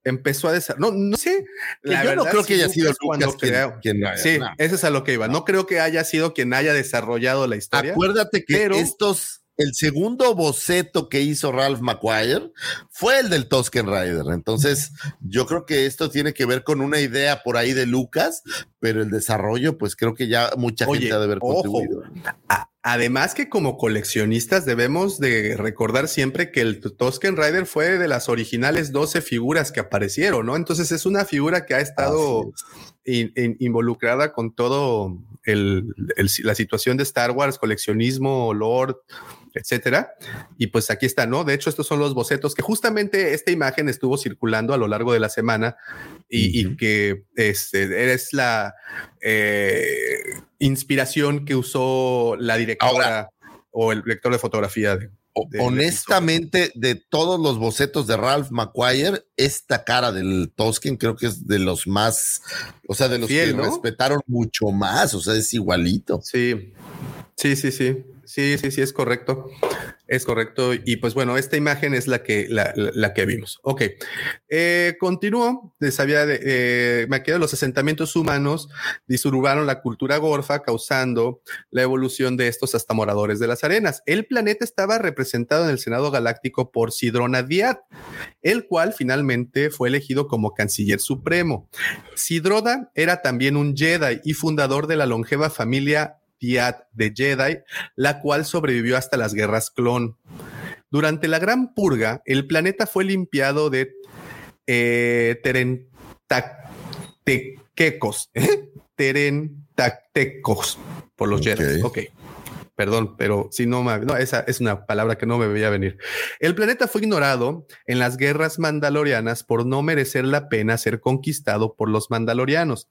empezó a desarrollar. No, no sé.
yo no creo que haya sido
Lucas quien, Sí, eso es a lo que iba. No creo que haya sido quien haya desarrollado la historia.
Acuérdate que estos el segundo boceto que hizo Ralph McQuire fue el del Tosken Rider. Entonces, yo creo que esto tiene que ver con una idea por ahí de Lucas, pero el desarrollo, pues creo que ya mucha gente ha de haber contribuido.
Además que como coleccionistas debemos de recordar siempre que el Tosken Rider fue de las originales 12 figuras que aparecieron, ¿no? Entonces es una figura que ha estado involucrada con todo la situación de Star Wars, coleccionismo, Lord, etcétera. Y pues aquí está, ¿no? De hecho, estos son los bocetos que justamente esta imagen estuvo circulando a lo largo de la semana y, que este, es la eh, inspiración que usó la directora o el director de fotografía de,
honestamente, de todos los bocetos de Ralph McQuire, esta cara del Tosken creo que es de los más, o sea, de los que respetaron mucho más, o sea, es igualito.
Sí, sí, sí, sí. Sí, sí, sí, es correcto. Es correcto. Y pues bueno, esta imagen es la que, la, que vimos. Ok. Eh, continúo. Les había, eh, me quedo los asentamientos humanos disurbaron la cultura gorfa, causando la evolución de estos hasta moradores de las arenas. El planeta estaba representado en el Senado Galáctico por Sidrona Diad, el cual finalmente fue elegido como canciller supremo. Sidroda era también un Jedi y fundador de la longeva familia de Jedi, la cual sobrevivió hasta las guerras clon. Durante la Gran Purga, el planeta fue limpiado de eh, terentactecos, ¿eh? terentactecos por los Jedi. Ok. Perdón, pero si no, no, esa es una palabra que no me veía venir. El planeta fue ignorado en las guerras mandalorianas por no merecer la pena ser conquistado por los mandalorianos.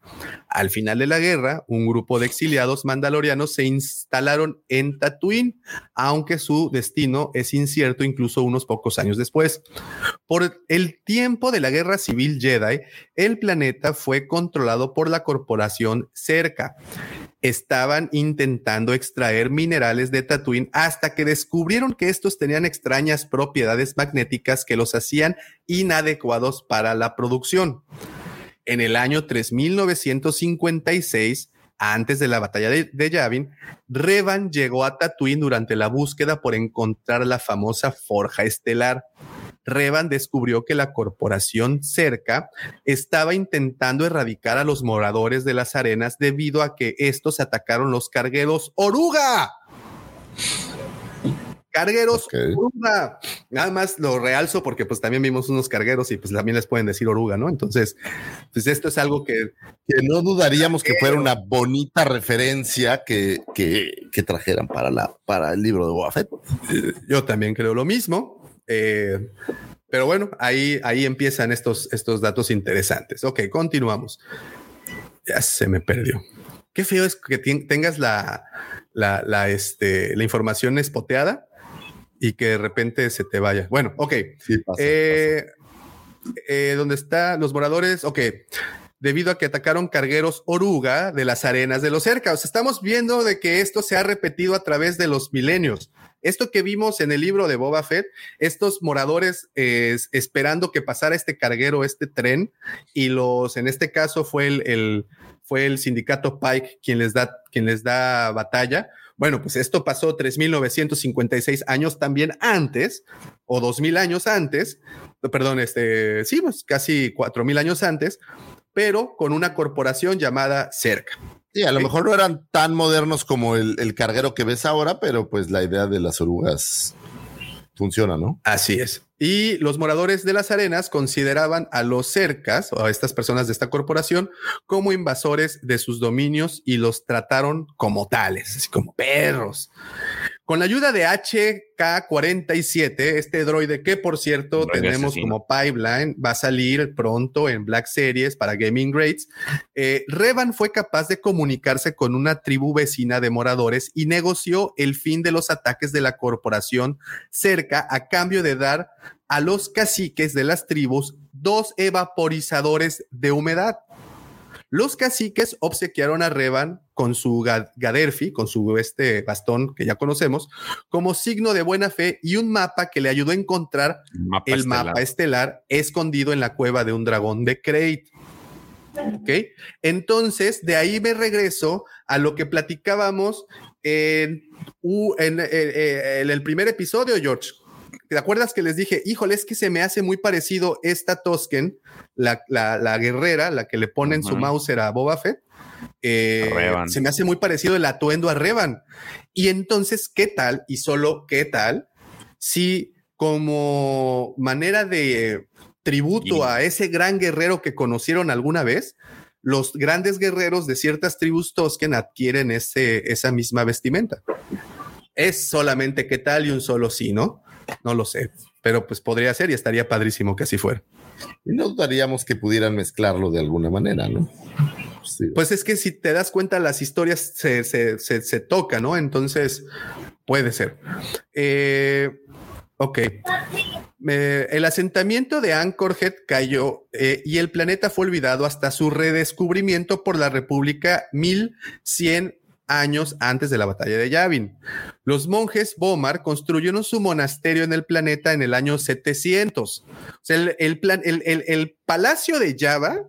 Al final de la guerra, un grupo de exiliados mandalorianos se instalaron en Tatooine, aunque su destino es incierto incluso unos pocos años después. Por el tiempo de la guerra civil Jedi, el planeta fue controlado por la corporación Cerca estaban intentando extraer minerales de Tatooine hasta que descubrieron que estos tenían extrañas propiedades magnéticas que los hacían inadecuados para la producción. En el año 3956, antes de la batalla de, de Yavin, Revan llegó a Tatooine durante la búsqueda por encontrar la famosa forja estelar. Revan descubrió que la corporación Cerca estaba intentando erradicar a los moradores de las arenas debido a que estos atacaron los cargueros Oruga. Cargueros Oruga. Nada más lo realzo porque pues también vimos unos cargueros y pues también les pueden decir Oruga, ¿no? Entonces, pues esto es algo que...
Que no dudaríamos que fuera una bonita referencia que, que, trajeran para, la, para el libro de Boba Fett.
Yo también creo lo mismo. Eh, pero bueno, ahí, ahí empiezan estos, estos datos interesantes. Ok, continuamos. Ya se me perdió. Qué feo es que tengas la, la, este, la información espoteada y que de repente se te vaya. Bueno, ok. Eh, eh, ¿Dónde está los moradores? Ok debido a que atacaron cargueros oruga de las arenas de los cercos. estamos viendo de que esto se ha repetido a través de los milenios. Esto que vimos en el libro de Boba Fett, estos moradores esperando que pasara este carguero, este tren, y los, en este caso fue el, fue el sindicato Pike quien les da, quien les da batalla. Bueno, pues esto pasó 3.956 años también antes, o 2.000 años antes, perdón, este, sí, pues casi 4.000 años antes, pero con una corporación llamada Cerca.
Sí, a lo mejor no eran tan modernos como el, carguero que ves ahora, pero pues la idea de las orugas funciona, ¿no?
Así es. Y los moradores de las arenas consideraban a los cercas o a estas personas de esta corporación como invasores de sus dominios y los trataron como tales, así como perros. Con la ayuda de HK47, este droide que por cierto tenemos como pipeline, va a salir pronto en Black Series para Gaming Grades, eh, Revan fue capaz de comunicarse con una tribu vecina de moradores y negoció el fin de los ataques de la corporación cerca a cambio de dar a los caciques de las tribus dos evaporizadores de humedad. Los caciques obsequiaron a Revan con su Gaderfi, con su este bastón que ya conocemos, como signo de buena fe y un mapa que le ayudó a encontrar el mapa estelar escondido en la cueva de un dragón de Crate. Ok, entonces de ahí me regreso a lo que platicábamos en, en, en el primer episodio, George, ¿Te acuerdas que les dije, híjole, es que se me hace muy parecido esta Tosken, la, guerrera, la que le ponen su Mauser a Boba Fett? Eh, se me hace muy parecido el atuendo a Revan. Y entonces, ¿qué tal? Y solo, ¿qué tal? Si como manera de tributo a ese gran guerrero que conocieron alguna vez, los grandes guerreros de ciertas tribus Tosken adquieren ese, esa misma vestimenta. Es solamente qué tal y un solo sí, ¿no? No lo sé, pero pues podría ser y estaría padrísimo que así fuera.
Y no dudaríamos que pudieran mezclarlo de alguna manera, ¿no?
Pues es que si te das cuenta, las historias se, se, tocan, ¿no? Entonces, puede ser. Eh, ok. el asentamiento de Anchorhead cayó eh, y el planeta fue olvidado hasta su redescubrimiento por la República 1100 años antes de la batalla de Yavin. Los monjes Bomar construyeron su monasterio en el planeta en el año 700. O sea, el, plan, el, palacio de Java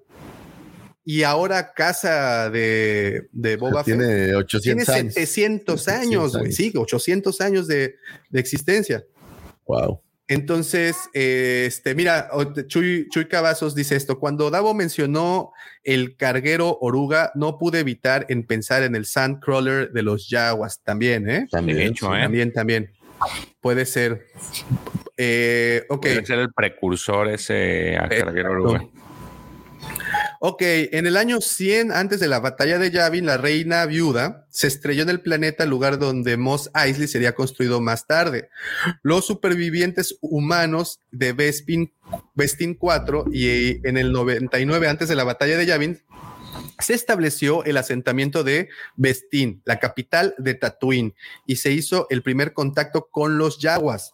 y ahora casa de, de Boba
tiene 800
tiene 700 años, años. sí, 800 años de, de existencia.
Wow.
Entonces, este, mira, Chuy, Chuy Cavazos dice esto, cuando Davo mencionó el carguero oruga, no pude evitar en pensar en el Sandcrawler de los Yaguas también, ¿eh?
También,
hecho, ¿eh? También, también. Puede ser. Eh, ok.
Puede ser el precursor ese a carguero oruga.
Ok, en el año 100 antes de la batalla de Yavin, la reina viuda se estrelló en el planeta, lugar donde Mos Eisley sería construido más tarde. Los supervivientes humanos de Bespin, Bestin 4 y en el 99 antes de la batalla de Yavin se estableció el asentamiento de Bestin, la capital de Tatooine, y se hizo el primer contacto con los Yaguas.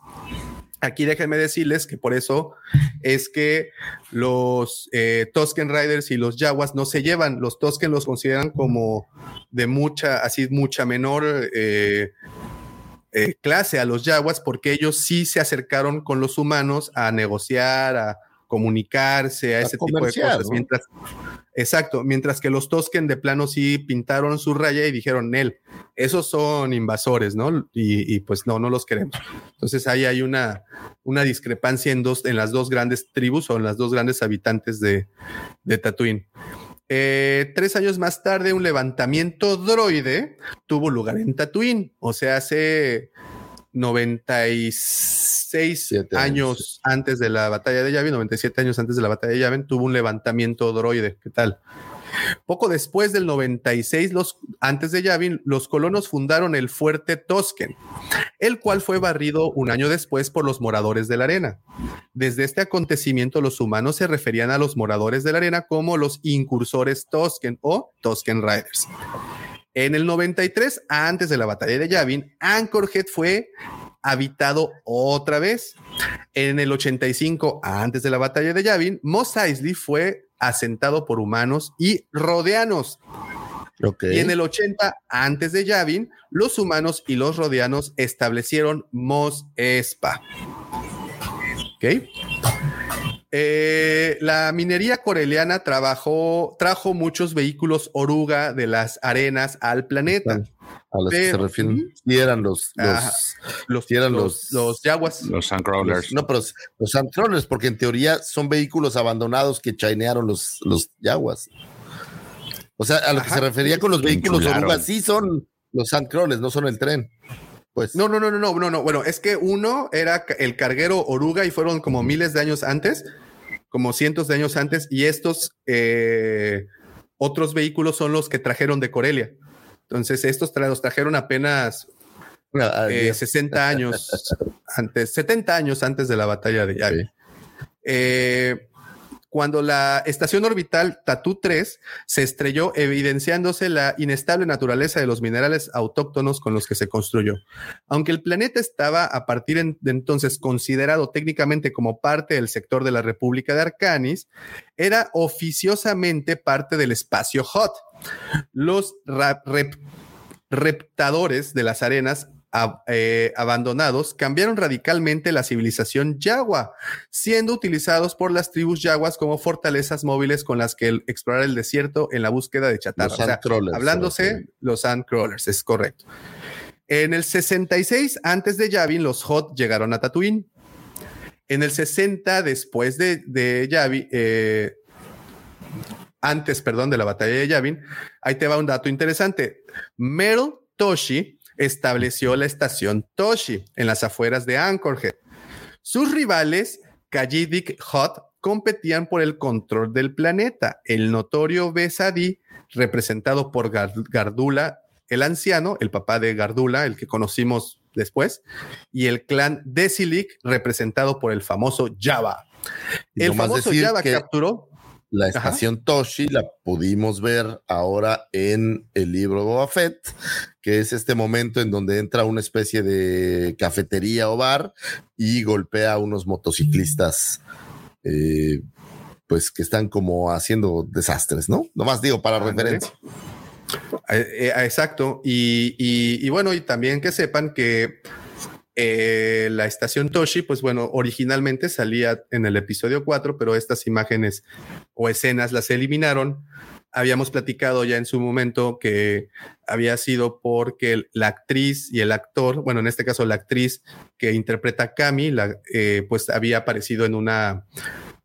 Aquí déjenme decirles que por eso es que los eh, Tusken Riders y los Jaguars no se llevan. Los Tusken los consideran como de mucha, así mucha menor eh, eh, clase a los Jaguars porque ellos sí se acercaron con los humanos a negociar, a comunicarse, a, ese tipo de cosas. Mientras, exacto, mientras que los Tosken de plano sí pintaron su raya y dijeron, Nel, esos son invasores, ¿no? Y, pues no, no los queremos. Entonces ahí hay una, una discrepancia en, dos, en las dos grandes tribus o en las dos grandes habitantes de, de Tatooine. Eh, tres años más tarde, un levantamiento droide tuvo lugar en Tatooine, o sea, hace 96 años. antes de la batalla de Yavin, 97 años antes de la batalla de Yavin, tuvo un levantamiento droide. ¿Qué tal? Poco después del 96, los, antes de Yavin, los colonos fundaron el fuerte Tosken, el cual fue barrido un año después por los moradores de la arena. Desde este acontecimiento, los humanos se referían a los moradores de la arena como los incursores Tosken o Tosken Riders. En el 93, antes de la batalla de Yavin, Anchorhead fue habitado otra vez. En el 85, antes de la batalla de Yavin, Mos Eisley fue asentado por humanos y rodeanos. Y en el 80, antes de Yavin, los humanos y los rodeanos establecieron Mos Espa. ¿Ok? Eh, la minería coreliana trabajó, trajo muchos vehículos oruga de las arenas al planeta.
A los que se refieren, y eran los,
los, eran los, los, yaguas.
Los Sandcrawlers.
No, pero los Sandcrawlers, porque en teoría son vehículos abandonados que chainearon los, los yaguas. O sea, a lo que se refería con los vehículos oruga, sí son los Sandcrawlers, no son el tren. Pues.
No, no, no, no, no, no, no. Bueno, es que uno era el carguero oruga y fueron como miles de años antes, como cientos de años antes, y estos eh, otros vehículos son los que trajeron de Corelia. Entonces, estos los trajeron apenas 60 ah, eh, años antes, 70 años antes de la batalla de Yavin. Eh, cuando la estación orbital Tatu 3 se estrelló, evidenciándose la inestable naturaleza de los minerales autóctonos con los que se construyó. Aunque el planeta estaba a partir de entonces considerado técnicamente como parte del sector de la República de Arcanis, era oficiosamente parte del espacio Hot. Los reptadores de las arenas eh, abandonados cambiaron radicalmente la civilización yagua, siendo utilizados por las tribus yaguas como fortalezas móviles con las que explorar el desierto en la búsqueda de chatarra. Los hablándose los Sandcrawlers, es correcto. En el 66, antes de Yavin, los Hot llegaron a Tatooine. En el 60, después de, de Yavin, eh, antes, perdón, de la batalla de Yavin, ahí te va un dato interesante. Meryl Toshi estableció la estación Toshi en las afueras de Anchorhead. Sus rivales, Kajidik Hot, competían por el control del planeta. El notorio Besadi, representado por Gardula, el anciano, el papá de Gardula, el que conocimos después, y el clan Desilik, representado por el famoso Java. el famoso Java capturó
la estación Toshi la pudimos ver ahora en el libro Boba Fett, que es este momento en donde entra una especie de cafetería o bar y golpea a unos motociclistas, eh, pues que están como haciendo desastres, ¿no? Nomás digo para referencia.
Eh, eh, exacto. y, bueno, y también que sepan que eh, la estación Toshi, pues bueno, originalmente salía en el episodio 4, pero estas imágenes o escenas las eliminaron. Habíamos platicado ya en su momento que había sido porque la actriz y el actor, bueno, en este caso la actriz que interpreta a Kami, eh, pues había aparecido en una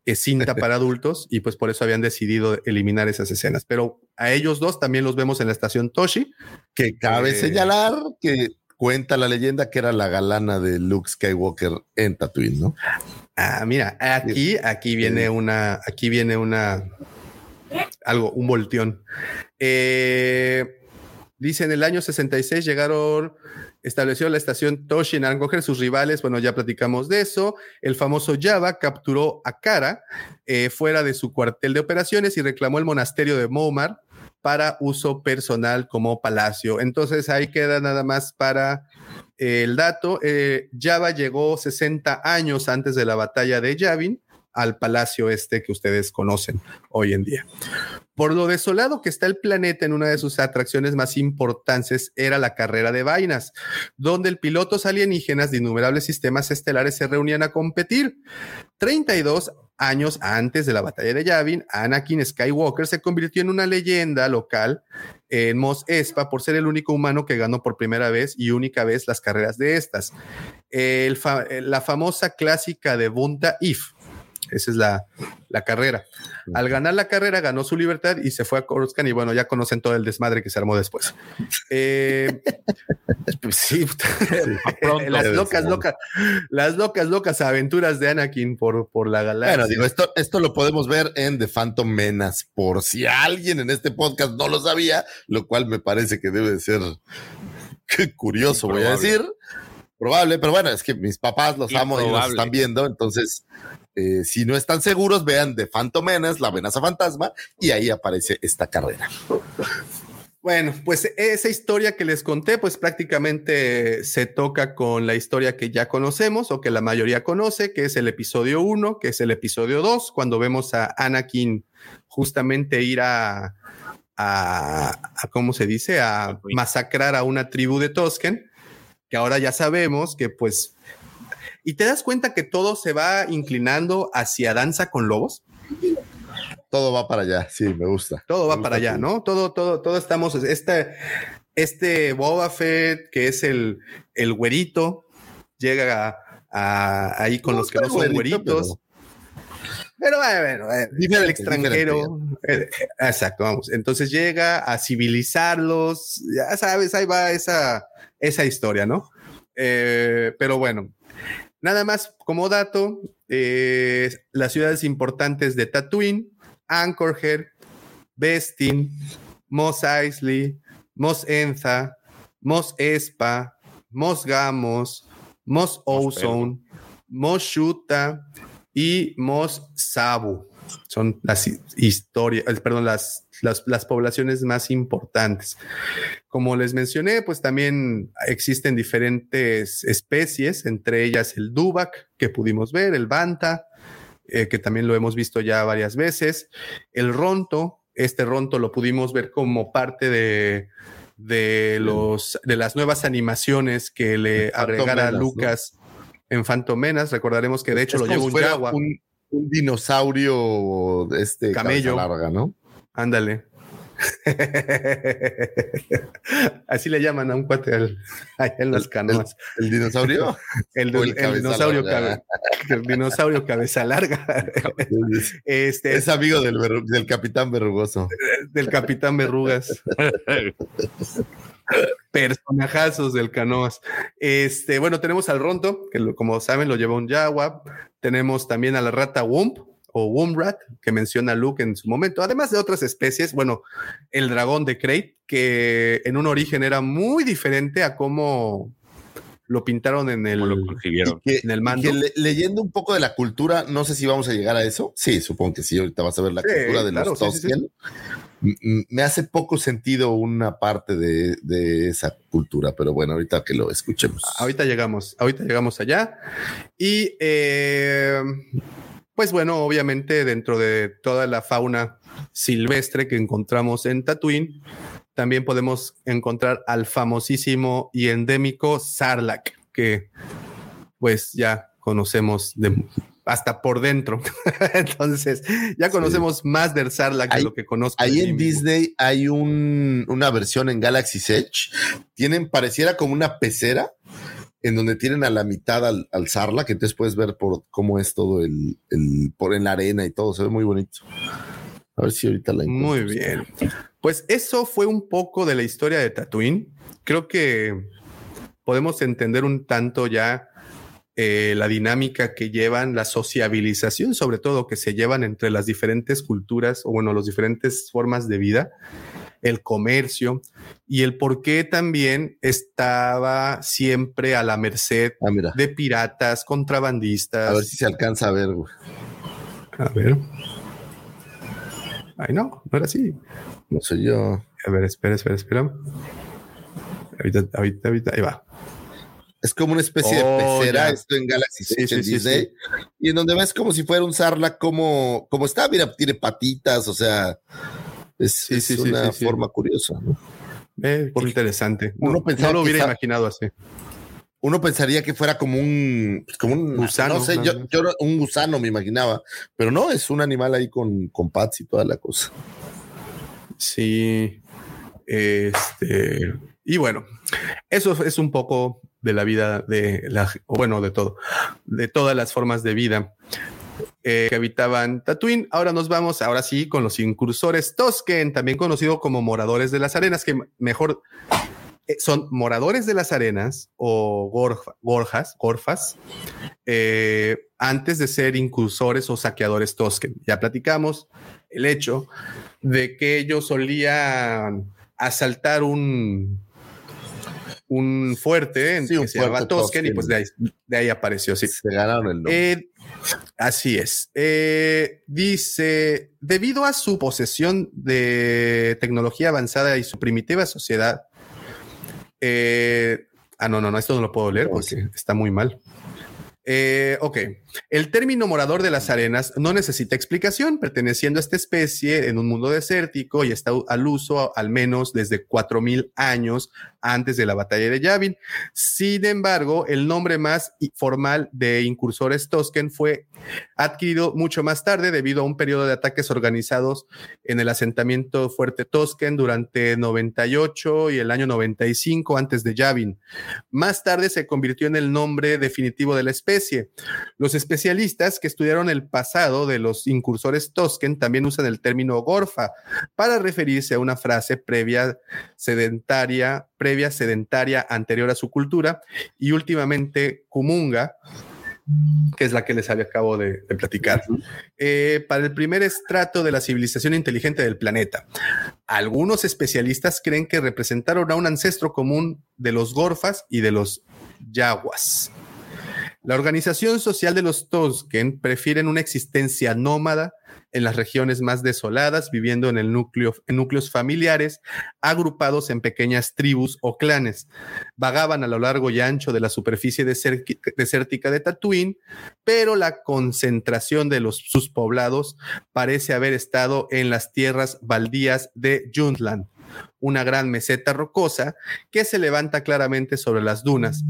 eh, cinta para adultos y pues por eso habían decidido eliminar esas escenas. Pero a ellos dos también los vemos en la estación Toshi.
Que cabe señalar que cuenta la leyenda que era la galana de Luke Skywalker en Tatooine, ¿no?
Ah, mira, aquí, aquí viene una, aquí viene una, algo, un volteón. Eh, dice, en el año 66 llegaron, estableció la estación Toshin a coger sus rivales, bueno, ya platicamos de eso. El famoso Java capturó a Kara eh, fuera de su cuartel de operaciones y reclamó el monasterio de Momar para uso personal como palacio. Entonces ahí queda nada más para el dato. Eh, Java llegó 60 años antes de la batalla de Yavin al palacio este que ustedes conocen hoy en día. Por lo desolado que está el planeta, en una de sus atracciones más importantes era la carrera de vainas, donde el pilotos alienígenas de innumerables sistemas estelares se reunían a competir. 32 años antes de la batalla de Yavin, Anakin Skywalker se convirtió en una leyenda local en Mos Espa por ser el único humano que ganó por primera vez y única vez las carreras de estas. la famosa clásica de Bunta If esa es la, carrera. Al ganar la carrera, ganó su libertad y se fue a Coruscant. Y bueno, ya conocen todo el desmadre que se armó después. Eh, pues sí, las locas, locas, las locas, locas aventuras de Anakin por, por la galaxia.
Bueno, digo, esto, esto lo podemos ver en The Phantom Menace, por si alguien en este podcast no lo sabía, lo cual me parece que debe de ser curioso, voy a decir. Probable, pero bueno, es que mis papás los amo y los están viendo, entonces eh, si no están seguros, vean de Phantom Menace, la amenaza fantasma, y ahí aparece esta carrera.
Bueno, pues esa historia que les conté, pues prácticamente se toca con la historia que ya conocemos o que la mayoría conoce, que es el episodio 1, que es el episodio 2, cuando vemos a Anakin justamente ir a, a, a ¿cómo se dice? A masacrar a una tribu de Tosken, que ahora ya sabemos que pues y te das cuenta que todo se va inclinando hacia danza con lobos.
Todo va para allá, sí, me gusta.
Todo va para allá, ¿no? Todo, todo, todo estamos, este, este Boba Fett, que es el, el güerito, llega a, ahí con los que no son güeritos. Pero, bueno, el extranjero. Eh, exacto, vamos. Entonces llega a civilizarlos. Ya sabes, ahí va esa, esa historia, ¿no? Eh, pero bueno, Nada más como dato, eh, las ciudades importantes de Tatooine, Anchorhead, Bestin, Mos Eisley, Mos Enza, Mos Espa, Mos Gamos, Mos Ozone, Mos Shuta y Mos Sabu. Son las historias, perdón, las las, poblaciones más importantes. Como les mencioné, pues también existen diferentes especies, entre ellas el dubac que pudimos ver, el banta, eh, que también lo hemos visto ya varias veces, el ronto, este ronto lo pudimos ver como parte de, de, los, de las nuevas animaciones que le agregara Lucas en Fantomenas. Recordaremos que de hecho lo lleva un.
Un, un, dinosaurio este
camello
larga, ¿no?
Ándale. Así le llaman a un cuate al, en las canoas.
¿El, dinosaurio?
El, dinosaurio, el dinosaurio cabeza larga.
este, es amigo del, del capitán verrugoso.
Del capitán verrugas. Personajazos del canoas. Este, bueno, tenemos al Ronto, que como saben lo lleva un Jaguar. Tenemos también a la rata Wump, o Woomrat, que menciona Luke en su momento, además de otras especies, bueno, el dragón de Crate, que en un origen era muy diferente a cómo lo pintaron en el,
en el mando. leyendo un poco de la cultura, no sé si vamos a llegar a eso. Sí, supongo que sí, ahorita vas a ver la cultura de los Tosken. Me hace poco sentido una parte de, esa cultura, pero bueno, ahorita que lo escuchemos.
Ahorita llegamos, ahorita llegamos allá. Y eh, pues bueno, obviamente dentro de toda la fauna silvestre que encontramos en Tatooine, también podemos encontrar al famosísimo y endémico Sarlacc, que pues ya conocemos de, hasta por dentro. Entonces, ya conocemos más del Sarlacc de lo que conozco.
Ahí en Disney hay una versión en Galaxy Edge. Tienen, pareciera como una pecera, en donde tienen a la mitad al, al Sarla, que entonces puedes ver por cómo es todo el, por en la arena y todo, se ve muy bonito. A ver si ahorita la
encuentro. Muy bien. Pues eso fue un poco de la historia de Tatooine. Creo que podemos entender un tanto ya eh, la dinámica que llevan, la sociabilización, sobre todo que se llevan entre las diferentes culturas o bueno, las diferentes formas de vida, el comercio y el por qué también estaba siempre a la merced
Ah,
de piratas, contrabandistas.
A ver si se alcanza a ver, güey.
A ver. Ay, no, no era así.
No sé yo.
A ver, espera, espera, espera. Ahorita, ahorita, ahorita, ahí va.
Es como una especie
Oh,
de pecera
ya.
esto en Galaxy
Sí,
6 en
sí,
Disney.
sí.
Y en donde ves como si fuera un Sarlacc como, como está, mira, tiene patitas, o sea, es,
Sí, sí,
una
sí,
forma curiosa. ¿no?
Eh, interesante.
uno
No,
pensaba
no lo hubiera imaginado así.
Uno pensaría que fuera como un, pues, como un
Gusano,
no sé, yo, yo un gusano me imaginaba, pero no, es un animal ahí con, con pads y toda la cosa.
Sí. Este. Y bueno, eso es un poco de la vida de la, bueno, de todo, de todas las formas de vida eh, que habitaban Tatooine. Ahora nos vamos, ahora sí, con los incursores Tosken, también conocido como moradores de las arenas, que mejor eh, son moradores de las arenas o gorja- gorjas, gorfas, eh, antes de ser incursores o saqueadores Tosken. Ya platicamos el hecho de que ellos solían asaltar un un fuerte en
Sí, un
que se llamaba
fuerte
Tosken y pues de ahí, de ahí apareció, sí.
Se ganaron el nombre.
Así es. Eh, dice, debido a su posesión de tecnología avanzada y su primitiva sociedad, eh, ah, no, no, no, esto no lo puedo leer porque está muy mal. Eh, ok, el término morador de las arenas no necesita explicación, perteneciendo a esta especie en un mundo desértico y está al uso al menos desde 4000 años antes de la batalla de Yavin. Sin embargo, el nombre más formal de incursores Tosken fue adquirido mucho más tarde debido a un periodo de ataques organizados en el asentamiento fuerte Tosken durante 98 y el año 95 antes de Yavin. Más tarde se convirtió en el nombre definitivo de la especie. Los especialistas que estudiaron el pasado de los incursores Tosken también usan el término gorfa para referirse a una frase previa sedentaria, previa sedentaria anterior a su cultura y últimamente kumunga, que es la que les había acabo de, de platicar, eh, para el primer estrato de la civilización inteligente del planeta. Algunos especialistas creen que representaron a un ancestro común de los gorfas y de los yaguas. La organización social de los Tosken prefieren una existencia nómada en las regiones más desoladas, viviendo en, el núcleo, núcleos familiares, agrupados en pequeñas tribus o clanes. Vagaban a lo largo y ancho de la superficie desértica de Tatooine, pero la concentración de los, sus poblados parece haber estado en las tierras baldías de Juntland, una gran meseta rocosa que se levanta claramente sobre las dunas.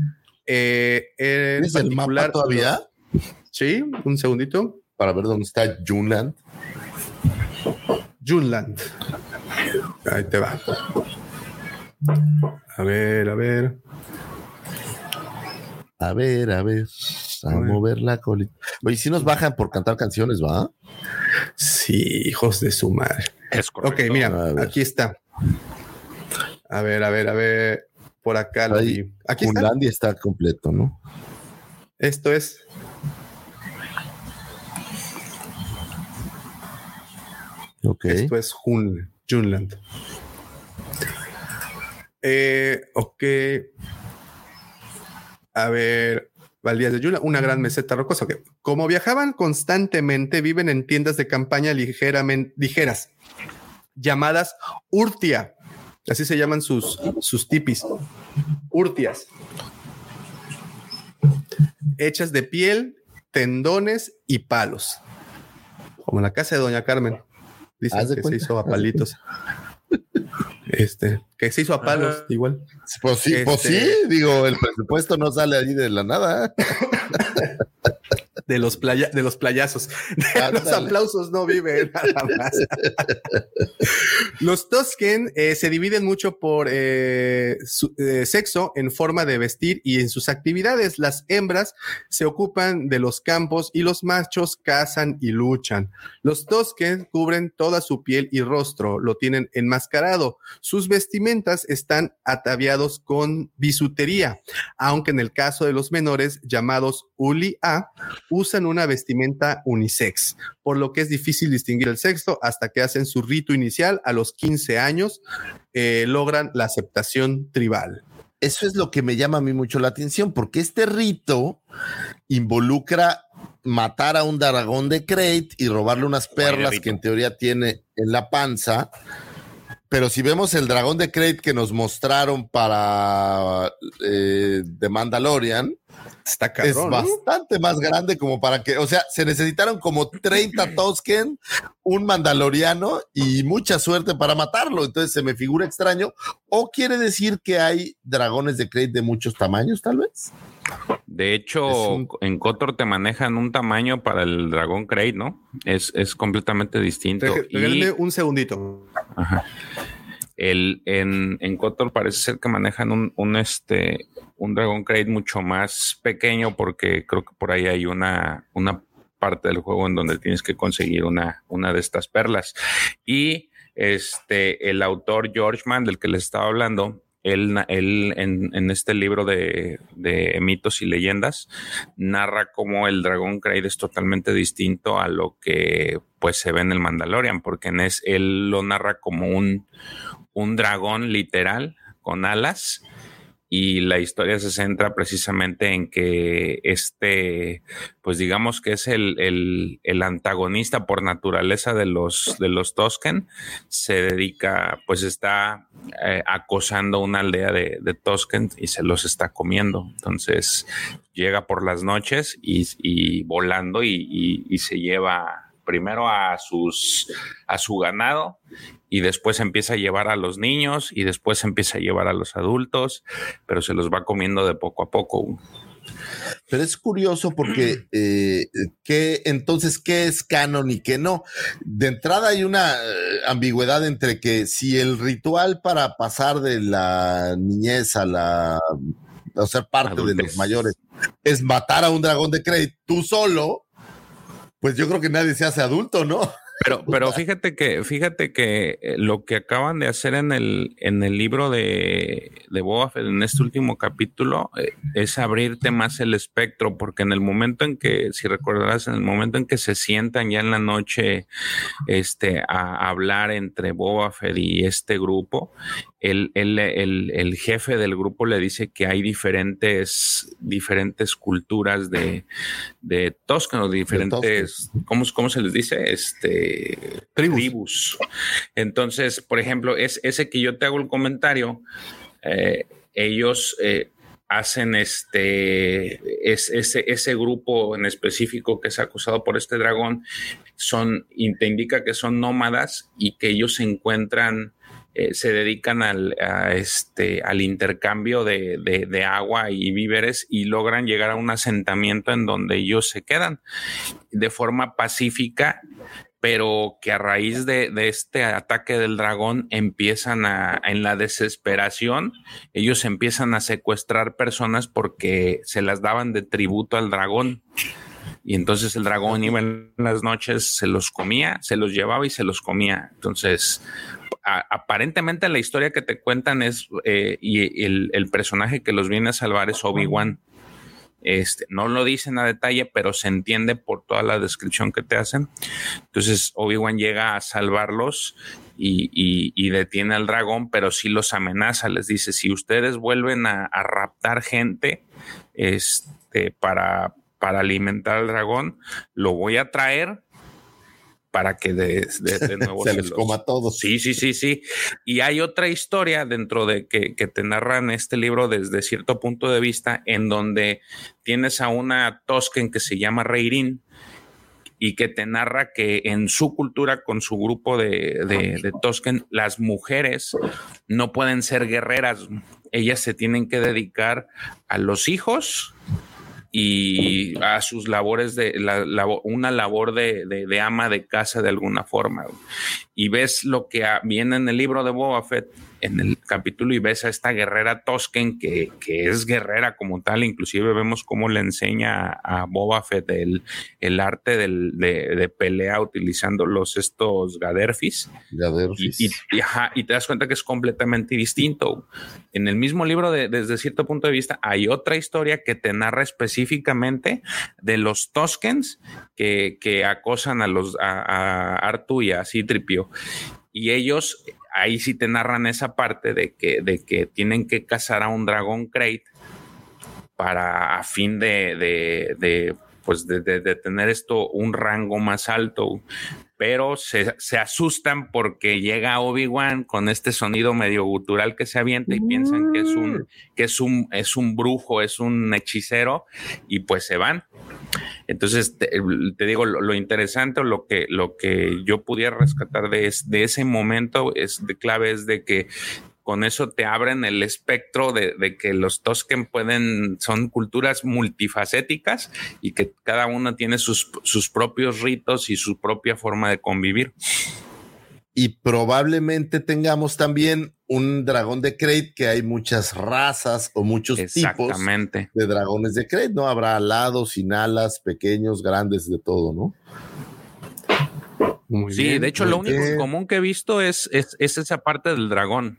Eh,
¿Tienes el mapa todavía?
Sí, un segundito.
Para ver dónde está Junland.
Junland. Ahí te va. A ver, a ver.
A ver, a ver. A
A ver.
mover la colita. Oye, si nos bajan por cantar canciones, ¿va?
Sí, hijos de su madre.
Es
Ok,
correcto.
mira,
A ver.
aquí está. A ver, a ver, a ver. Por acá lo
Ahí.
Aquí está.
Está completo, ¿no?
Esto es.
Ok.
Esto es Jun, Junland. Eh, ok. A ver, Valdías de Junland, una gran meseta rocosa. ok. Como viajaban constantemente, viven en tiendas de campaña ligeramente, ligeras, llamadas urtia. Así se llaman sus, sus tipis. Urtias. Hechas de piel, tendones y palos. Como en la casa de Doña Carmen. Dice que se hizo a palitos. Este, que se hizo a palos, igual.
Pues sí, pues
Este-
sí, digo, el presupuesto no sale ahí de la nada.
de los playa, de los playazos. De los aplausos no viven nada más. los Tosken eh, se dividen mucho por eh, su, eh, sexo en forma de vestir y en sus actividades. Las hembras se ocupan de los campos y los machos cazan y luchan. Los Tosken cubren toda su piel y rostro, lo tienen enmascarado. Sus vestimentas están ataviados con bisutería, aunque en el caso de los menores llamados Uli A, usan una vestimenta unisex, por lo que es difícil distinguir el sexo hasta que hacen su rito inicial a los 15 años, eh, logran la aceptación tribal.
Eso es lo que me llama a mí mucho la atención, porque este rito involucra matar a un dragón de Crate y robarle unas perlas que en teoría tiene en la panza. Pero si vemos el dragón de Crate que nos mostraron para eh, The Mandalorian,
Está
es bastante más grande como para que, o sea, se necesitaron como 30 Tosken, un mandaloriano y mucha suerte para matarlo. Entonces se me figura extraño. ¿O quiere decir que hay dragones de Crate de muchos tamaños, tal vez?
De hecho, en Kotor te manejan un tamaño para el dragón Crate, ¿no? Es, es completamente distinto.
Regálame un segundito.
Ajá. El, en, en Kotor parece ser que manejan un, un, este, un Dragon Crate mucho más pequeño porque creo que por ahí hay una, una parte del juego en donde tienes que conseguir una, una de estas perlas. Y este, el autor George Mann, del que les estaba hablando, él, él en, en, este libro de, de, mitos y leyendas narra cómo el dragón Crate es totalmente distinto a lo que pues se ve en el Mandalorian, porque es, él lo narra como un, un dragón literal con alas y la historia se centra precisamente en que este, pues digamos que es el, el, el antagonista por naturaleza de los, de los Tosken, se dedica, pues está eh, acosando una aldea de, de, Tosken y se los está comiendo. Entonces llega por las noches y, y volando y, y, y se lleva primero a sus a su ganado y después empieza a llevar a los niños y después empieza a llevar a los adultos, pero se los va comiendo de poco a poco.
Pero es curioso porque eh, ¿qué, entonces, ¿qué es canon y qué no? De entrada hay una eh, ambigüedad entre que si el ritual para pasar de la niñez a la a ser parte de los mayores es matar a un dragón de crédito tú solo, pues yo creo que nadie se hace adulto, ¿no?
Pero, pero fíjate que, fíjate que eh, lo que acaban de hacer en el, en el libro de, de en este último capítulo, eh, es abrirte más el espectro, porque en el momento en que, si recordarás, en el momento en que se sientan ya en la noche este, a hablar entre Boba y este grupo, el, el, el, el, jefe del grupo le dice que hay diferentes, diferentes culturas de, de Toscano, diferentes, ¿cómo, ¿cómo, se les dice? Este, tribus. tribus. Entonces, por ejemplo, es ese que yo te hago el comentario, eh, ellos eh, hacen este, es, ese, ese grupo en específico que es acusado por este dragón, son, te indica que son nómadas y que ellos se encuentran eh, se dedican al, este, al intercambio de, de, de, agua y víveres y logran llegar a un asentamiento en donde ellos se quedan de forma pacífica, pero que a raíz de, de este ataque del dragón empiezan a, en la desesperación, ellos empiezan a secuestrar personas porque se las daban de tributo al dragón. Y entonces el dragón iba en las noches, se los comía, se los llevaba y se los comía. Entonces, a, aparentemente la historia que te cuentan es, eh, y el, personaje que los viene a salvar es Obi-Wan. Este, no lo dicen a detalle, pero se entiende por toda la descripción que te hacen. Entonces Obi-Wan llega a salvarlos y, detiene al dragón, pero sí los amenaza, les dice, si ustedes vuelven a, a raptar gente este, para, para alimentar al dragón, lo voy a traer para que de, de, de nuevo
se, se los coma todos.
Sí, sí, sí, sí. Y hay otra historia dentro de que, que, te narran este libro desde cierto punto de vista en donde tienes a una Tosken que se llama Reirin y que te narra que en su cultura, con su grupo de, de, de Tosken, las mujeres no pueden ser guerreras. Ellas se tienen que dedicar a los hijos y a sus labores de una labor de, ama de casa de alguna forma. Y ves lo que viene en el libro de Boba Fett en el capítulo y ves a esta guerrera Tosken que, es guerrera como tal, inclusive vemos cómo le enseña a Boba Fett el, el arte de, pelea utilizando los estos Gaderfis. Y, y, te das cuenta que es completamente distinto. En el mismo libro, desde cierto punto de vista, hay otra historia que te narra específicamente de los Toskens que, que acosan a los a, Artu y a Citripio y ellos ahí sí te narran esa parte de que, de que tienen que cazar a un dragón Crate para a fin de, de, pues de, de, tener esto un rango más alto, pero se, se asustan porque llega Obi-Wan con este sonido medio gutural que se avienta y piensan que es un, mm. que es un, es un brujo, es un hechicero y pues se van. Entonces, te, digo, lo, interesante o lo que, lo que yo pudiera rescatar de, de ese momento es de clave es de que con eso te abren el espectro de, de, que los Tosken pueden, son culturas multifacéticas y que cada uno tiene sus, sus propios ritos y su propia forma de convivir.
Y probablemente tengamos también un dragón de Crate, que hay muchas razas o muchos tipos de dragones de Crate, ¿no? Habrá alados, sin alas, pequeños, grandes, de todo, ¿no?
Sí, de hecho, lo único común que he visto es, es, esa parte del dragón.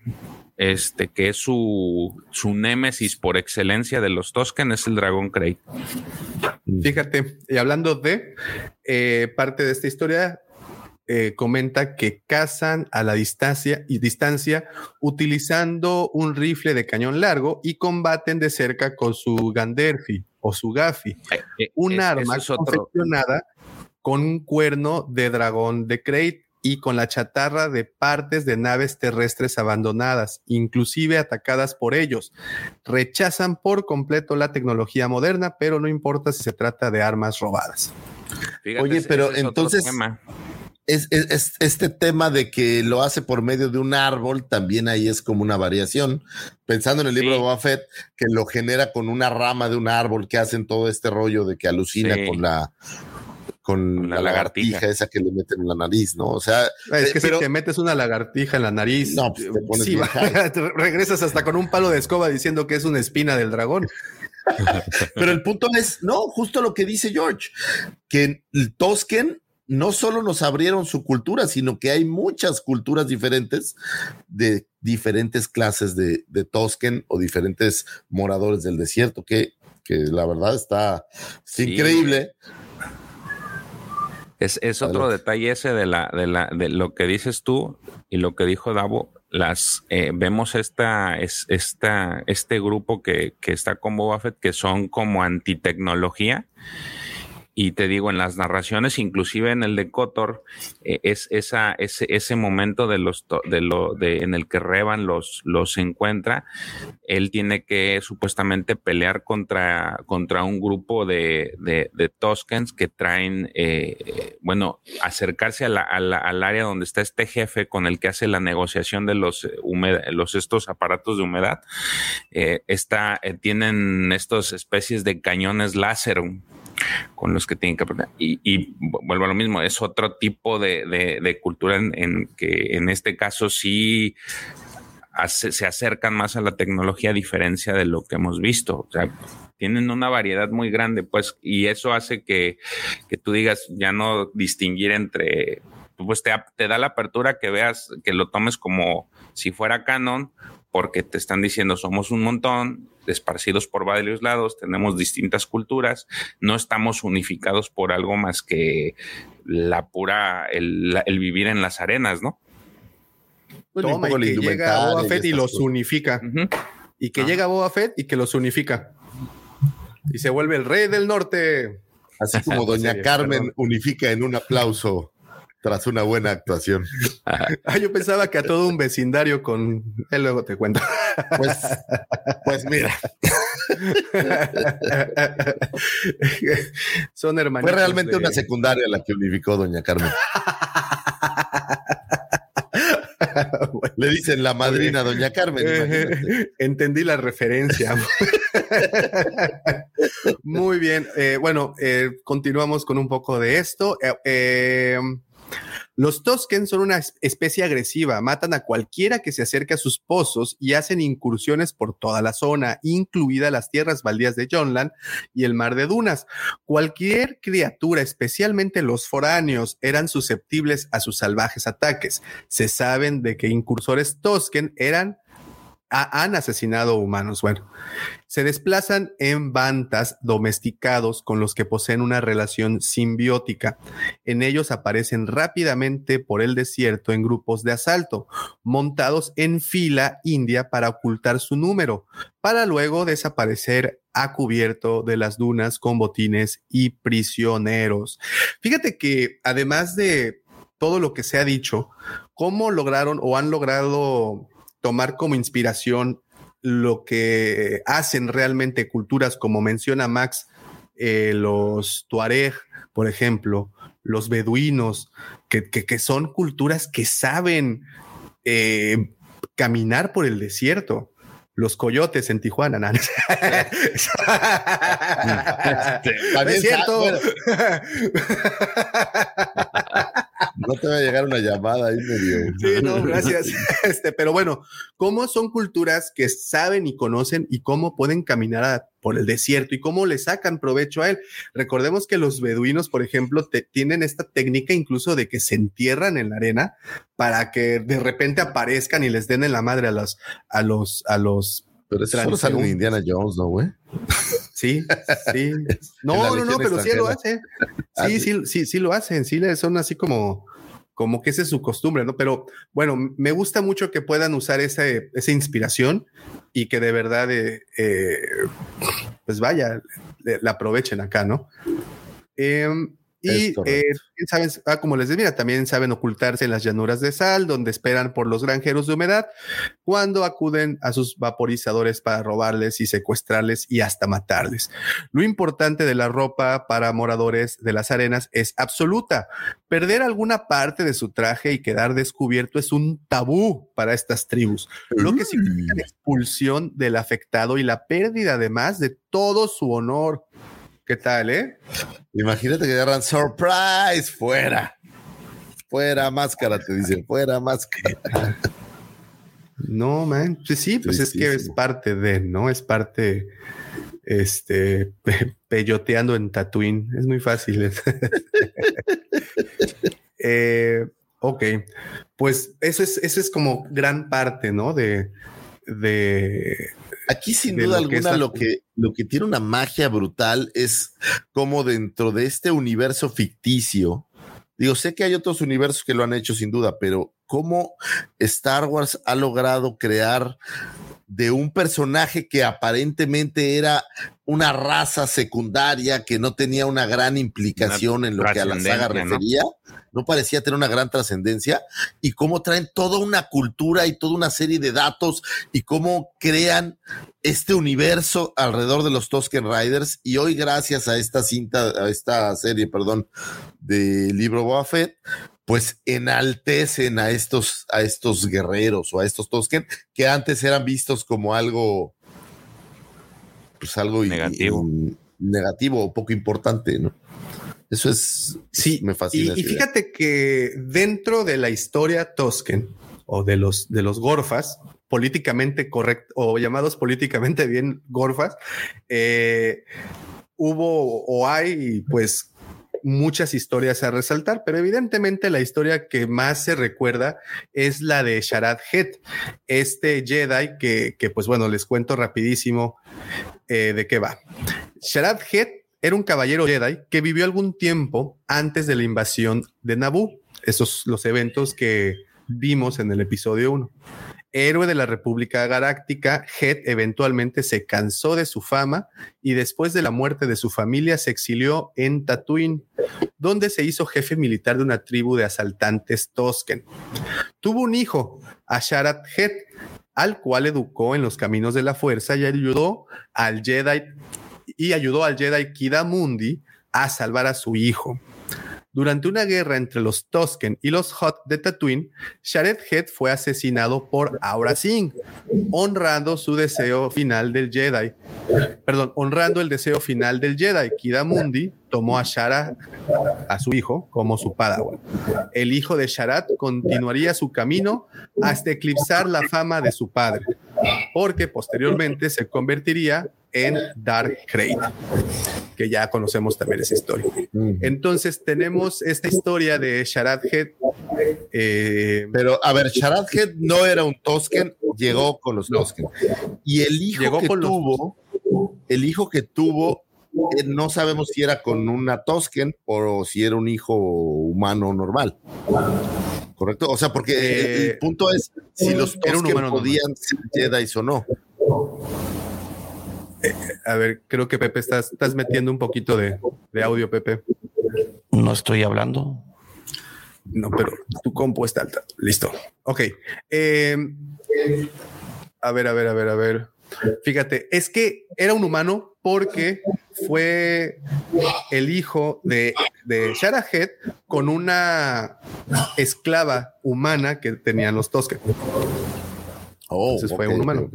Este, que es su, su némesis por excelencia de los Tosken, es el dragón Crate.
Fíjate, y hablando de eh, parte de esta historia, eh, comenta que cazan a la distancia y distancia utilizando un rifle de cañón largo y combaten de cerca con su Ganderfi o su Gafi, eh, un arma confeccionada con un cuerno de dragón de Crate y con la chatarra de partes de naves terrestres abandonadas, inclusive atacadas por ellos. Rechazan por completo la tecnología moderna, pero no importa si se trata de armas robadas.
Oye, pero entonces es, este tema de que lo hace por medio de un árbol, también ahí es como una variación. Pensando en el libro de Buffett, que lo genera con una rama de un árbol que hacen todo este rollo de que alucina con la con la, lagartija. esa que le meten en la nariz, ¿no? O sea,
es que si te metes una lagartija en la nariz, no, pues te pones regresas hasta con un palo de escoba diciendo que es una espina del dragón.
pero el punto es, no, justo lo que dice George, que el Tosken no solo nos abrieron su cultura, sino que hay muchas culturas diferentes de diferentes clases de, Tosken o diferentes moradores del desierto, que, que la verdad está increíble.
Es, es otro detalle ese de, la, de, la, de lo que dices tú y lo que dijo Davo. Las eh, vemos esta, es, esta, este grupo que, que está con Boba Fett que son como antitecnología y te digo, en las narraciones, inclusive en el de Cotor, eh, es esa, ese, ese momento de los de lo de en el que Revan los, los encuentra. Él tiene que supuestamente pelear contra, contra un grupo de, de, de Toskens que traen, eh, bueno, acercarse a la, al área donde está este jefe con el que hace la negociación de los, los estos aparatos de humedad. Eh, está, tienen estas especies de cañones láser con los que tienen que aprender. Y, vuelvo a lo mismo, es otro tipo de, cultura en, que en este caso sí se acercan más a la tecnología a diferencia de lo que hemos visto. O sea, tienen una variedad muy grande, pues, y eso hace que, que tú digas ya no distinguir entre, pues te da la apertura que veas, que lo tomes como si fuera canon, porque te están diciendo somos un montón, esparcidos por varios lados, tenemos distintas culturas, no estamos unificados por algo más que la pura, el, vivir en las arenas, ¿no?
Pues Toma, y que llega Boba Fett y, los unifica. Y que llega Boba Fett y que los unifica. Y se vuelve el rey del norte.
Así como Doña Carmen unifica en un aplauso tras una buena actuación.
Ah, yo pensaba que a todo un vecindario con él luego te cuento.
Pues, pues mira.
Son hermanos.
Fue realmente una secundaria la que unificó Doña Carmen.
bueno,
Le dicen la madrina, doña Carmen.
Entendí la referencia. Muy bien. Eh, bueno, eh, continuamos con un poco de esto. Los Tosken son una especie agresiva, matan a cualquiera que se acerque a sus pozos y hacen incursiones por toda la zona, incluida las tierras baldías de Jonland y el mar de Dunas. Cualquier criatura, especialmente los foráneos, eran susceptibles a sus salvajes ataques. Se saben de que incursores Tosken eran han asesinado humanos. Bueno, se desplazan en bandas domesticados con los que poseen una relación simbiótica. En ellos aparecen rápidamente por el desierto en grupos de asalto, montados en fila india para ocultar su número, para luego desaparecer a cubierto de las dunas con botines y prisioneros. Fíjate que además de todo lo que se ha dicho, cómo lograron o han logrado tomar como inspiración lo que hacen realmente culturas, como menciona Max, eh, los Tuareg, por ejemplo, los beduinos, que, que, son culturas que saben eh, caminar por el desierto. Los coyotes en Tijuana, ¿no? es cierto.
No te va a llegar una llamada ahí medio.
Sí, no, gracias. Este, pero bueno, ¿cómo son culturas que saben y conocen y cómo pueden caminar por el desierto y cómo le sacan provecho a él? Recordemos que los beduinos, por ejemplo, tienen esta técnica incluso de que se entierran en la arena para que de repente aparezcan y les den en la madre a los, a los, a los
pero eso solo sale en Indiana Jones, ¿no, güey?
Sí, sí. No, no, no, pero sí lo hace. Ah, sí, sí, sí, sí lo hacen. Sí, son así como, como que esa es su costumbre, ¿no? Pero bueno, me gusta mucho que puedan usar esa, esa inspiración y que de verdad, eh, eh, pues vaya, la aprovechen acá, ¿no? Eh, y eh, saben, ah, como les decía, también saben ocultarse en las llanuras de sal, donde esperan por los granjeros de humedad, cuando acuden a sus vaporizadores para robarles y secuestrarles y hasta matarles. Lo importante de la ropa para moradores de las arenas es absoluta. Perder alguna parte de su traje y quedar descubierto es un tabú para estas tribus, lo que significa la mm. expulsión del afectado y la pérdida además de todo su honor. ¿Qué tal, eh?
Imagínate que agarran surprise, fuera. Fuera máscara, te dicen, fuera máscara.
No, man. Pues sí, pues es que es parte de, ¿no? Es parte, este, peyoteando en Tatooine. Es muy fácil. eh, ok, pues eso es, eso es como gran parte, ¿no? De, de,
Aquí sin duda alguna lo que, lo que tiene una magia brutal es como dentro de este universo ficticio, digo, sé que hay otros universos que lo han hecho sin duda, pero cómo Star Wars ha logrado crear de un personaje que aparentemente era una raza secundaria que no tenía una gran implicación en lo que a la saga refería, ¿no? Parecía tener una gran trascendencia, y cómo traen toda una cultura y toda una serie de datos y cómo crean este universo alrededor de los Tosken Riders. Y hoy, gracias a esta cinta, a esta serie, perdón, de libro Boba Fett, pues enaltecen a estos, a estos guerreros o a estos Tosken que antes eran vistos como algo, pues algo
negativo,
negativo o poco importante, ¿no? Eso es,
sí, me fascina. Y, fíjate que dentro de la historia Tosken o de los, de los Gorfas, políticamente correcto o llamados políticamente bien Gorfas, eh, hubo o hay pues muchas historias a resaltar, pero evidentemente la historia que más se recuerda es la de Sharad Het, este Jedi que, que pues bueno, les cuento rapidísimo eh, de qué va. Sharad Het era un caballero Jedi que vivió algún tiempo antes de la invasión de Naboo, esos los eventos que vimos en el episodio 1 héroe de la República Galáctica, Head eventualmente se cansó de su fama y después de la muerte de su familia se exilió en Tatooine, donde se hizo jefe militar de una tribu de asaltantes Tosken. Tuvo un hijo, Asharat Head, al cual educó en los caminos de la fuerza y ayudó al Jedi y ayudó al Jedi Kidamundi a salvar a su hijo. Durante una guerra entre los Tosken y los Hot de Tatooine, Shared Head fue asesinado por Aura Singh, honrando su deseo final del Jedi. Perdón, honrando el deseo final del Jedi. Kidamundi tomó a Shara, a su hijo, como su padawan. El hijo de Sharat continuaría su camino hasta eclipsar la fama de su padre, porque posteriormente se convertiría en Dark Crate, que ya conocemos también esa historia. Entonces tenemos esta historia de Sharad Head. eh,
Pero, a ver, Sharad Head no era un Tosken, llegó con los Tosken. Y el hijo
Llegó
que
los-
tuvo, el hijo que tuvo, eh, no sabemos si era con una Tosken o si era un hijo humano normal. ¿Correcto? O sea, porque el- el
Eh,
punto es si los Tosken
humano normal.
podían ser Jedi o no.
a ver, creo que Pepe estás, estás metiendo un poquito de, de audio, Pepe.
No estoy hablando.
No, pero tu compu está alta. Listo. Ok. Eh, a ver, a ver, a ver, a ver. Fíjate, es que era un humano porque fue el hijo de, de Shara Head con una esclava humana que tenían los Tosken.
Oh,
Entonces fue un humano.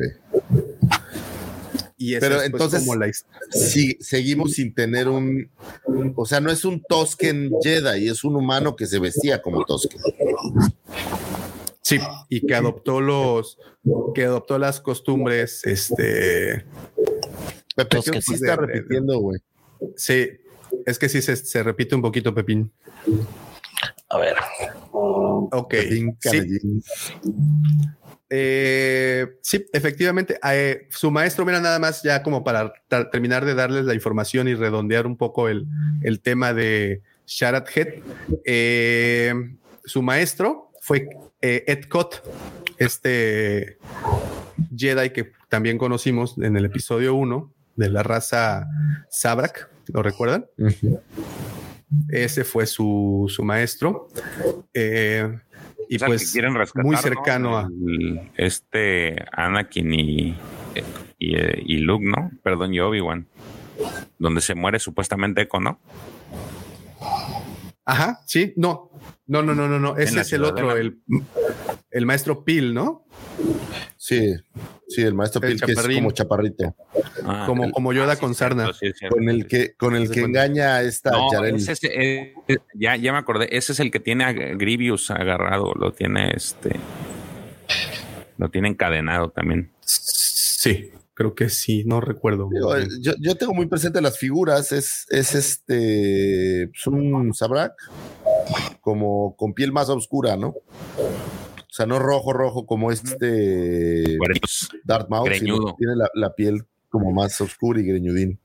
Y
Pero
es, pues,
entonces-
como la
Sí, seguimos sin tener un, o sea, no es un Tosken Jedi, es un humano que se vestía como Tosken.
Sí, y que adoptó los, que adoptó las costumbres, este,
Pepe, que sí está
De-
repitiendo, güey.
sí, es que sí se, se repite un poquito, Pepín.
A ver.
Ok,
Pepín
sí, eh, sí, efectivamente, eh, su maestro, mira, nada más ya como para terminar de darles la información y redondear un poco el, el tema de Sharat Head, eh, su maestro fue eh, Ed Cott, este Jedi que también conocimos en el episodio 1 de la raza Sabrak, ¿lo recuerdan? Ese fue su, su maestro. Eh, y
O sea, que
pues
quieren rescatar,
muy
¿no?
cercano a...
Este Anakin y, y, y Luke, ¿no? Perdón, y Obi-Wan. Donde se muere supuestamente Echo, ¿no?
Ajá, sí, no, no, no, no, no, no. Ese es el otro, el, el maestro Pil, ¿no?
Sí, sí, el maestro
El
Pil, que es como chaparrito,
Ah,
como,
el-
como Yoda
ah, sí,
con sarna.
sí, es cierto.
con el que, con el que engaña a esta
No,
Yarel.
ese es- eh, ya, ya me acordé. Ese es el que tiene a Grievous agarrado. Lo tiene este. Lo tiene encadenado también.
Sí, creo que sí, no recuerdo.
yo, yo tengo muy presente las figuras, es, es este, es un Sabrak, como con piel más oscura, ¿no? O sea, no rojo, rojo como este
Cuernos.
Darth Maul, sino tiene la, la piel como más oscura y greñudín.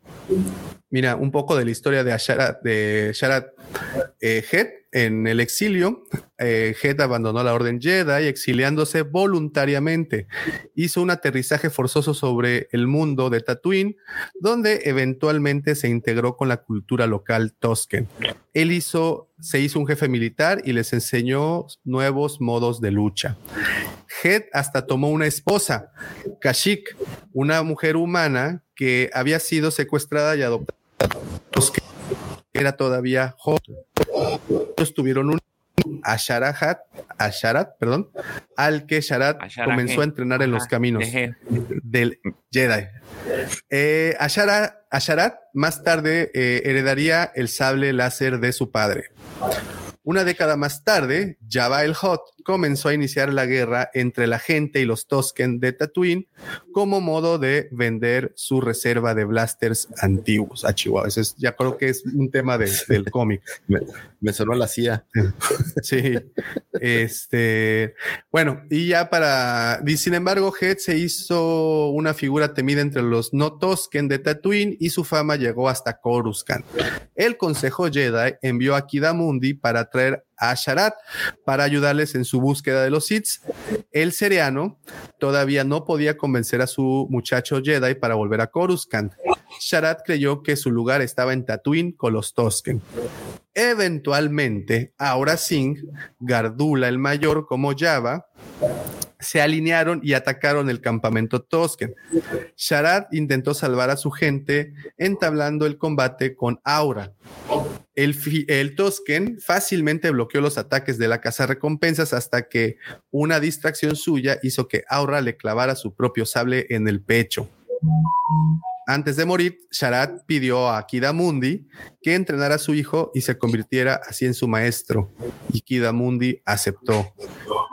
Mira, un poco de la historia de Asharat, de Sharat eh. En el exilio, eh, abandonó la Orden Jedi, exiliándose voluntariamente. Hizo un aterrizaje forzoso sobre el mundo de Tatooine, donde eventualmente se integró con la cultura local Tosken. Él hizo, se hizo un jefe militar y les enseñó nuevos modos de lucha. Head hasta tomó una esposa, Kashyyyk, una mujer humana que había sido secuestrada y adoptada. Era todavía joven. Ellos tuvieron un Asharahat, Asharat, perdón, al que Sharat comenzó a entrenar en los caminos del Jedi. Eh, más tarde eh, heredaría el sable láser de su padre. Una década más tarde, Jabba el Hutt comenzó a iniciar la guerra entre la gente y los Tosken de Tatooine como modo de vender su reserva de blasters antiguos a Chihuahua. Ese es- ya creo que es un tema de- del cómic.
Me, sonó la CIA.
Sí. Este, bueno, y ya para, y sin embargo, Head se hizo una figura temida entre los no Tosken de Tatooine y su fama llegó hasta Coruscant. El Consejo Jedi envió a Kidamundi para traer a Sharat para ayudarles en su búsqueda de los Sith. El seriano todavía no podía convencer a su muchacho Jedi para volver a Coruscant. Sharat creyó que su lugar estaba en Tatooine con los Tosken. Eventualmente, ahora Singh, Gardula el mayor como Java, se alinearon y atacaron el campamento Tosken. Sharad intentó salvar a su gente entablando el combate con Aura. el, el Tosken fácilmente bloqueó los ataques de la casa recompensas hasta que una distracción suya hizo que Aura le clavara su propio sable en el pecho. Antes de morir, Sharat pidió a Kidamundi que entrenara a su hijo y se convirtiera así en su maestro. Y Kidamundi aceptó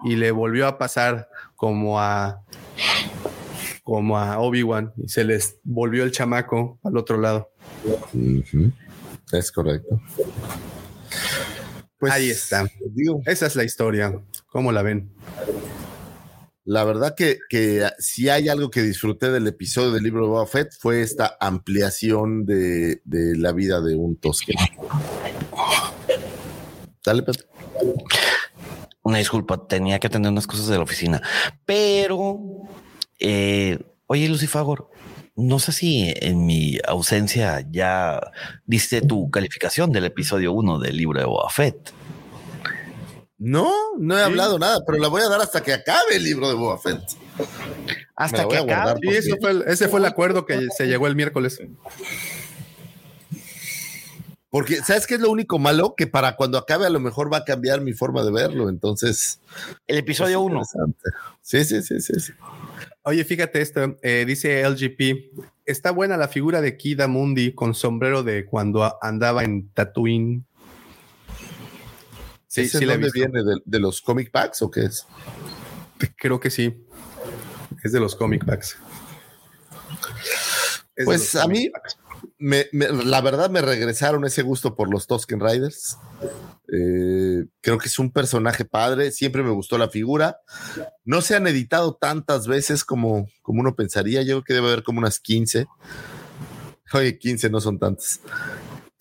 y le volvió a pasar como a como a Obi-Wan y se les volvió el chamaco al otro lado.
Es correcto.
Pues ahí está. esa es la historia. ¿Cómo la ven?
La verdad que, que si hay algo que disfruté del episodio del libro de Boba Fett fue esta ampliación de, de la vida de un Tosken. Dale, Pedro.
Una disculpa, tenía que atender unas cosas de la oficina. Pero, eh, oye, Lucifagor, no sé si en mi ausencia ya diste tu calificación del episodio 1 del libro de Boba Fett.
No, no he hablado nada, pero la voy a dar hasta que acabe el libro de Boba Fett.
Hasta que acabe.
Sí, fue ese fue el acuerdo que se llegó el miércoles.
Porque, ¿sabes qué es lo único malo? Que para cuando acabe a lo mejor va a cambiar mi forma de verlo. Entonces.
El episodio 1.
Sí, sí, sí, sí, sí.
Oye, fíjate esto, eh, dice LGP, está buena la figura de Kida Mundi con sombrero de cuando andaba en Tatooine.
Sí, sí, ¿De viene? ¿De, los comic packs o qué es?
Creo que sí. Es de los comic packs.
pues a mí, la verdad me regresaron ese gusto por los Tosken Riders. Eh, creo que es un personaje padre, siempre me gustó la figura. No se han editado tantas veces como, como uno pensaría, yo creo que debe haber como unas 15. Oye, 15 no son tantas.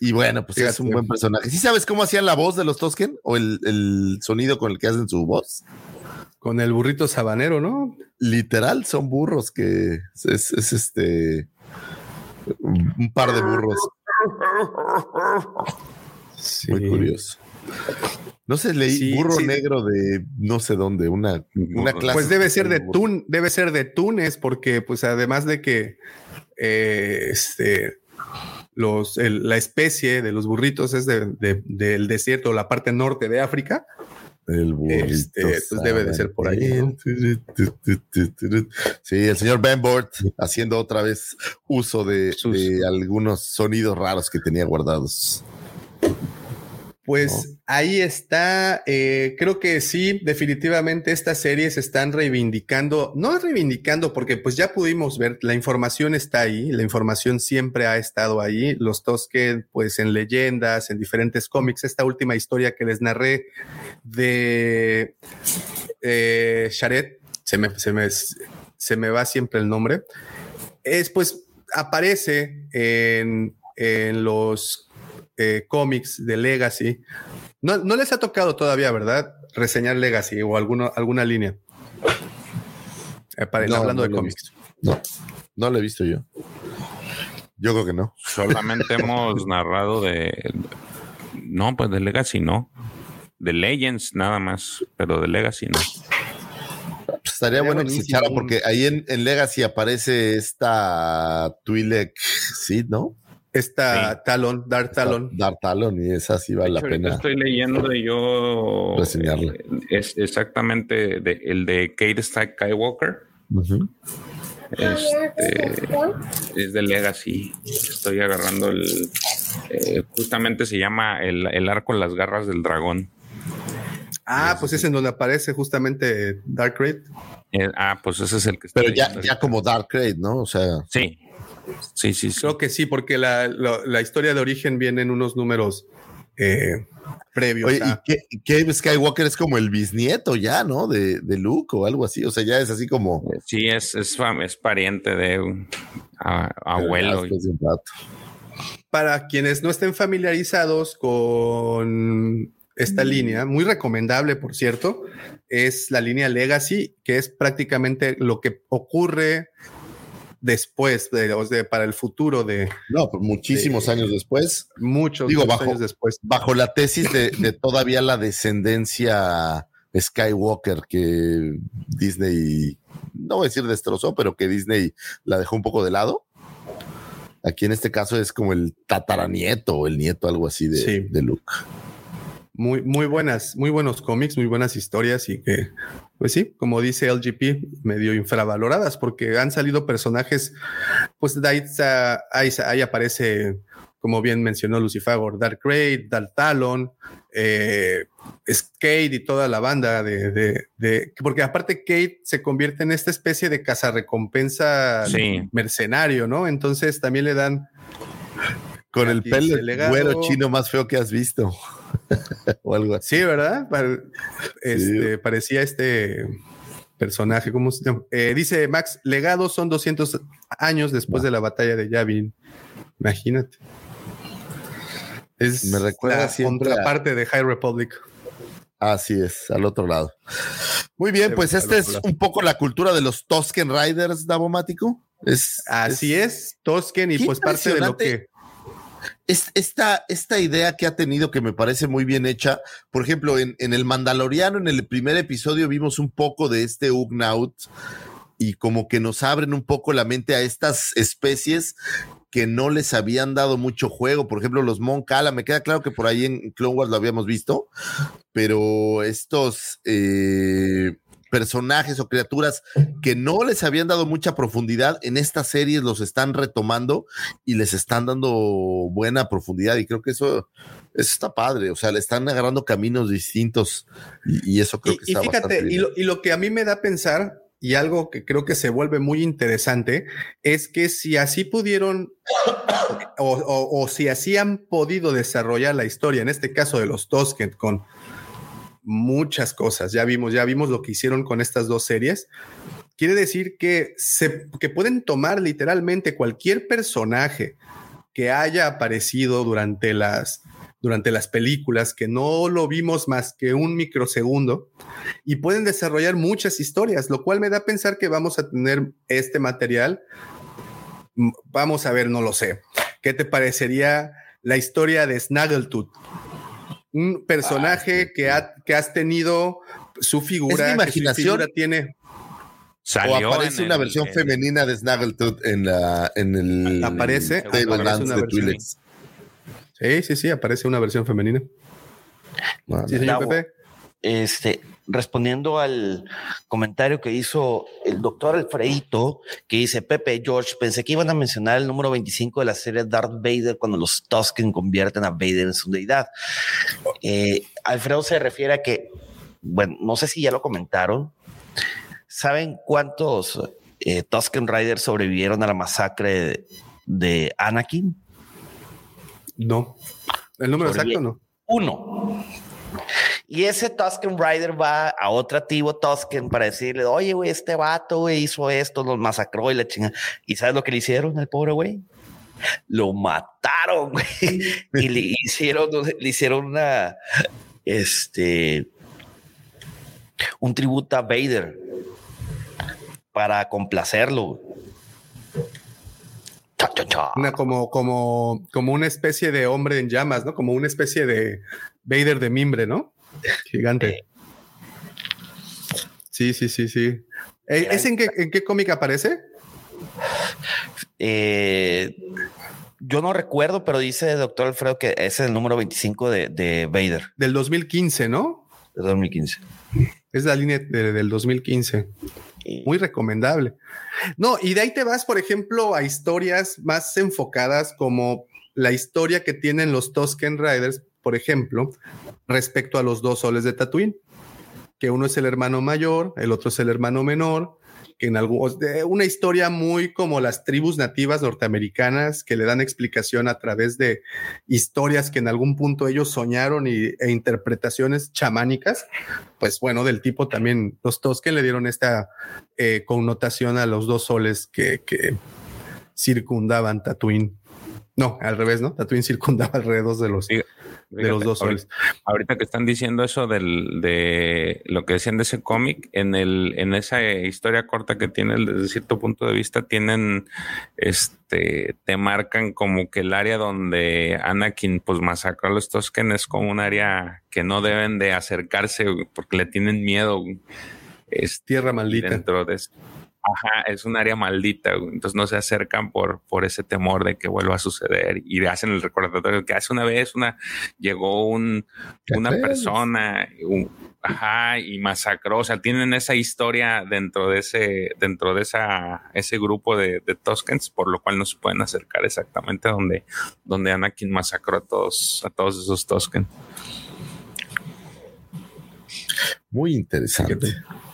Y bueno, pues es un buen personaje. ¿Sí sabes cómo hacían la voz de los Tosken o el, sonido con el que hacen su voz?
Con el burrito sabanero, ¿no?
Literal, son burros que es, es este un par de burros. Muy curioso. No sé, leí burro negro de no sé dónde, una, una clase.
Pues debe ser de Tun, debe ser de Túnez, porque pues además de que eh, este los, la especie de los burritos es de, del desierto, la parte norte de África.
El burrito.
Este, pues debe de ser por ahí.
Sí, el señor Ben Bort haciendo otra vez uso de, de algunos sonidos raros que tenía guardados.
Pues ahí está. Eh, creo que sí, definitivamente estas series están reivindicando, no reivindicando porque pues ya pudimos ver, la información está ahí, la información siempre ha estado ahí. Los Tosken, pues en leyendas, en diferentes cómics, esta última historia que les narré de eh, Sharet, se me, se, me, se me va siempre el nombre, es pues aparece en, en los eh, cómics de Legacy. No, les ha tocado todavía, ¿verdad? Reseñar Legacy o alguno, alguna línea. Eh, hablando de cómics.
No, no lo he visto yo. Yo creo que no.
Solamente hemos narrado de. No, pues de Legacy no. De Legends nada más, pero de Legacy no.
Pues estaría bueno que se echara porque ahí en, en, Legacy aparece esta Twi'lek Sid, ¿no?
Esta Talon, Dark Talon.
Dark Talon, y esa sí vale la pena.
Estoy leyendo y yo. Es exactamente de, el de Kate Skywalker. Este es de Legacy. Estoy agarrando el. Eh, justamente se llama el, el arco Las Garras del Dragón.
Ah, pues es en donde aparece justamente Dark Raid.
Eh, ah, pues ese es el que
está. Pero ya, ya como Dark Raid, ¿no? O sea.
Sí, Sí, sí,
Creo que sí, porque la, historia de origen viene en unos números eh, previos.
Oye, y que, Skywalker es como el bisnieto ya, ¿no? De, de, Luke o algo así. O sea, ya es así como.
Sí, es, es, es pariente de un abuelo.
Para quienes no estén familiarizados con esta mm. línea, muy recomendable, por cierto, es la línea Legacy, que es prácticamente lo que ocurre después, de, para el futuro de...
No, pues muchísimos años después.
Muchos,
Digo, bajo,
años después.
Bajo la tesis de, todavía la descendencia Skywalker que Disney, no voy a decir destrozó, pero que Disney la dejó un poco de lado. Aquí en este caso es como el tataranieto o el nieto, algo así de, de Luke.
Muy, muy buenas, muy buenos cómics, muy buenas historias y que, pues sí, como dice LGP, medio infravaloradas porque han salido personajes, pues de ahí, ahí, ahí aparece como bien mencionó Lucifagor, Dark Raid, Dark Talon, eh, Skate y toda la banda de, de, porque aparte Kate se convierte en esta especie de cazarrecompensa mercenario, ¿no? Entonces también le dan
con el pelo güero chino más feo que has visto. o algo así.
Sí, ¿verdad? Este, Parecía este personaje, ¿cómo se llama? Eh, dice Max, legado son 200 años después de la batalla de Yavin. Imagínate. Es
Me recuerda
la contraparte de High Republic.
Así es, al otro lado. Muy bien, pues esta es un poco la cultura de los Tosken Riders, Davomático. Es,
Así es, Tosken y pues parte de lo que...
Es esta, esta idea que ha tenido que me parece muy bien hecha. Por ejemplo, en, en el Mandaloriano, en el primer episodio, vimos un poco de este Ugnaut y como que nos abren un poco la mente a estas especies que no les habían dado mucho juego. Por ejemplo, los Mon Cala, me queda claro que por ahí en Clone Wars lo habíamos visto, pero estos eh, personajes o criaturas que no les habían dado mucha profundidad, en estas series los están retomando y les están dando buena profundidad. Y creo que eso, está padre. O sea, le están agarrando caminos distintos y, eso creo que está y fíjate,
y lo, y lo que a mí me da a pensar y algo que creo que se vuelve muy interesante es que si así pudieron o, si así han podido desarrollar la historia, en este caso de los Tosken, con muchas cosas, ya vimos, ya vimos lo que hicieron con estas dos series, quiere decir que, se, que pueden tomar literalmente cualquier personaje que haya aparecido durante las durante las películas, que no lo vimos más que un microsegundo, y pueden desarrollar muchas historias, lo cual me da a pensar que vamos a tener este material. Mm, vamos a ver, no lo sé. ¿Qué te parecería la historia de Snaggletooth? Un personaje que, ha, que has tenido su figura,
¿Es imaginación?
tiene.
o aparece una versión femenina de Snaggletooth en la en el
aparece, aparece una versión, Sí, sí, sí, aparece una versión femenina.
sí, señor Pepe. Este, respondiendo al comentario que hizo el doctor Alfredito, que dice, Pepe, George, pensé que iban a mencionar el número 25 de la serie Darth Vader cuando los Tusken convierten a Vader en su deidad. Eh, Alfredo se refiere a que, bueno, no sé si ya lo comentaron. ¿Saben cuántos eh, Tusken Riders sobrevivieron a la masacre de Anakin?
No. ¿El número exacto no?
Uno. Y ese Tusken Rider va a otro tío Tusken para decirle, oye, güey, este vato, güey, hizo esto, los masacró y la chingada. ¿Y sabes lo que le hicieron al pobre güey? Lo mataron, güey. y le hicieron, le hicieron una, este, un tributo a Vader para complacerlo.
Una, como, como, como una especie de hombre en llamas, ¿no? Como una especie de Vader de mimbre, ¿no? Gigante. Sí, sí, sí, sí. ¿Es en qué, en qué cómic aparece?
Eh, yo no recuerdo, pero dice el doctor Alfredo que ese es el número 25 de, de Vader.
Del 2015, ¿no?
Del 2015.
Es la línea del 2015. Muy recomendable. No, y de ahí te vas, por ejemplo, a historias más enfocadas como la historia que tienen los Tusken Riders, por ejemplo, respecto a los dos soles de Tatooine, que uno es el hermano mayor, el otro es el hermano menor, que en algún, una historia muy como las tribus nativas norteamericanas que le dan explicación a través de historias que en algún punto ellos soñaron y, e interpretaciones chamánicas, pues bueno, del tipo también los que le dieron esta eh, connotación a los dos soles que, que circundaban Tatooine. No, al revés, ¿no? Tatooine circundaba alrededor de los, de los dos soles.
Ahorita, que están diciendo eso del, de lo que decían de ese cómic, en el, en esa historia corta que tiene desde cierto punto de vista, tienen, este, te marcan como que el área donde Anakin pues masacró a los Tosken es como un área que no deben de acercarse porque le tienen miedo.
Es tierra maldita.
Dentro de eso. Ajá, es un área maldita, entonces no se acercan por, por ese temor de que vuelva a suceder y hacen el recordatorio que hace una vez una llegó un, una persona, ajá, y masacró, o sea, tienen esa historia dentro de ese, dentro de esa, ese grupo de, de Toskens, por lo cual no se pueden acercar exactamente donde, donde Anakin masacró a todos, a todos esos Toskens.
Muy interesante.
Fíjate.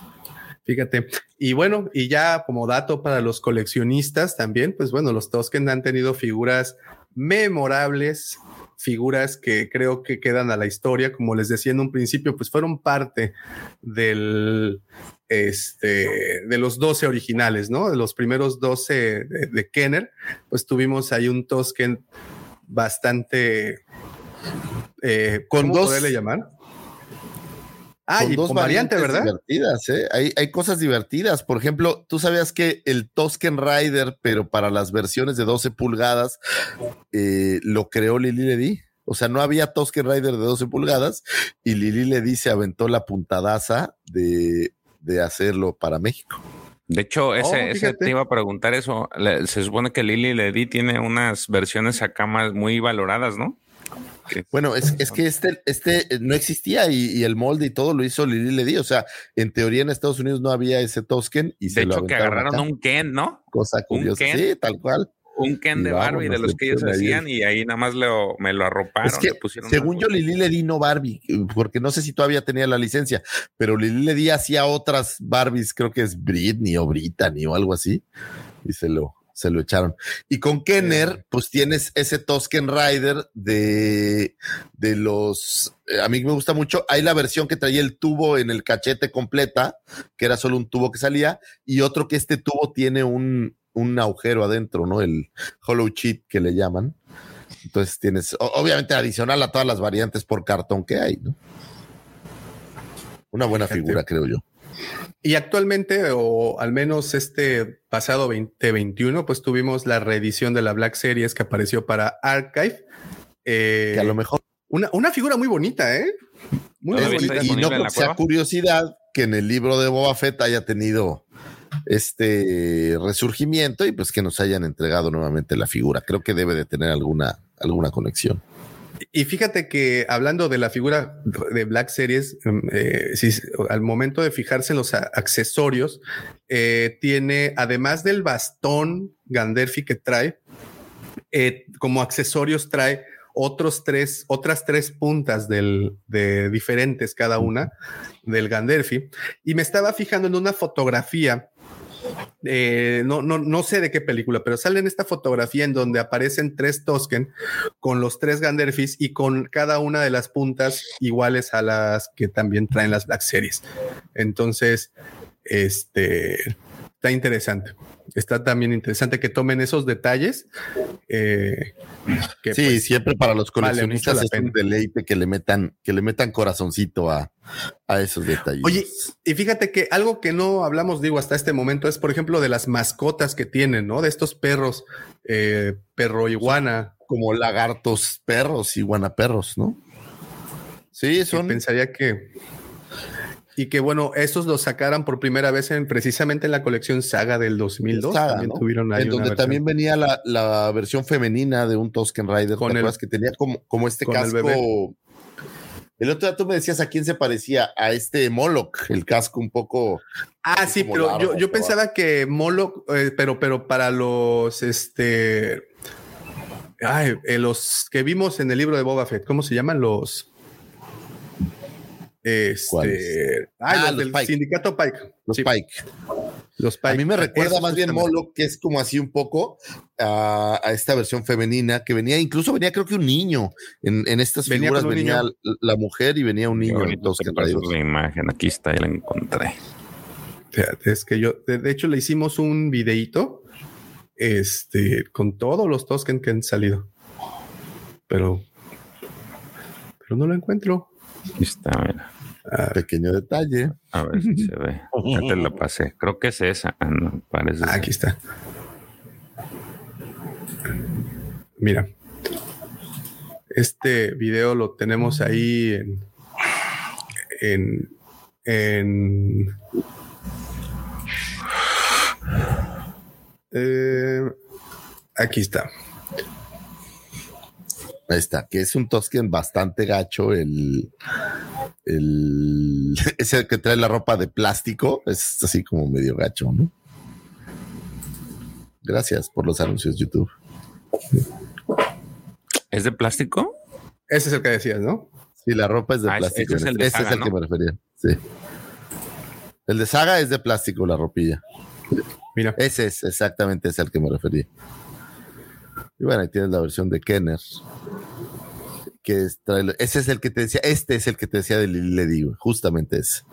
Y bueno, y ya como dato para los coleccionistas también, pues bueno, los Tosken han tenido figuras memorables, figuras que creo que quedan a la historia, como les decía en un principio, pues fueron parte del, este, de los 12 originales, ¿no? De los primeros 12 de, Kenner, pues tuvimos ahí un Tosken bastante... Eh, ¿Con dos, poderle llamar?
Ah, y dos variantes ¿verdad? Divertidas, ¿eh? hay, hay, cosas divertidas. Por ejemplo, tú sabías que el Tosken Rider, pero para las versiones de 12 pulgadas, eh, lo creó Lili Ledy. O sea, no había Tosken Rider de 12 pulgadas y Lili Ledy se aventó la puntadaza de, de hacerlo para México.
De hecho, ese, oh, ese, te iba a preguntar eso. se supone que Lili Ledy tiene unas versiones acá más muy valoradas, ¿no?
Bueno, es, es, que este, este eh, no existía y, el molde y todo lo hizo Lili Ledy. O sea, en teoría en Estados Unidos no había ese Tosken. Y
de hecho, que agarraron un Ken, ¿no?
Cosa curiosa. Sí, tal cual.
Un Ken de Barbie de los que ellos hacían y ahí nada más lo, me lo arroparon.
según yo, Lili Ledy no Barbie, porque no sé si todavía tenía la licencia, pero Lili Ledy hacía otras Barbies, creo que es Britney o Brittany o algo así, y se lo, se lo echaron. Y con Kenner, pues tienes ese Tosken Rider de, de los. Eh, a mí me gusta mucho. Hay la versión que traía el tubo en el cachete completa, que era solo un tubo que salía, y otro que este tubo tiene un, un agujero adentro, ¿no? El hollow cheat que le llaman. Entonces tienes, obviamente, adicional a todas las variantes por cartón que hay, ¿no? Una buena figura, creo yo.
Y actualmente, o al menos este pasado 2021, pues tuvimos la reedición de la Black Series que apareció para Archive.
Eh, que a lo mejor.
Una, una figura muy bonita, ¿eh?
Muy bonita. Y no que sea curiosidad que en el libro de Boba Fett haya tenido este resurgimiento y pues que nos hayan entregado nuevamente la figura. Creo que debe de tener alguna, alguna conexión.
Y fíjate que hablando de la figura de Black Series, em, eh, al momento de fijarse en los accesorios, eh, tiene, además del bastón Ganderfi que trae, eh, como accesorios trae otros tres, otras tres puntas del, de diferentes cada una del Ganderfi. Y me estaba fijando en una fotografía eh, no, no, no sé de qué película, pero sale en esta fotografía en donde aparecen tres Tosken con los tres Ganderfis y con cada una de las puntas iguales a las que también traen las Black Series. Entonces, este está interesante. Está también interesante que tomen esos detalles. Eh,
sí, pues, siempre para los coleccionistas es un deleite que le metan, que le metan corazoncito a, a esos detalles.
Oye, y fíjate que algo que no hablamos, digo, hasta este momento es, por ejemplo, de las mascotas que tienen, ¿no? De estos perros, eh, perro iguana.
Como lagartos perros, iguana perros, ¿no?
Sí, son. pensaría que y que bueno, estos los sacaran por primera vez en precisamente en la colección Saga del 2002. también
tuvieron ahí en donde también venía la, versión femenina de un Tosken Rider, con el, que tenía como, como este casco. El, otro día tú me decías a quién se parecía, a este Moloch, el casco un poco.
Ah, sí, pero yo, pensaba que Moloch, eh, pero, pero para los este. Ay, eh, los que vimos en el libro de Boba Fett, ¿cómo se llaman los? Este, ah, los, del sindicato Pike.
Los Pike. Los Pike. A mí me recuerda más bien Molo, que es como así un poco a, esta versión femenina que venía, incluso venía creo que un niño. En, en estas figuras venía la mujer y venía un niño.
la imagen, aquí está, ya la encontré.
es que yo, de, hecho, le hicimos un videito este, con todos los Tosken que han salido. Pero, pero no lo encuentro.
Aquí está, mira.
Ah, pequeño detalle.
A ver si se ve. Ya te lo pasé. Creo que es esa. Ah, parece
ah, aquí está. Mira. Este video lo tenemos ahí en, en, en Eh, aquí está.
Ahí está, que es un Tosken bastante gacho. El, el, es el que trae la ropa de plástico. Es así como medio gacho, ¿no? Gracias por los anuncios, YouTube.
¿Es de plástico?
Ese es el que decías, ¿no?
Sí, la ropa es de
Ah,
plástico.
ese es el
Ese
de
es
Saga,
el que me refería. Sí. El de Saga es de plástico, la ropilla.
Mira.
Ese es exactamente ese al que me refería. Y bueno, ahí tienes la versión de Kenner. Que es, trae- ese es el que te decía, este es el que te decía de digo, justamente ese.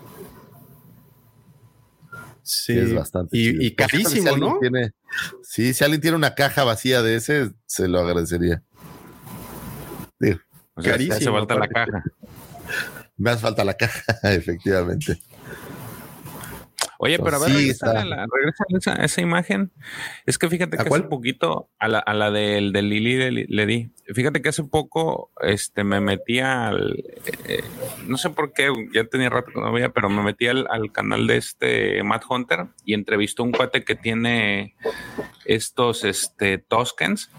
Sí.
que es bastante
y,
chido.
y
si
carísimo, ¿no?
tiene- sí, si alguien tiene una caja vacía de ese, se lo agradecería. Digo,
O sea,
Carísimo,
hace falta la caja.
me hace falta la caja, efectivamente.
Oye, pero a ver,
Sí,
regresa, a la- regresa a esa, esa imagen. Es que fíjate
¿A
que
cuál?
hace poquito, a la, a la del, del Lili de le di. Fíjate que hace poco este, me metí al. eh, no sé por qué, ya tenía rato que no veía, pero me metí al, al canal de este Matt Hunter y entrevistó a un cuate que tiene estos este, Toskens,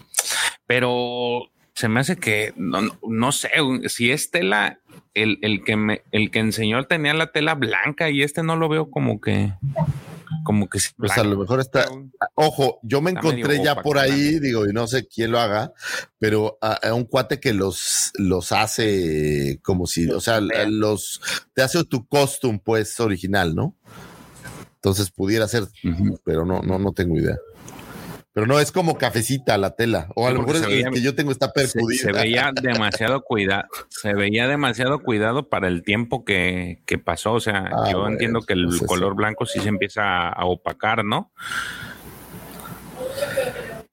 pero se me hace que no, no- no sé si es tela. El, el que me, el que enseñó tenía la tela blanca y este no lo veo como que como que
Pues a lo mejor está. Ojo, yo me encontré ya por ahí, digo, y no sé quién lo haga, pero a, a un cuate que los, los hace como si, o sea, los te hace tu costume, pues, original, ¿no? Entonces pudiera ser, pero no, no, no tengo idea. Pero no, es como cafecita la tela. O a
Sí,
lo mejor es
veía-
que yo tengo está
se,
perjudicado.
se veía demasiado cuidado, se veía demasiado cuidado para el tiempo que, que pasó. O sea,
Ah,
yo
bueno,
entiendo que el
pues
color blanco sí se empieza a, a opacar, ¿no?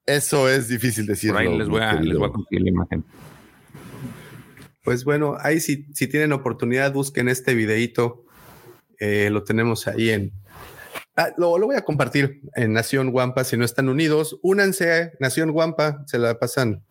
Eso es difícil decirlo.
Por ahí les voy a, les voy a conseguir la imagen.
Pues bueno, ahí si, si tienen oportunidad, busquen este videíto. Eh, lo tenemos ahí en. Ah, lo, lo voy a compartir en Nación Guampa. Si no están unidos, únanse. Nación Guampa, se la pasan,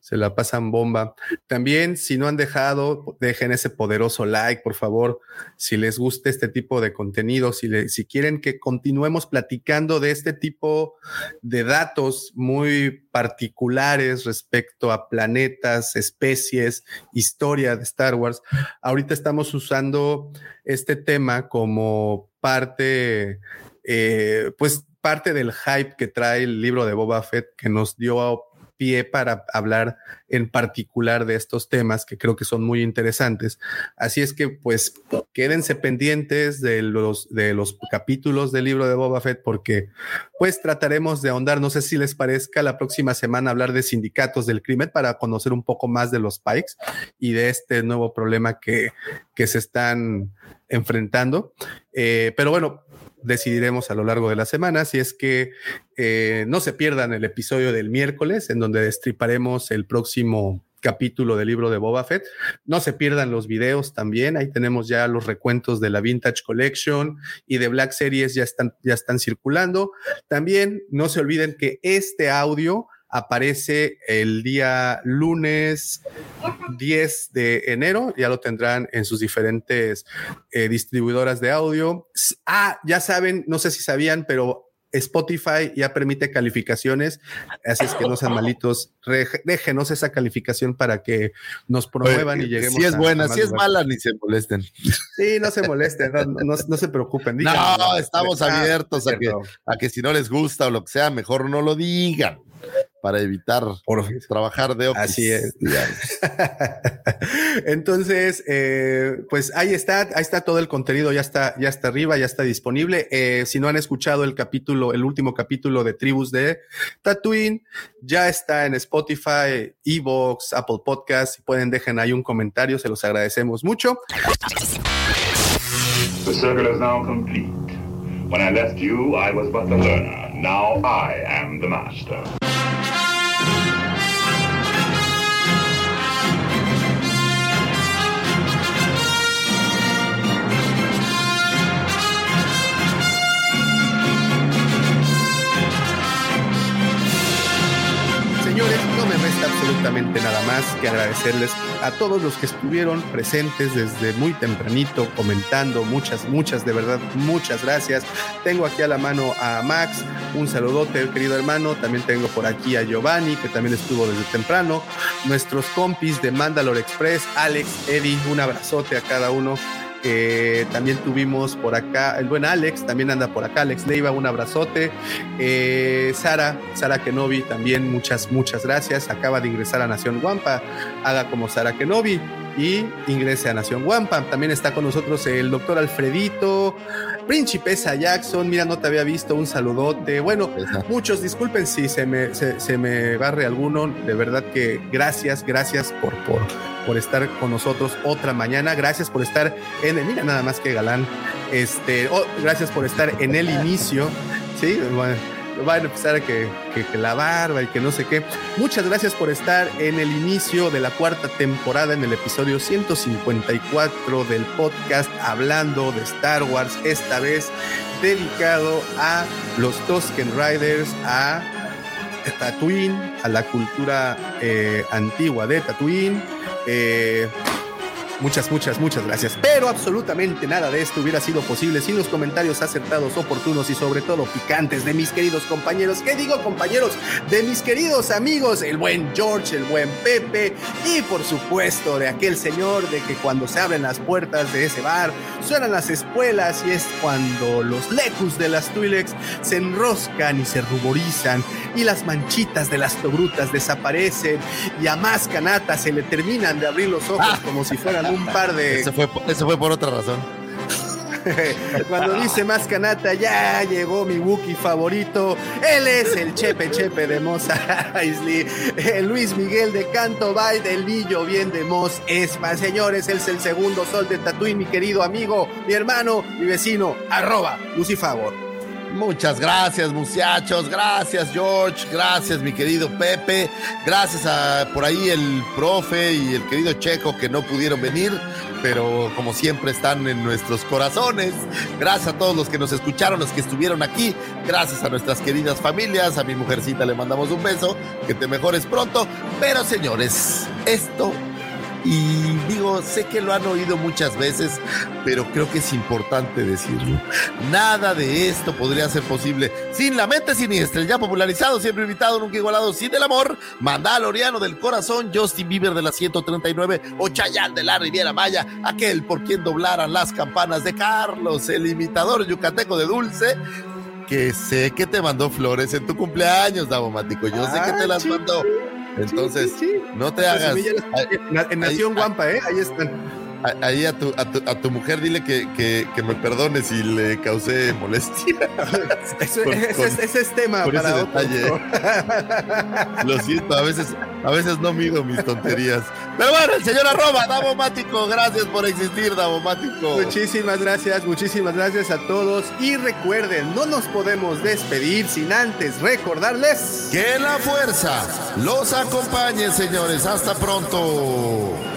se la pasan bomba. También, si no han dejado, dejen ese poderoso like, por favor. Si les gusta este tipo de contenido, si, si quieren que continuemos platicando de este tipo de datos muy particulares respecto a planetas, especies, historia de Star Wars. Ahorita estamos usando este tema como parte, eh, pues parte del hype que trae el libro de Boba Fett que nos dio pie para hablar en particular de estos temas que creo que son muy interesantes. Así es que pues quédense pendientes de los, de los capítulos del libro de Boba Fett porque pues trataremos de ahondar, no sé si les parezca la próxima semana hablar de sindicatos del crimen para conocer un poco más de los Pikes y de este nuevo problema que, que se están enfrentando. Eh, pero bueno, decidiremos a lo largo de la semana si es que eh, no se pierdan el episodio del miércoles en donde destriparemos el próximo capítulo del libro de Boba Fett. No se pierdan los videos también. Ahí tenemos ya los recuentos de la Vintage Collection y de Black Series ya están, ya están circulando. También no se olviden que este audio aparece el día lunes 10 de enero. Ya lo tendrán en sus diferentes eh, distribuidoras de audio. Ah, ya saben, no sé si sabían, pero Spotify ya permite calificaciones, así es que no sean malitos, déjenos esa calificación para que nos promuevan y lleguemos.
Si es
a-
buena,
a
si es mala, ni se molesten.
Sí, no se molesten, no, no- no se preocupen.
No, estamos abiertos a que, a que si no les gusta o lo que sea, mejor no lo digan para evitar
Por-
trabajar de office,
Así es. Entonces, eh, pues ahí está, ahí está todo el contenido, ya está, ya está arriba, ya está disponible. Eh, si no han escuchado el capítulo, el último capítulo de Tribus de Tatooine, ya está en Spotify, Evox, Apple Podcast. Si pueden, dejen ahí un comentario, se los agradecemos mucho.
The circle is now complete. When I left you, I was but the learner. Now I am the master.
Señores, no me resta absolutamente nada más que agradecerles a todos los que estuvieron presentes desde muy tempranito comentando. Muchas, muchas, de verdad, muchas gracias. Tengo aquí a la mano a Max, un saludote, querido hermano. También tengo por aquí a Giovanni, que también estuvo desde temprano. Nuestros compis de Mandalore Express, Alex, Eddie, un abrazote a cada uno. Eh, también tuvimos por acá el buen Alex, también anda por acá, Alex Leiva, un abrazote. Eh, Sara, Sara Kenobi, también muchas, muchas gracias. Acaba de ingresar a Nación Guampa, haga como Sara Kenobi y ingrese a Nación Guampa. También está con nosotros el doctor Alfredito, Principesa Jackson, mira, no te había visto, un saludote. Bueno, muchos, disculpen si se me, se, me barre alguno, de verdad que gracias, gracias por, por, por estar con nosotros otra mañana, gracias por estar en el, mira nada más que galán, este, oh, gracias por estar en el inicio, sí, bueno, van a empezar a que, que, la barba y que no sé qué. Muchas gracias por estar en el inicio de la cuarta temporada, en el episodio 154 del podcast Hablando de Star Wars, esta vez dedicado a los Tusken Riders, a Tatooine, a la cultura eh, antigua de Tatooine. Eh, Muchas, muchas, muchas gracias. Pero absolutamente nada de esto hubiera sido posible sin los comentarios acertados, oportunos y sobre todo picantes de mis queridos compañeros. ¿Qué digo compañeros? De mis queridos amigos, el buen George, el buen Pepe y por supuesto de aquel señor de que cuando se abren las puertas de ese bar suenan las espuelas y es cuando los lecus de las Twilex se enroscan y se ruborizan y las manchitas de las tobrutas desaparecen y a más canata se le terminan de abrir los ojos como si fueran un par de.
Eso fue, eso fue por otra razón.
Cuando dice más canata, ya llegó mi Wookiee favorito. Él es el Chepe Chepe de Moss Eisley. Luis Miguel de Canto Bay del Lillo, bien de Moss Espa. Señores, él es el segundo sol de Tatuí, mi querido amigo, mi hermano, mi vecino, arroba Lucifavor.
Muchas gracias, muchachos. Gracias, George. Gracias, mi querido Pepe. Gracias a por ahí el profe y el querido Checo que no pudieron venir, pero como siempre están en nuestros corazones. Gracias a todos los que nos escucharon, los que estuvieron aquí. Gracias a nuestras queridas familias. A mi mujercita le mandamos un beso. Que te mejores pronto. Pero señores, esto y digo, sé que lo han oído muchas veces, pero creo que es importante decirlo. Nada de esto podría ser posible sin la mente siniestra, el ya popularizado, siempre invitado, nunca igualado, sin el amor, Mandaloriano del corazón, Justin Bieber de la 139 o de la Riviera Maya, aquel por quien doblaran las campanas de Carlos, el imitador yucateco de Dulce, que sé que te mandó flores en tu cumpleaños, Davomático. Yo sé que te las mandó. Entonces, no te hagas.
En Nación Guampa, ¿eh? Ahí están.
Ahí a tu, a tu, a tu mujer dile que, que, que, me perdone si le causé molestia.
ese, ese, es tema para detalle.
Lo siento, a veces, a veces no mido mis tonterías. Pero bueno, el señor arroba, Davomático, gracias por existir, Davomático.
Muchísimas gracias, muchísimas gracias a todos. Y recuerden, no nos podemos despedir sin antes recordarles
que la fuerza los acompañe, señores. Hasta pronto.